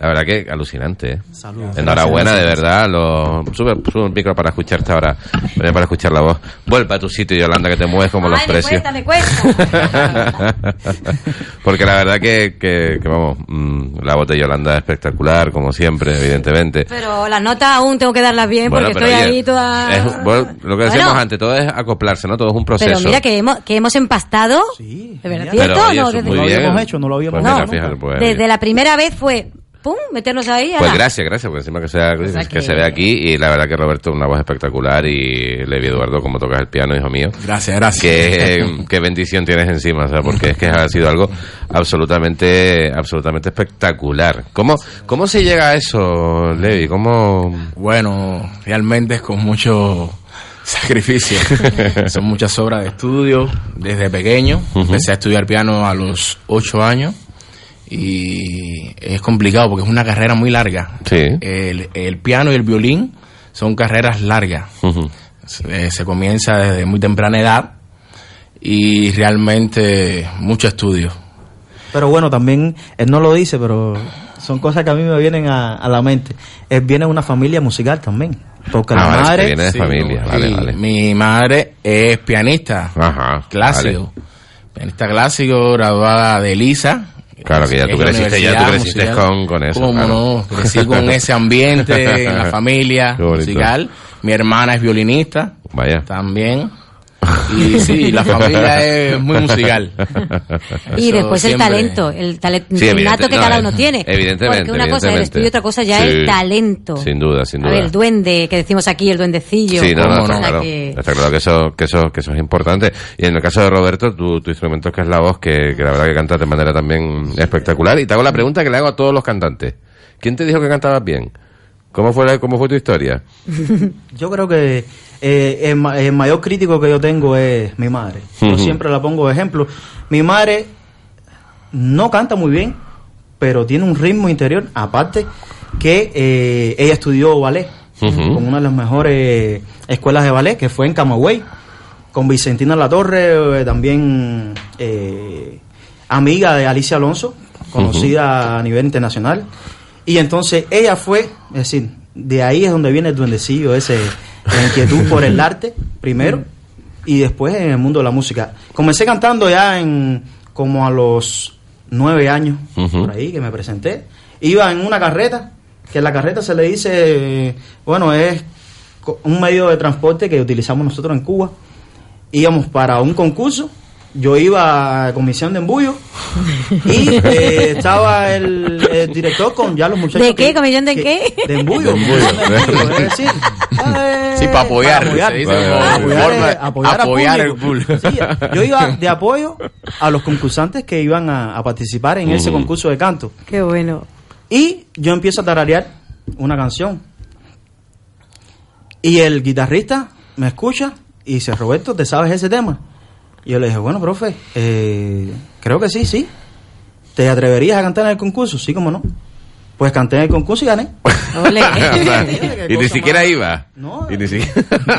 La verdad que alucinante, ¿eh? Salud. Enhorabuena, de verdad. Lo, sube, sube el micro para escucharte ahora, eh, para escuchar la voz. Vuelve a tu sitio, Yolanda, que te mueves como los Ay, me precios. cuesta, me cuesta. Porque la verdad que, que, que, vamos, mm, la voz de Yolanda es espectacular, como siempre, evidentemente. Pero las notas aún tengo que darlas bien porque pero estoy oye, ahí toda... es- bueno, lo que Bueno. decíamos antes, todo es acoplarse, ¿no? Todo es un proceso. Pero mira que hemos, que hemos empastado. ¿De verdad? Pero, ¿Cierto? oye, No, desde- muy lo bien. habíamos hecho, no lo habíamos Pues No, fíjate, pues, Desde la primera vez fue pum, meternos ahí. Pues ala. gracias, gracias, porque encima que, sea, sea que, que- se ve aquí y la verdad que Roberto una voz espectacular y Levi Eduardo como tocas el piano, hijo mío. Gracias, gracias. Qué, qué bendición tienes encima, o sea, porque es que ha sido algo absolutamente absolutamente espectacular. ¿Cómo, cómo se llega a eso, Levi? ¿Cómo...? Bueno, realmente es con mucho sacrificio. Son muchas horas de estudio desde pequeño. Empecé a estudiar piano a los ocho años y es complicado porque es una carrera muy larga. El, el piano y el violín son carreras largas. se, se comienza desde muy temprana edad y realmente mucho estudio. Pero bueno, también, él no lo dice, pero son cosas que a mí me vienen a, a la mente. Él viene de una familia musical también. Porque la Ah, vale, madre... viene de familia, vale, vale. Mi madre es pianista clásico. Pianista clásico, graduada de Lisa. Claro que ya tú creciste, ya tú creciste musical. con, con eso. ¿Cómo claro. no? Crecí con ese ambiente en la familia musical. Mi hermana es violinista. Vaya. También. Y sí, la familia es muy musical. Y Eso después el talento, el talento Sí, el nato que no, cada eh, uno tiene. Evidentemente. Porque una cosa es el estudio y otra cosa ya Sí. el talento. Sin duda, sin A duda. ver, el duende, que decimos aquí, el duendecillo. Sí, no, no, está claro. que- Está claro que eso, que eso, que eso es importante. Y en el caso de Roberto, tu, tu instrumento que es la voz, que, que la verdad que cantas de manera también espectacular. Y te hago la pregunta que le hago a todos los cantantes. ¿Quién te dijo que cantabas bien? ¿Cómo fue, la- cómo fue tu historia? Yo creo que eh, el, ma- el mayor crítico que yo tengo es mi madre. Yo siempre la pongo de ejemplo. Mi madre no canta muy bien, pero tiene un ritmo interior. Aparte que eh, ella estudió ballet con una de las mejores escuelas de ballet, que fue en Camagüey, con Vicentina La Torre, eh, también eh, amiga de Alicia Alonso, conocida a nivel internacional. Y entonces ella fue, es decir, de ahí es donde viene el duendecillo, ese, la inquietud por el arte, primero, y después en el mundo de la música. Comencé cantando ya en como a los nueve años, por ahí que me presenté. Iba en una carreta, que la carreta se le dice, bueno, es un medio de transporte que utilizamos nosotros en Cuba. Íbamos para un concurso, yo iba a comisión de embullo y eh, estaba el, el director con ya los muchachos. ¿De qué? que- ¿Comisión de que- qué? De embullo. De embullo. comisión de embullo, es decir, eh, Sí, para apoyar, se dice para como apoyar, al el público. Sí, yo iba de apoyo a los concursantes que iban a, a participar en ese Ujú. concurso de canto. Qué bueno. Y yo empiezo a tararear una canción. Y el guitarrista me escucha y dice, Roberto, ¿te sabes ese tema? Y yo le dije, bueno, profe, eh, creo que sí, sí. ¿Te atreverías a cantar en el concurso? Sí, como no. Pues canté en el concurso y gané. Ole. O sea, y ni siquiera iba. Y ni siquiera...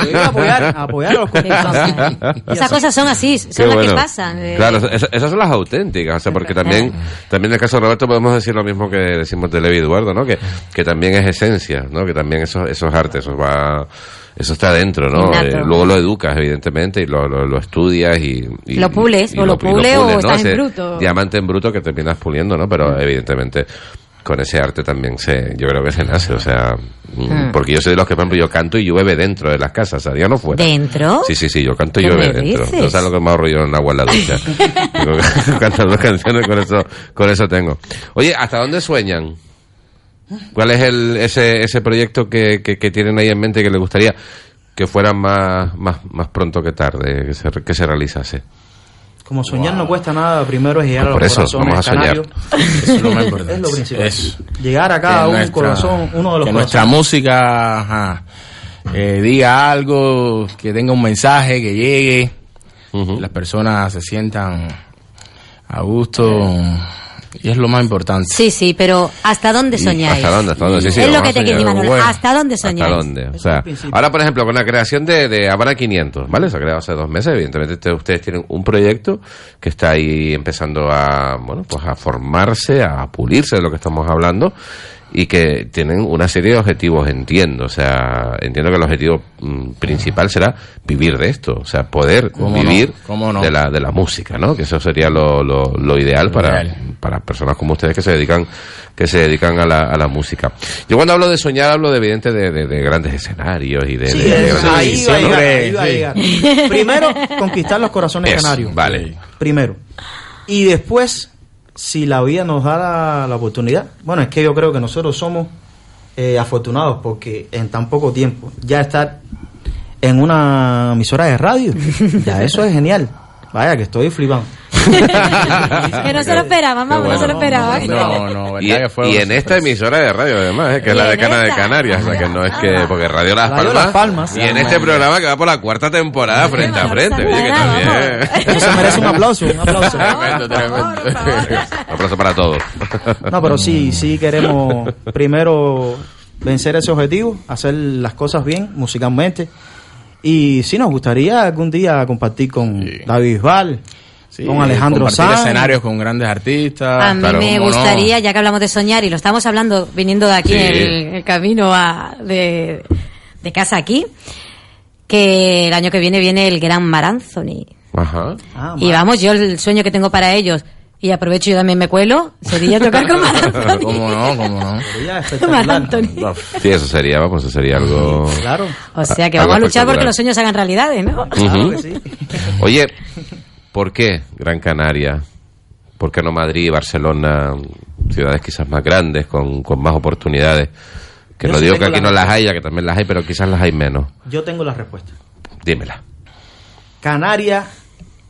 Yo iba a apoyar, a apoyar a los concursantes. Esas cosas son así, son Qué las bueno. que pasan. eh. Claro, esas, esas son las auténticas, o sea, porque también, también en el caso de Roberto podemos decir lo mismo que decimos de Levi Eduardo, ¿no? Que, que también es esencia, ¿no? Que también eso, eso es arte, eso va, eso está dentro, ¿no? Eh, luego lo educas, evidentemente, y lo, lo, lo estudias y, y- Lo pules, y o lo y pule o pules, estás en Ese bruto. Diamante en bruto que terminas puliendo, ¿no? Pero evidentemente con ese arte también se, yo creo que se nace, o sea, mm, Hmm. porque yo soy de los que, por ejemplo, yo canto y llueve dentro de las casas, o sea, ya no fuera. ¿Dentro? Sí, sí, sí, yo canto y ¿Qué llueve dentro. dices? No sabes lo que me ahorro yo en agua en la ducha. Digo, Cantando canciones, con eso, con eso tengo. Oye, ¿hasta dónde sueñan? ¿Cuál es el, ese, ese proyecto que, que, que tienen ahí en mente que les gustaría que fuera más, más, más pronto que tarde, que se, que se realizase? Como soñar no cuesta nada, primero es llegar a Por los eso, corazones vamos a soñar. canarios. Eso es lo más importante. Es lo principal. Eso. Llegar acá a Que un nuestra- corazón, uno de los que nuestra música ajá, eh, diga algo, que tenga un mensaje, que llegue, que las personas se sientan a gusto y es lo más importante. Sí, sí, pero ¿hasta dónde soñáis? ¿Hasta dónde? ¿Hasta dónde? Sí, sí, es lo que te decir, Manuel. Bueno. ¿Hasta dónde soñáis? ¿Hasta dónde? O sea, ahora, por ejemplo, con la creación de, de Habana 500, ¿vale? Se ha creado hace dos meses, evidentemente ustedes tienen un proyecto que está ahí empezando a, bueno, pues a formarse, a pulirse de lo que estamos hablando y que tienen una serie de objetivos, entiendo. O sea, entiendo que el objetivo mm, principal será vivir de esto, o sea, poder ¿Cómo vivir no? ¿Cómo no? de la de la música, ¿no? Que eso sería lo, lo, lo ideal Lo para, para personas como ustedes que se dedican que se dedican a la, a la música. Yo cuando hablo de soñar hablo de evidente de, de- de grandes escenarios y de, Sí, de- es- ahí iba a llegar, visiones. ahí iba a llegar. Primero, conquistar los corazones Eso, canarios. Vale. Primero. Y después, si la vida nos da la, oportunidad. Bueno, es que yo creo que nosotros somos eh, afortunados porque en tan poco tiempo ya estar en una emisora de radio, ya eso es genial. Vaya, que estoy flipando. que no se lo esperaba, mamá, no se lo esperaba. No, no, y, y en esta emisora de radio, además, eh, que es la decana de Canarias, o sea, que no es que, porque Radio Las Radio Palmas, Las Palmas, y en este programa que va por la cuarta temporada frente a frente, oye, que también. Eso merece un aplauso, un aplauso. Tremendo, tremendo. Un aplauso para todos. No, pero sí, sí queremos primero vencer ese objetivo, hacer las cosas bien musicalmente. Y sí nos gustaría algún día compartir con David Bisbal, Sí, con Alejandro Sanz. escenarios con grandes artistas. A mí claro, me cómo no. gustaría, ya que hablamos de soñar y lo estamos hablando viniendo de aquí Sí. en el, el camino a, de, de casa aquí, que el año que viene viene el Gran Mar Anthony. Ajá. Ah, y vamos, yo el sueño que tengo para ellos, y aprovecho y yo también me cuelo, sería tocar con Mar Anthony. ¿Cómo no? ¿Cómo no? Mar Anthony. Sí, eso sería, vamos, eso sería algo. Claro. O sea que vamos a luchar porque los sueños se hagan realidades, ¿no? Ujú. Oye, ¿por qué Gran Canaria? ¿Por qué no Madrid, Barcelona, ciudades quizás más grandes, con, con más oportunidades? Que Yo no sí digo que aquí la no las haya, que también las hay, pero quizás las hay menos. Yo tengo la respuesta. Dímela. Canarias,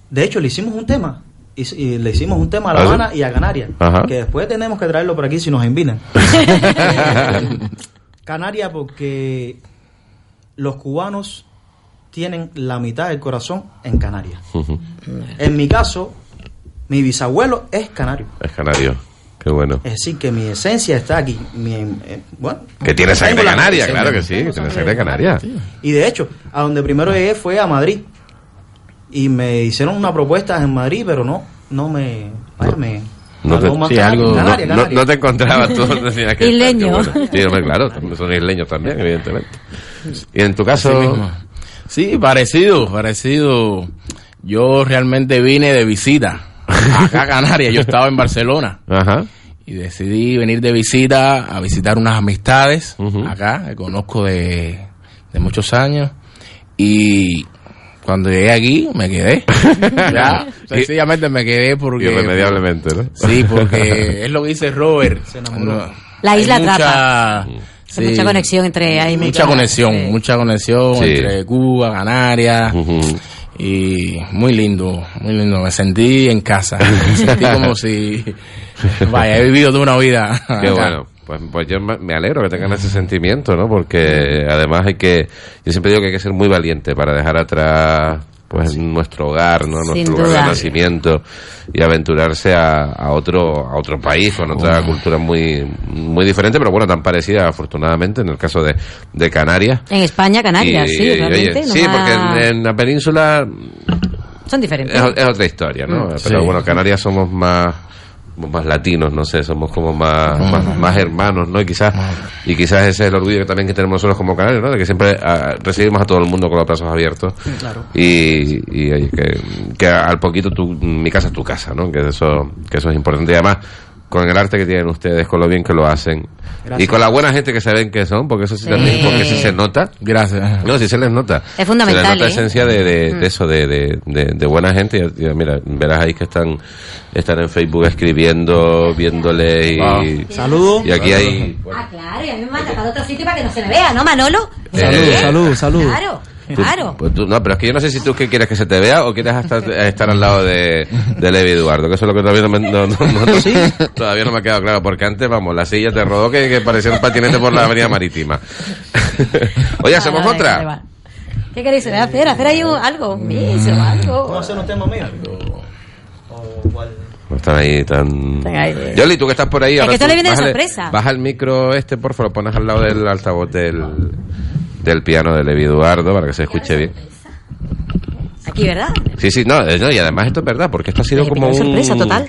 de hecho le hicimos un tema. Y, y le hicimos un tema a La ¿Ah? Habana y a Canarias. Ajá. Que después tenemos que traerlo por aquí si nos invitan. Canarias porque los cubanos tienen la mitad del corazón en Canarias. En mi caso, mi bisabuelo es canario. Es canario. Qué bueno. Es decir, que mi esencia está aquí. Mi, eh, bueno, Que tiene sangre canaria, claro que sí, tiene sangre canaria. Y de hecho, a donde primero llegué fue a Madrid. Y me hicieron una propuesta en Madrid, pero no, no me... vaya, me No te, sí, algo- Canaria, no, Canaria. no te encontrabas tú. decías que- Isleño. que bueno. Sí, claro, son isleños también, evidentemente. Y en tu caso. Sí, parecido, parecido. Yo realmente vine de visita acá a Canarias. Yo estaba en Barcelona. Ajá. Y decidí venir de visita a visitar unas amistades acá, que conozco de, de muchos años. Y cuando llegué aquí, me quedé. ya, sencillamente me quedé porque... irremediablemente, ¿no? Sí, porque es lo que dice Robert. No, La isla mucha- atrapa. Mucha conexión entre ahí. mucha conexión, mucha conexión Sí. entre Cuba, Canarias. Y muy lindo, muy lindo. Me sentí en casa. Me sentí como si, vaya, he vivido toda una vida. Qué acá. bueno. Pues, pues yo me me alegro que tengan ese sentimiento, ¿no? Porque además hay que, yo siempre digo que hay que ser muy valiente para dejar atrás pues nuestro hogar, ¿no? Sin Nuestro lugar de nacimiento y aventurarse a, a otro a otro país con otra cultura muy muy diferente, pero bueno, tan parecida afortunadamente en el caso de, de Canarias. En España, Canarias, Y- sí, y, realmente. oye, no sí, porque en, en la península Son diferentes. es, es otra historia, ¿no? Mm. Pero Sí. bueno, Canarias somos más somos más latinos, no sé, somos como más, más, más hermanos, ¿no? Y quizás, y quizás ese es el orgullo que también que tenemos nosotros como canarios, ¿no? De que siempre ah, recibimos a todo el mundo con los brazos abiertos. Claro. Y, y que al poquito tu, mi casa es tu casa, ¿no? Que eso, que eso es importante. Y además, con el arte que tienen ustedes, con lo bien que lo hacen, Gracias. y con la buena gente que se ven que son, porque eso sí, Sí. también, porque sí se nota. Gracias. No, sí se les nota. Es fundamental, Se les nota ¿eh? esencia de, de, Mm. de eso, de, de, de, de buena gente. Y, y mira, verás ahí que están, están en Facebook escribiendo, viéndole y... Saludos. Y aquí hay... Ah, claro, y a mí me manda para otro sitio para que no se me vea, ¿no, Manolo? Saludos, Eh, saludos, saludos. Claro, claro. pues tú- no, pero es que yo no sé si tú que quieres que se te vea o quieres hasta estar al lado de, de Levi Eduardo, que eso es lo que todavía no me, no- no- no- todavía no me ha quedado claro, porque antes, vamos, la silla te rodó que, que parecía un patinete por la avenida marítima. Oye, ¿hacemos Vale, otra? vale, vale. ¿Qué queréis hacer? ¿Hacer ahí un- algo? Miso, algo. ¿Cómo hacer un tema mío? No están ahí tan... Ahí. Yoli, tú que estás por ahí... Es ahora que esto tú le viene de sorpresa. Baja el micro este, por favor, lo pones al lado del altavoz del, del piano de Levi Eduardo para que se escuche bien. Aquí, ¿verdad? Sí, sí, no, eh, no, y además esto es verdad, porque esto ha sido como un... sorpresa total.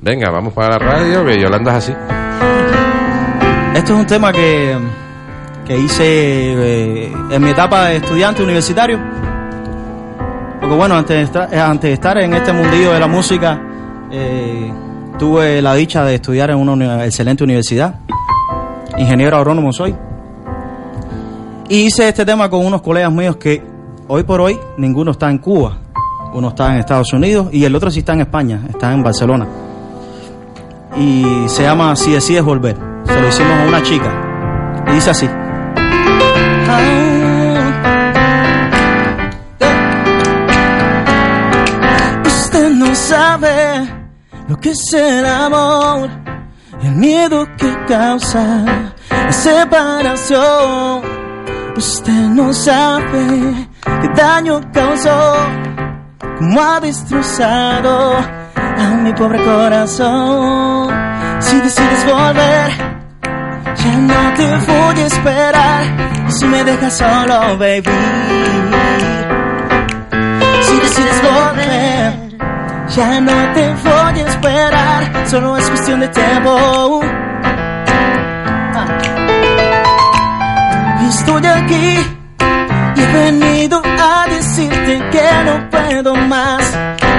Venga, vamos para la radio, que Yolanda es así. Este es un tema que, que hice eh, en mi etapa de estudiante universitario. Porque bueno, antes de estar, eh, antes de estar en este mundillo de la música, eh, tuve la dicha de estudiar en una excelente universidad. Ingeniero agrónomo soy. Y hice este tema con unos colegas míos que hoy por hoy ninguno está en Cuba. Uno está en Estados Unidos y el otro sí está en España, está en Barcelona. y se llama Si decides volver. Se lo hicimos a una chica. Y dice así. Usted no sabe lo que es el amor, el miedo que causa la separación. Usted no sabe qué daño causó, cómo ha destrozado a mi pobre corazón. Si decides volver, ya no te voy a esperar. Si me dejas solo, baby. Si decides volver, ya no te voy a esperar. Solo es cuestión de tiempo. Estoy aquí y he venido a decirte que no puedo más.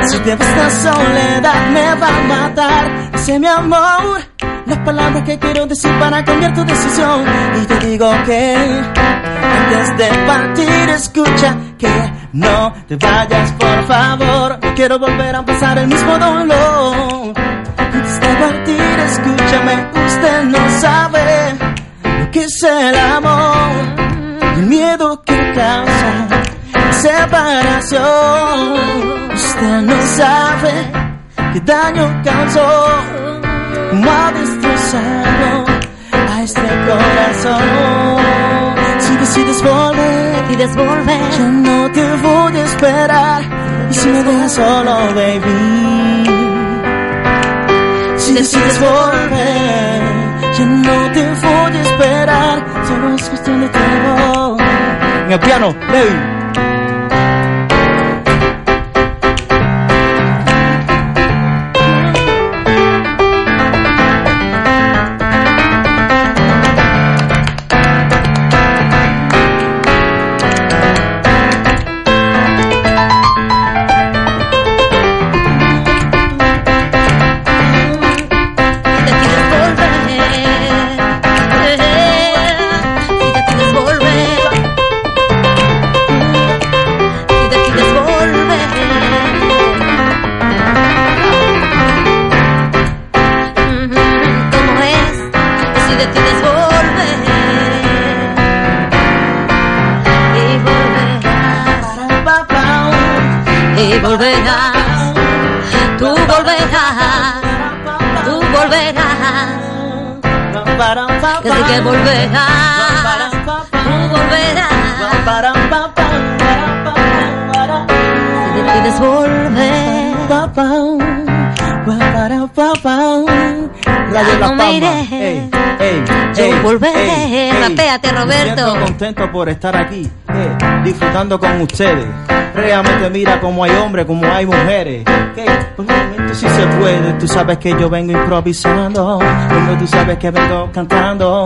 Si te esta soledad me va a matar. Sé mi amor, las palabras que quiero decir para cambiar tu decisión. Y te digo que antes de partir escucha que no te vayas por favor. Quiero volver a pasar el mismo dolor. Antes de partir escúchame, usted no sabe que es el amor, el miedo que causa separación. Usted no sabe qué daño causó, cómo ha destrozado a este corazón. Si decides volver, decides volver, yo no te voy a esperar. Y si me dejas solo, baby. Si decides volver, ya no te voy a esperar. Solo es cuestión de tiempo. En el piano, baby. Yo ey, volveré. ey, ey. Rapéate, Roberto. Siento contento por estar aquí, eh, disfrutando con ustedes. Realmente mira como hay hombres, como hay mujeres. Que por momento sí se puede. Tú sabes que yo vengo improvisando. Cuando tú sabes que vengo cantando.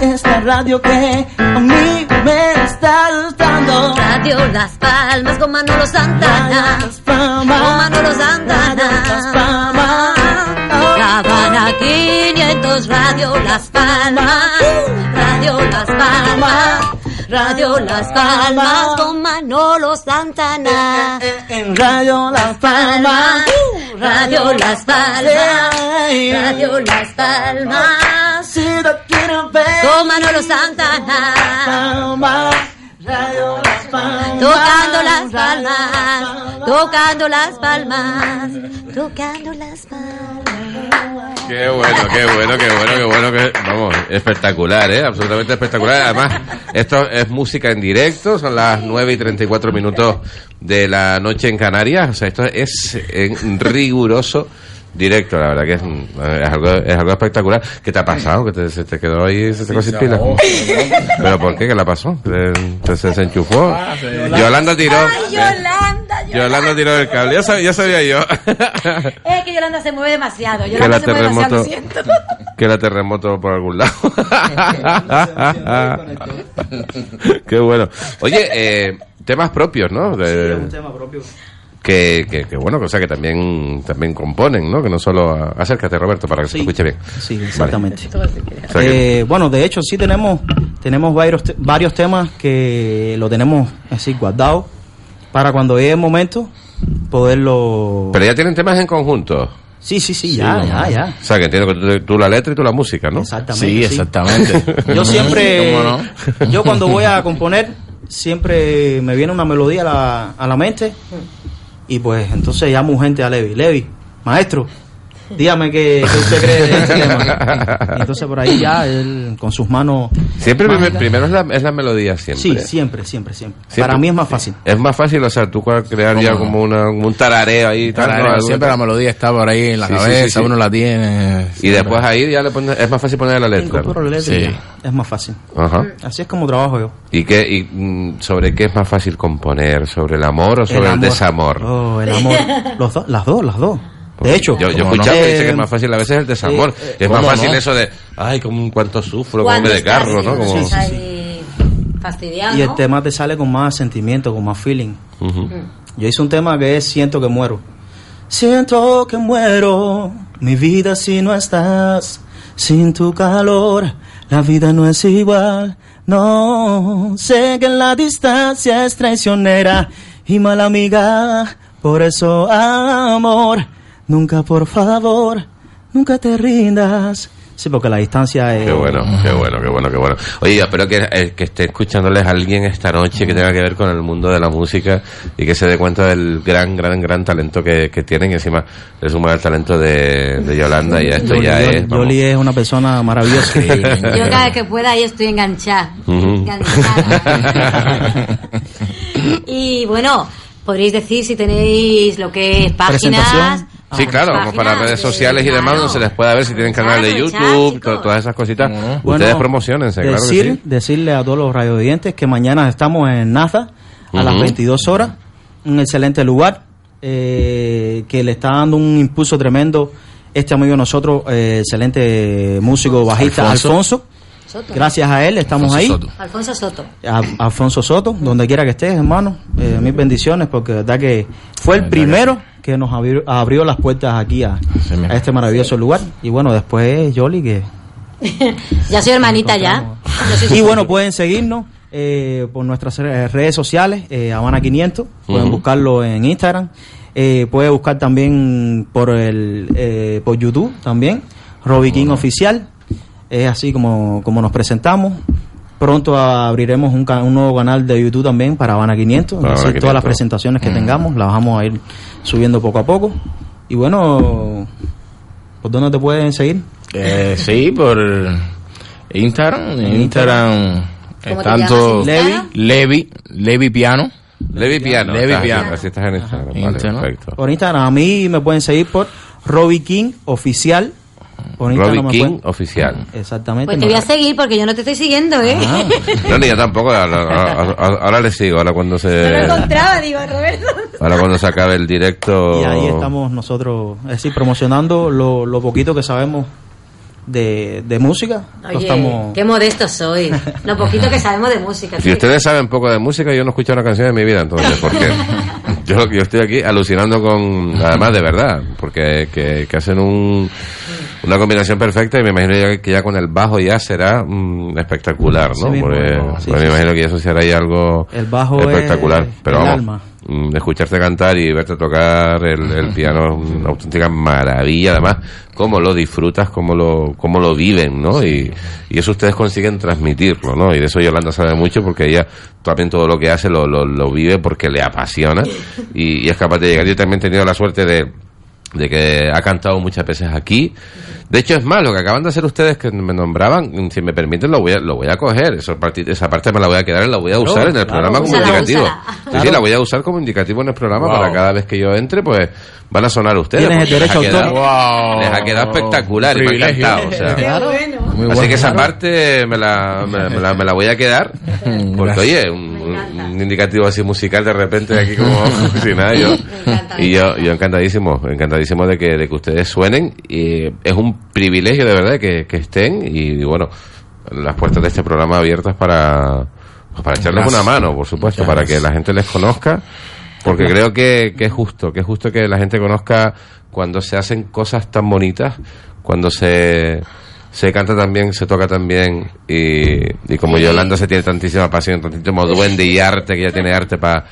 En esta radio que a mí me está gustando. Radio Las Palmas con Manolo Santana. Con Manolo Santana. Habana 500 Radio Las Palmas. Radio Las Palmas. Radio Las Palmas con Manolo Santana. En Radio Las Palmas. Radio Las Palmas. Radio Las Palmas. Si lo quiero ver. Con Manolo Santana. Tocando las palmas, tocando las palmas, tocando las palmas. Qué bueno, qué bueno, qué bueno, qué bueno, que vamos, espectacular, ¿eh? Absolutamente espectacular. Además, esto es música en directo, son las 9 y 34 minutos de la noche en Canarias, o sea, esto es en riguroso directo, la verdad que es, es algo, es algo espectacular. ¿Qué te ha pasado? ¿Que te, se te quedó ahí, se te quedó sin pila? ¿Pero por qué? ¿Qué le pasó? ¿Se, se, se enchufó? Yolanda tiró. Ay, Yolanda, Yolanda tiró el cable, ya sabía, ya sabía yo. Es que Yolanda se mueve demasiado. que la se mueve demasiado, lo terremoto siento. que la terremoto por algún lado qué bueno oye eh, temas propios no De- un tema propio. Que, que, que bueno o sea que también también componen no que no solo a- acércate Roberto para que se Sí. escuche bien Sí, Vale. exactamente. O sea que- Eh, bueno, de hecho sí tenemos tenemos varios te- varios temas que lo tenemos así guardados para cuando llegue el momento poderlo pero ya tienen temas en conjunto Sí, sí, sí, ya, ya, ya. O sea, que entiendo que tú, tú la letra y tú la música, ¿no? Exactamente. Sí, exactamente. Yo siempre, ¿Cómo no? yo cuando voy a componer, siempre me viene una melodía a la, a la mente y pues entonces llamo gente a Levi. Levi, maestro, dígame qué, qué usted cree de este tema. Y entonces por ahí ya él con sus manos... Siempre primer- primero es la, es la melodía, siempre. Sí, siempre, siempre, siempre. Siempre. Para mí es más fácil. Es más fácil, o sea, tú crear ¿Cómo ya como, una, como un tarareo ahí. tal, Claro, ¿no? Algo siempre la melodía está por ahí en la Sí, cabeza, sí, sí. uno la tiene. Y después ahí ya le pones, es más fácil poner la letra. ¿no? Letra. Es más fácil. Ajá. Así es como trabajo yo. ¿Y qué, y, mm, sobre qué es más fácil componer? ¿Sobre el amor o sobre el, amor. desamor? Oh, el amor. Los dos, las dos, las dos. De hecho, Yo, yo he ¿cómo no? escuchado que dice que es más fácil a veces el desamor. eh, es más ¿cómo fácil no? eso de, ay, como cuánto sufro, Cuando me descargo, ¿no? Como... estás ahí fastidiado, Y el tema te sale con más sentimiento, con más feeling. Ujú. Yo hice un tema que es Siento que muero. Siento que muero, mi vida si no estás, sin tu calor, la vida no es igual. No, sé que la distancia es traicionera y mala amiga, por eso amor, nunca por favor, nunca te rindas. Sí, porque la distancia es... Qué bueno, qué bueno, qué bueno, qué bueno. Oye, yo espero que, eh, que esté escuchándoles a alguien esta noche que tenga que ver con el mundo de la música y que se dé cuenta del gran, gran, gran talento que, que tienen y encima le suma el talento de, de Yolanda y esto Yoli, ya Yoli- es... vamos. Yoli es una persona maravillosa. Yo cada vez que pueda ahí estoy enganchada. Enganchada. y bueno, podréis decir si tenéis lo que es páginas. Sí, claro, como para redes de- sociales y demás, donde se les pueda ver si tienen canal de YouTube, to- todas esas cositas. Ustedes Bueno, promocionense, claro que decir, sí. Decirle a todos los radioyentes que mañana estamos en NASA a las Ujú. 22 horas, un excelente lugar eh, que le está dando un impulso tremendo este amigo de nosotros, eh, excelente músico bajista Alfonso. Alfonso. Soto. Gracias a él estamos Alfonso ahí. Soto. Alfonso Soto. A- Alfonso Soto, donde quiera que estés, hermano, eh, mil bendiciones, porque de verdad que fue el primero que nos abrió, abrió las puertas aquí a, a este maravilloso lugar. Y bueno, después Yoli, que Ya soy hermanita ya. Y bueno, pueden seguirnos eh, por nuestras redes sociales, eh, Habana 500, pueden buscarlo en Instagram, eh, puede buscar también por el eh, por YouTube también, Robbie King Oficial, es así como, como nos presentamos. Pronto abriremos un, un nuevo canal de YouTube también para Habana 500, Para Habana todas las 500. presentaciones que tengamos las vamos a ir subiendo poco a poco. Y bueno, ¿por dónde te pueden seguir? Eh, sí, por Instagram. En Instagram, eh, ¿Cómo te tanto Instagram? Levi, Levi Piano. Levi Piano. Levi Piano. Así estás en Instagram. Vale, Instagram. perfecto. Por Instagram, a mí me pueden seguir por Robbie King Oficial. Por Robbie me King oficial. Exactamente. Pues te voy a seguir porque yo no te estoy siguiendo, ¿eh? Ah. No, ni yo tampoco. Ahora, ahora- ahora- ahora le sigo. Ahora cuando No lo se, encontraba, digo, Roberto. ahora cuando se acabe el directo. Y ahí estamos nosotros, es decir, promocionando lo, lo poquito que sabemos de, de música. Oye, estamos... qué modestos soy. Lo poquito que sabemos de música. Si ustedes saben poco de música, yo no he escuchado una canción en mi vida, entonces, porque yo, yo estoy aquí alucinando con, además de verdad, porque que, que hacen un, una combinación perfecta y me imagino ya que ya con el bajo ya será mm, espectacular, ¿no? porque pues sí, me imagino que eso será algo El bajo espectacular. es Pero el vamos, alma. mm, escucharte cantar y verte tocar el, el piano es una auténtica maravilla, además, cómo lo disfrutas, cómo lo, cómo lo viven, ¿no? Y, y eso ustedes consiguen transmitirlo, ¿no? Y de eso Yolanda sabe mucho porque ella también todo lo que hace lo, lo, lo vive porque le apasiona y, y es capaz de llegar. Yo también he tenido la suerte de, de que ha cantado muchas veces aquí. De hecho, es más, lo que acaban de hacer ustedes que me nombraban, si me permiten, lo voy a, lo voy a coger. Eso, esa parte me la voy a quedar y la voy a Claro, usar en el claro. programa como Úsala, indicativo. úsala. Sí, Claro. sí, la voy a usar como indicativo en el programa Wow. para cada vez que yo entre, pues van a sonar ustedes. Tienes el porque les derecho ha quedado- autor. Wow. Les ha quedado espectacular y me ha encantado. o sea. Muy Así que esa claro. parte me la, me, me la, me la voy a quedar. Porque, oye, un, indicativo así musical de repente aquí como si nada. Yo, y yo, yo encantadísimo, encantadísimo de que, de que ustedes suenen. Y es un privilegio de verdad que, que estén. Y bueno, las puertas de este programa abiertas para, pues para echarles Gracias. una mano, por supuesto, para que la gente les conozca. Porque creo que, que es justo, que es justo que la gente conozca cuando se hacen cosas tan bonitas, cuando se, se canta también, se toca también, y, y como Yolanda se tiene tantísima pasión, tantísimo duende y arte, que ya tiene arte para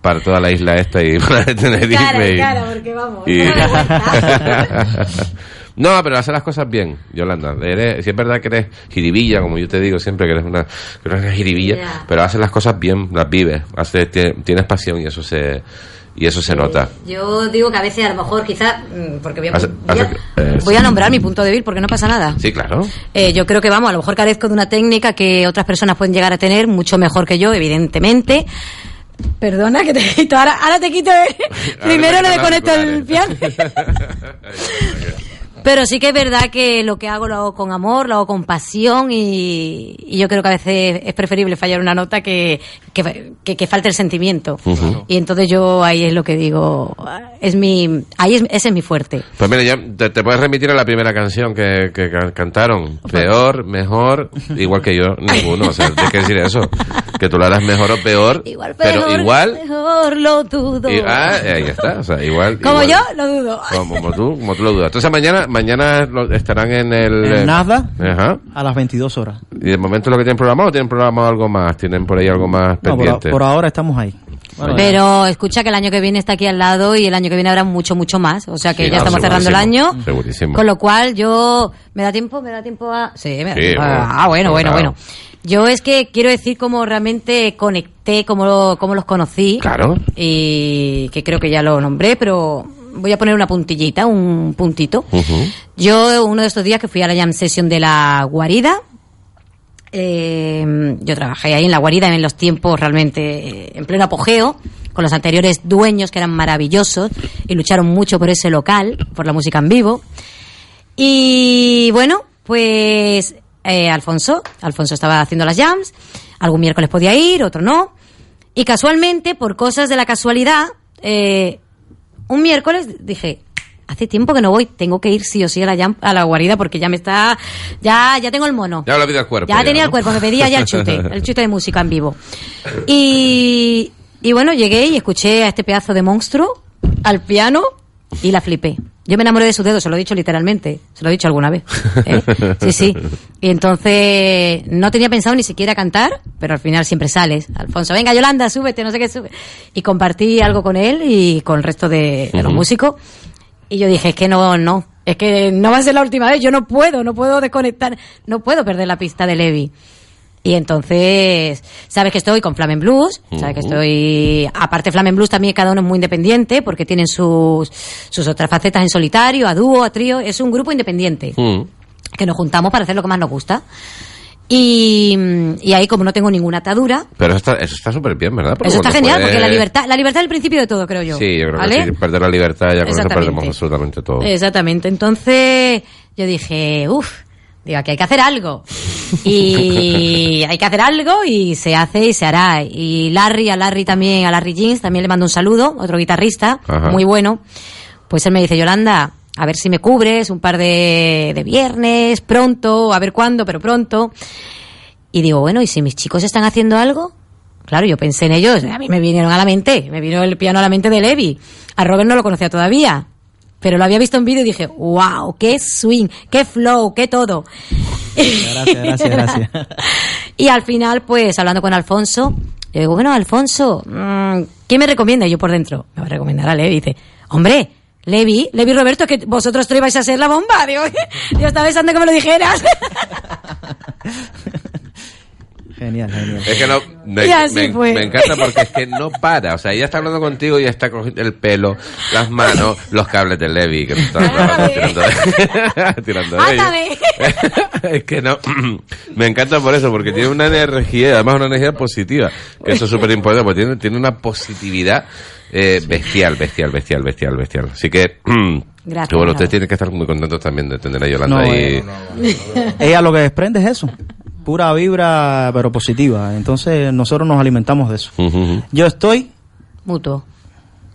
para toda la isla esta y para Tenerife. Cara, y- cara, porque vamos. y- no pero hacer las cosas bien, Yolanda. Eres, si es verdad que eres jiribilla, como yo te digo siempre, que eres una, que eres una jiribilla, pero haces las cosas bien, las vives, haces, tie- tienes pasión y eso se, y eso se nota. Yo digo que a veces a lo mejor quizá mm, porque voy a, voy a- eh, voy a nombrar mi punto débil porque no pasa nada. Sí, claro. Eh, yo creo que vamos, a lo mejor carezco de una técnica que otras personas pueden llegar a tener mucho mejor que yo, evidentemente. Perdona que te quito, ahora, ahora te quito. eh. Primero le desconecto el piano. Pero sí que es verdad que lo que hago lo hago con amor, lo hago con pasión y, y yo creo que a veces es preferible fallar una nota que, que, que, que falte el sentimiento. Y entonces yo ahí es lo que digo, es mi, ahí es, ese es mi fuerte. Pues mira, ya te, te puedes remitir a la primera canción que, que ca- cantaron. Peor, mejor, igual que yo, ninguno. O sea, tienes que decir eso. Que tú lo harás mejor o peor, pero Peor, igual. Mejor lo dudo. y- ah, ahí está, o sea, igual. Como igual. yo, lo dudo. Como, como tú, como tú lo dudas. Entonces mañana, mañana lo- estarán en el... En eh, Nazda. Ajá. A las 22 horas. Y de momento lo que tienen programado, ¿o tienen programado algo más? ¿Tienen por ahí algo más No, por, ahora estamos ahí. Bueno, Pero escucha que el año que viene está aquí al lado y el año que viene habrá mucho, mucho más. O sea que Sí, ya no, estamos cerrando el año. segurísimo. Con lo cual yo... ¿Me da tiempo? ¿Me da tiempo a...? Sí, me da Sí, tiempo a- Ah, bueno, bueno, claro. bueno. Yo es que quiero decir cómo realmente conecté, cómo, lo- cómo los conocí. Claro. Y que creo que ya lo nombré, pero voy a poner una puntillita, un puntito. Yo, uno de estos días que fui a la jam session de la guarida, eh, yo trabajé ahí en la guarida en los tiempos realmente eh, en pleno apogeo, con los anteriores dueños que eran maravillosos y lucharon mucho por ese local, por la música en vivo. Y bueno, pues eh, Alfonso, Alfonso estaba haciendo las jams, algún miércoles podía ir, otro no. Y casualmente, por cosas de la casualidad, un miércoles dije, hace tiempo que no voy, tengo que ir sí o sí a la, a la guarida porque ya me está, ya, ya tengo el mono. Ya lo el cuerpo. Ya tenía ¿no? el cuerpo, me pedía ya el chute, el chute de música en vivo. Y, y bueno, llegué y escuché a este pedazo de monstruo al piano y la flipé. Yo me enamoré de sus dedos, se lo he dicho literalmente, se lo he dicho alguna vez. ¿eh? Sí, sí. Y entonces no tenía pensado ni siquiera cantar, pero al final siempre sales. Alfonso, venga Yolanda, súbete, no sé qué, sube. Y compartí algo con él y con el resto de, de los músicos. Y yo dije, es que no, no, es que no va a ser la última vez, yo no puedo, no puedo desconectar, no puedo perder la pista de Levi. Y entonces, sabes que estoy con Flamen Blues, sabes que estoy, aparte Flamen Blues también cada uno es muy independiente porque tienen sus, sus otras facetas en solitario, a dúo, a trío, es un grupo independiente Mm. que nos juntamos para hacer lo que más nos gusta. Y, y ahí como no tengo ninguna atadura, Pero eso está súper bien, ¿verdad? Porque eso está genial puedes- porque la libertad, la libertad es el principio de todo, creo yo. Sí, yo creo ¿Vale? que sí, perder la libertad ya con eso perdemos absolutamente todo. Exactamente. Entonces yo dije, uff, digo, aquí hay que hacer algo. Y hay que hacer algo y se hace y se hará. Y Larry, a Larry también, a Larry Jeans, también le mando un saludo, otro guitarrista, Ajá. muy bueno. Pues él me dice, Yolanda, a ver si me cubres un par de, de viernes, pronto, a ver cuándo, pero pronto. Y digo, bueno, ¿y si mis chicos están haciendo algo? Claro, yo pensé en ellos, a mí me vinieron a la mente, me vino el piano a la mente de Levi. A Robert no lo conocía todavía, pero lo había visto en vídeo y dije, wow, qué swing, qué flow, qué todo. Gracias, gracias, gracias. Y al final, pues, hablando con Alfonso, yo digo, bueno, Alfonso, mm, ¿quién me recomienda? Y yo por dentro, me va a recomendar a Levi. Dice, hombre, Levi, Levi Roberto, que vosotros tres vais a ser la bomba. Digo, yo estaba pensando que me lo dijeras. Genial, genial. Es que no, me, me- me encanta porque es que no para. O sea, ella está hablando contigo y está cogiendo el pelo, las manos, los cables del Levi que tú estás tirando, de- tirando de ellos. Es que no, me encanta por eso, porque tiene una energía, además una energía positiva, que eso es súper importante, porque tiene, tiene una positividad eh, bestial, bestial, bestial, bestial, bestial. Así que, Gracias, que bueno, ustedes tienen que estar muy contentos también de tener a Yolanda No, ahí. eh, Ella lo que desprende es eso. Pura vibra, pero positiva. Entonces nosotros nos alimentamos de eso. Yo estoy Mutuo.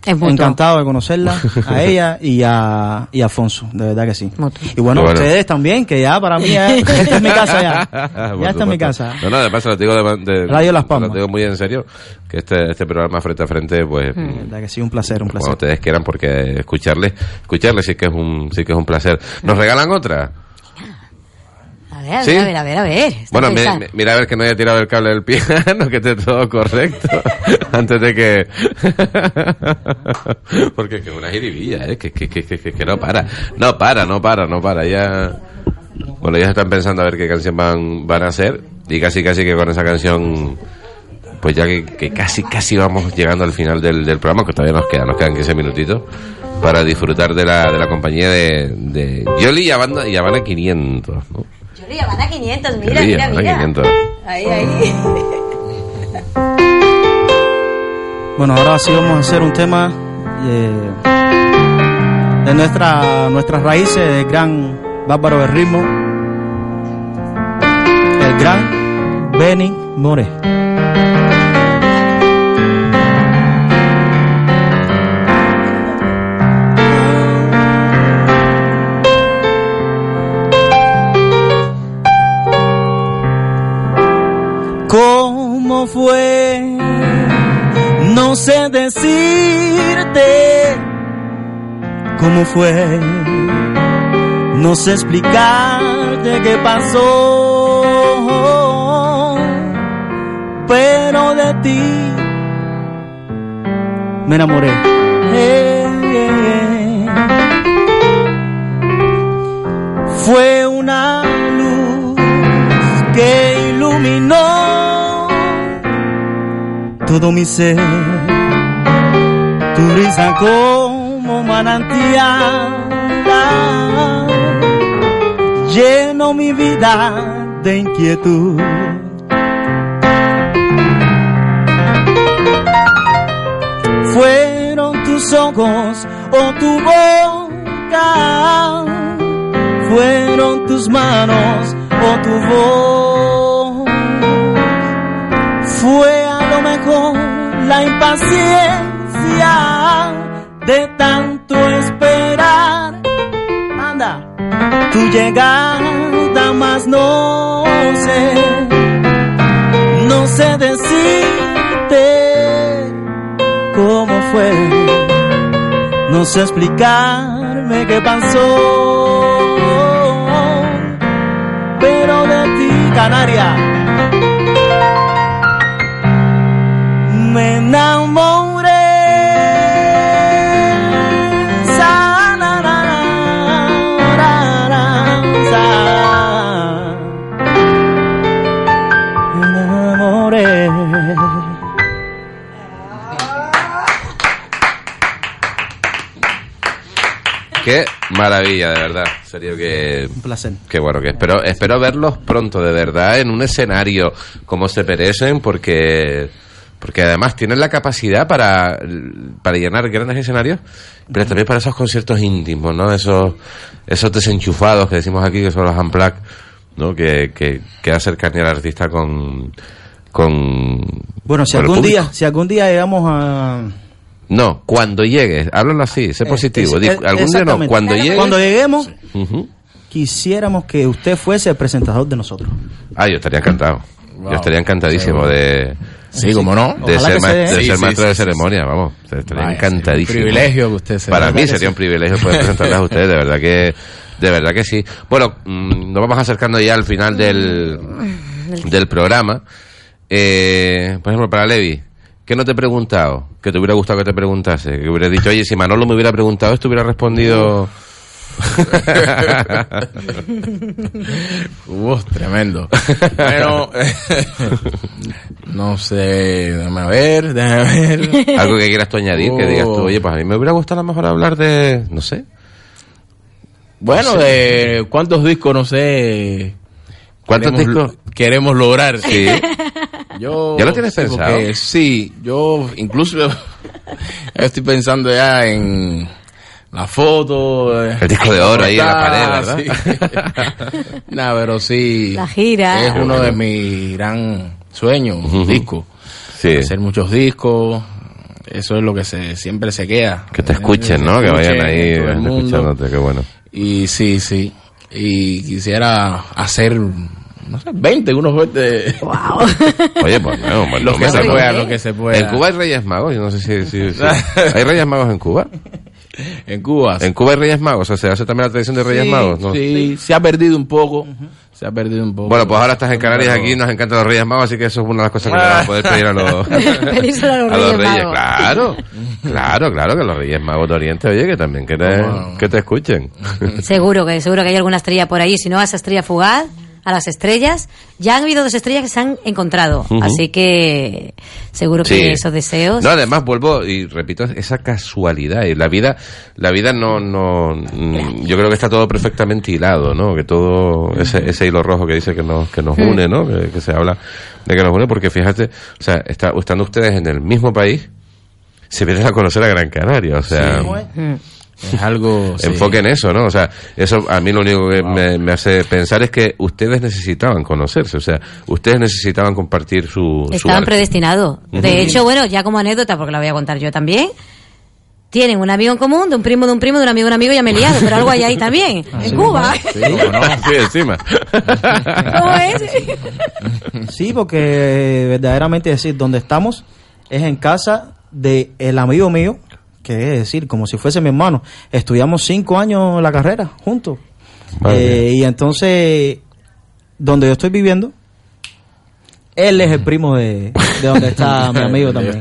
Encantado de conocerla, a ella y a, y a Afonso, de verdad que sí. Y bueno, Bueno. ustedes también, que ya para mí ya, esta es mi casa ya. Ya está en mi casa. No, no, de paso lo digo de, de- Radio Las Palmas. Lo digo muy en serio, que este, este programa frente a frente, pues, De verdad que sí, un placer, un placer. cuando ustedes quieran, porque escucharle, escucharle sí que es un, sí que es un placer. ¿Nos regalan otra? A ver, a ¿Sí? ver, a ver, a ver, a ver. Está Bueno, pensando. mira a ver que no haya tirado el cable del piano, que esté todo correcto, antes de que... Porque es que una jiribilla, ¿eh? Que, que, que, que, que no para, no para, no para, no para, ya... Bueno, ya están pensando a ver qué canción van, van a hacer, y casi casi que con esa canción, pues ya que, que casi casi vamos llegando al final del, del programa, que todavía nos quedan, nos quedan 15 minutitos, para disfrutar de la, de la compañía de, de Yoli y Habana, y Habana 500, ¿no? Le llaman a 500, mira, y mira, mira. 500. Ahí, ahí. Bueno, ahora sí vamos a hacer un tema eh, de nuestra, nuestras raíces, del gran bárbaro del ritmo, el gran Benny More. ¿Cómo fue? No sé decirte cómo fue. No sé explicarte qué pasó. Pero de ti me enamoré. Fue una todo mi ser. Tu risa como manantial lleno mi vida de inquietud. Fueron tus ojos o tu boca, fueron tus manos o tu voz. Fue la impaciencia de tanto esperar. Anda, tu llegada más no sé, no sé decirte cómo fue, no sé explicarme qué pasó, pero de ti, Canaria, me enamoré. Sa, na, na, na, na, sa. Me enamoré. Qué maravilla, de verdad. Serio que... Un placer. Qué bueno, que espero, espero verlos pronto, de verdad, en un escenario como se merecen, porque, porque además tienen la capacidad para, para llenar grandes escenarios, pero también para esos conciertos íntimos, ¿no? Esos, esos desenchufados que decimos aquí, que son los unplugged, ¿no? Que, que, que acercan al artista con, con, Bueno, si con algún día, si algún día llegamos a No, cuando llegues, háblalo así, sé positivo. es- eh, algún día no, cuando llegues. Cuando lleguemos, quisiéramos que usted fuese el presentador de nosotros. Ah, yo estaría encantado. Wow. Yo estaría encantadísimo de. Sí, cómo no. De Ojalá ser, que ma- se dé. de Sí, ser sí, maestro sí, de ceremonia, vamos. Estaría Vaya, encantadísimo. un privilegio que usted sea. Para ¿Verdad mí sería un privilegio poder presentarles a ustedes, de verdad que. De verdad que sí. Bueno, mm, nos vamos acercando ya al final del, del programa. Eh, por ejemplo, para Levi, ¿qué no te he preguntado? Que te hubiera gustado que te preguntase. Que hubiera dicho, oye, si Manolo me hubiera preguntado esto, hubiera respondido. Uf, tremendo. Bueno, no sé, déjame ver, déjame ver. Algo que quieras tú añadir, que digas tú, Oh. oye, pues a mí me hubiera gustado a lo mejor hablar de, no sé. Bueno, No sé. de cuántos discos, no sé. ¿Cuántos queremos discos? queremos lograr? Sí. Yo, ¿Ya lo tienes sí, pensado? porque sí, yo incluso estoy pensando ya en la foto. eh, El disco de oro ahí en la pared, portada, sí. Nah, pero sí. La gira. Es uno de mis gran sueños, un disco. Sí. Hacer muchos discos. Eso es lo que se siempre se queda. Que te escuchen, ¿no? Que vayan ahí el mundo. escuchándote, qué bueno. Y sí, sí. Y quisiera hacer, no sé, 20, unos 20. Wow. Oye, pues no, un buen Lo que se pueda, lo que se pueda. En Cuba hay Reyes Magos, yo no sé si... si- si- ¿Hay Reyes Magos en Cuba? En Cuba. En Cuba hay Reyes Magos, o sea, se hace también la tradición de Reyes sí, Magos, ¿no? Sí, se ha perdido un poco. se ha perdido un poco. Bueno, pues ahora estás en Canarias aquí, nos encantan los Reyes Magos, así que eso es una de las cosas que le vamos a poder pedir a los, Península de los a los Reyes. Claro, claro, claro, que los Reyes Magos de Oriente, oye, que también que te, que te escuchen. Seguro que seguro que hay alguna estrella por ahí. Si no, a esa estrella fugaz, a las estrellas. Ya han habido dos estrellas que se han encontrado. Así que seguro que Sí. esos deseos. No, además vuelvo y repito esa casualidad y la vida, la vida no, no, mm, yo creo que está todo perfectamente hilado, ¿no? Que todo ese, ese hilo rojo que dice que nos, que nos Mm. une, ¿no? Que, que se habla de que nos une, porque fíjate, o sea, está, estando ustedes en el mismo país, se vienen a conocer a Gran Canaria, o sea. Mm. Es algo. sí. Enfoque en eso, ¿no? O sea, eso a mí lo único que me, me hace pensar es que ustedes necesitaban conocerse, o sea, ustedes necesitaban compartir su, Estaban predestinados. De hecho, bueno, ya como anécdota, porque la voy a contar yo también. Tienen un amigo en común, de un primo de un primo, de un amigo de un amigo, ya me he liado, pero algo hay ahí también, en Cuba. Sí, ¿cómo no? Sí, encima. ¿Cómo es? Sí, porque verdaderamente decir, donde estamos es en casa de el amigo mío, que es decir, como si fuese mi hermano. Estudiamos cinco años la carrera juntos. Eh, y entonces, donde yo estoy viviendo, él es el primo de, de donde está mi amigo también.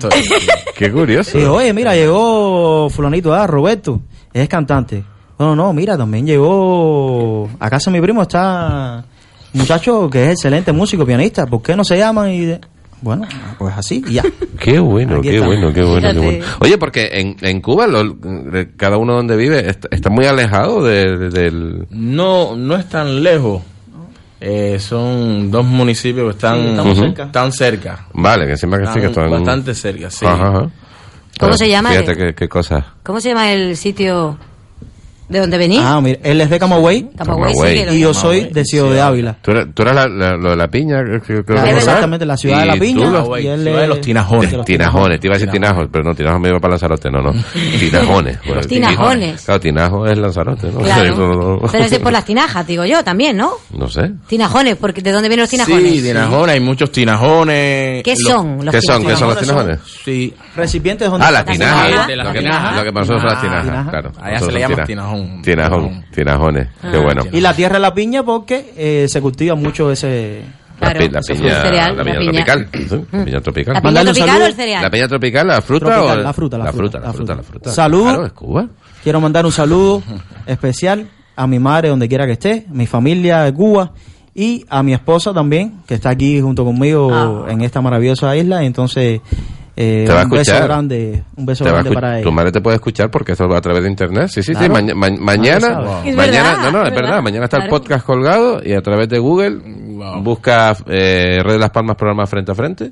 Qué curioso. Y oye, mira, llegó fulanito, ah, Roberto, es cantante. No, no, mira, también llegó a casa mi primo está muchacho que es excelente músico, pianista. ¿Por qué no se llaman? Y de- bueno, pues así ya. Qué bueno, Aquí qué bueno, qué bueno, qué bueno. Oye, porque en, en Cuba, lo- cada uno donde vive, está, está muy alejado de- de- del... No, no es tan lejos. Eh, son dos municipios que están, Sí, estamos cerca. tan cerca. Vale, que encima que sí que Están están... bastante cerca, sí. Ajá, ajá. ¿Cómo Ah, se llama? Fíjate qué, qué cosas. ¿Cómo se llama el sitio de donde venís? Ah, mira, él es de Camagüey, Camagüey, sí, y yo soy de Ciudad de Ávila. ¿Tú eres la, la- lo de la piña? exactamente, la ciudad de la piña, tú y él ciudad de es- los tinajones. de los Tinajones, te iba a decir tinajos, pero no, tinajos me iba para Lanzarote, no, no. Tinajones. Bueno, Los tinajones. Claro, tinajo es Lanzarote, ¿no? Claro. Eso no- Pero es de por las tinajas, digo yo también, ¿no? No sé. Tinajones, porque ¿de dónde vienen los tinajones? Sí, tinajones, hay muchos tinajones. ¿Qué son los ¿Qué son? ¿Qué son los tinajones? Sí. Recipientes donde Ah, las tinajas. Lo que, nosotros son las tinajas, claro. Allá se le son llama tinajas. Tinajón. Tinajón, tinajones. Qué bueno. Y la tierra de la piña porque eh, se cultiva mucho ese... La, pi- la piña, cereal, la piña la piña. tropical. Sí, piña tropical. ¿La piña tropical o el cereal? ¿La piña tropical, la fruta Tropical, o la fruta, la la fruta, fruta, la la fruta, la fruta. Salud. Claro, es Cuba. Quiero mandar un saludo especial a mi madre donde quiera que esté, mi familia de Cuba y a mi esposa también, que está aquí junto conmigo en esta maravillosa isla. Entonces, eh, Te va a un beso escuchar. grande, un beso Te a grande escu- para tu ella. madre te puede escuchar porque esto va a través de internet. Sí, sí, sí. Claro. Maña- ma- mañana. Es mañana, verdad, no, no, es verdad. verdad. Mañana está el podcast colgado y a través de Google busca eh, Red de las Palmas programa frente a frente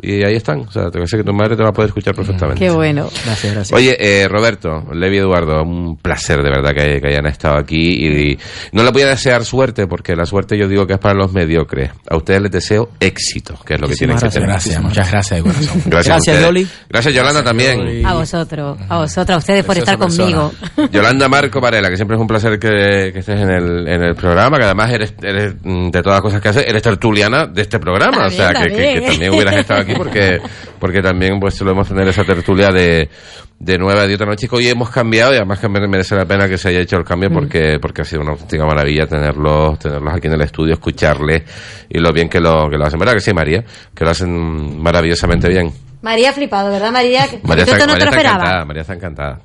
y ahí están. O sea, te sé que tu madre te va a poder escuchar perfectamente. Qué bueno. Gracias, gracias. Oye, eh, Roberto, Levi Eduardo, un placer de verdad que, que hayan estado aquí y, no les voy a desear suerte porque la suerte yo digo que es para los mediocres. A ustedes les deseo éxito, que es lo que tienen Muchísimas que tener. gracias, muchas gracias de corazón. Gracias, Gracias. Yoli. Gracias, Yolanda, también. A vosotros, a vosotros, a ustedes por estar conmigo. Yolanda Marco Varela, que siempre es un placer que, que estés en el, en el programa, que además eres, eres, mm, de todas las cosas que haces, eres tertuliana de este programa, o sea, que, que- que también. también hubieras estado aquí porque, porque también pues solemos tener esa tertulia de, de nueva de otra noche hoy hemos cambiado y además que mere- merece la pena que se haya hecho el cambio porque, porque ha sido una auténtica maravilla tenerlos, tenerlos aquí en el estudio, escucharles y lo bien que lo, que lo hacen. ¿Verdad que sí, María? Que lo hacen maravillosamente bien. María ha flipado, ¿verdad, María? María está, te lo esperaba. encantada, María está encantada.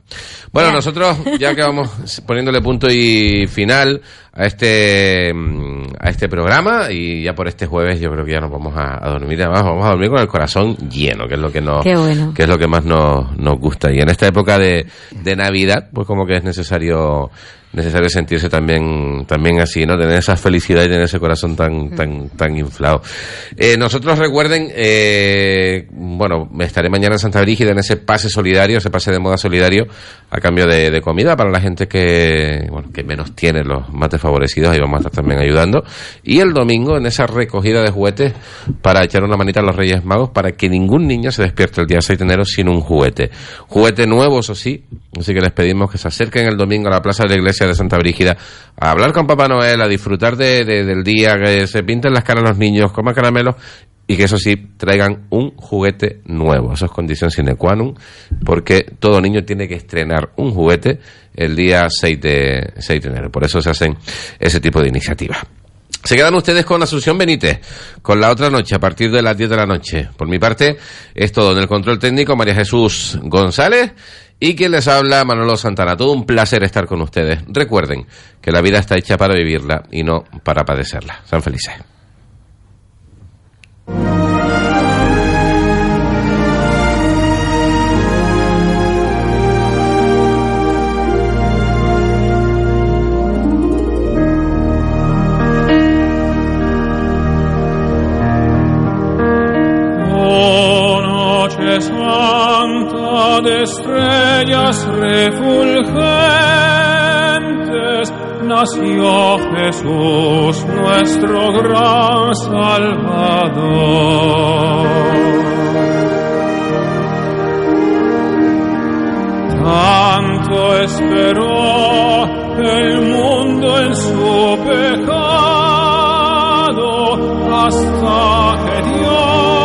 Bueno, nosotros ya que vamos poniéndole punto y final a este mm, a este programa y ya por este jueves yo creo que ya nos vamos a, a dormir además vamos a dormir con el corazón lleno que es lo que nos bueno. que es lo que más nos, nos gusta y en esta época de, de Navidad pues como que es necesario necesario sentirse también también así no tener esa felicidad y tener ese corazón tan tan tan inflado. Eh, nosotros recuerden eh, bueno estaré mañana en Santa Brígida en ese pase solidario ese pase de moda solidario a cambio de, de comida para la gente que bueno que menos tiene los más desfavorecidos ahí vamos a estar también ayudando. Y el domingo en esa recogida de juguetes para echar una manita a los Reyes Magos para que ningún niño se despierte el día 6 de enero sin un juguete. Juguete nuevo eso sí así que les pedimos que se acerquen el domingo a la plaza de la iglesia de Santa Brígida, a hablar con Papá Noel, a disfrutar de, del día, que se pinten las caras los niños, coman caramelos y que eso sí traigan un juguete nuevo. Eso es condición sine qua non, porque todo niño tiene que estrenar un juguete el día 6 de, 6 de enero. Por eso se hacen ese tipo de iniciativas. Se quedan ustedes con Asunción Benítez, con la otra noche, a partir de las 10 de la noche. Por mi parte, es todo en el control técnico, María Jesús González y quien les habla, Manolo Santana. Todo un placer estar con ustedes. Recuerden que la vida está hecha para vivirla y no para padecerla. Sean felices. de estrellas refulgentes, nació Jesús, nuestro gran Salvador. Tanto esperó el mundo en su pecado hasta que Dios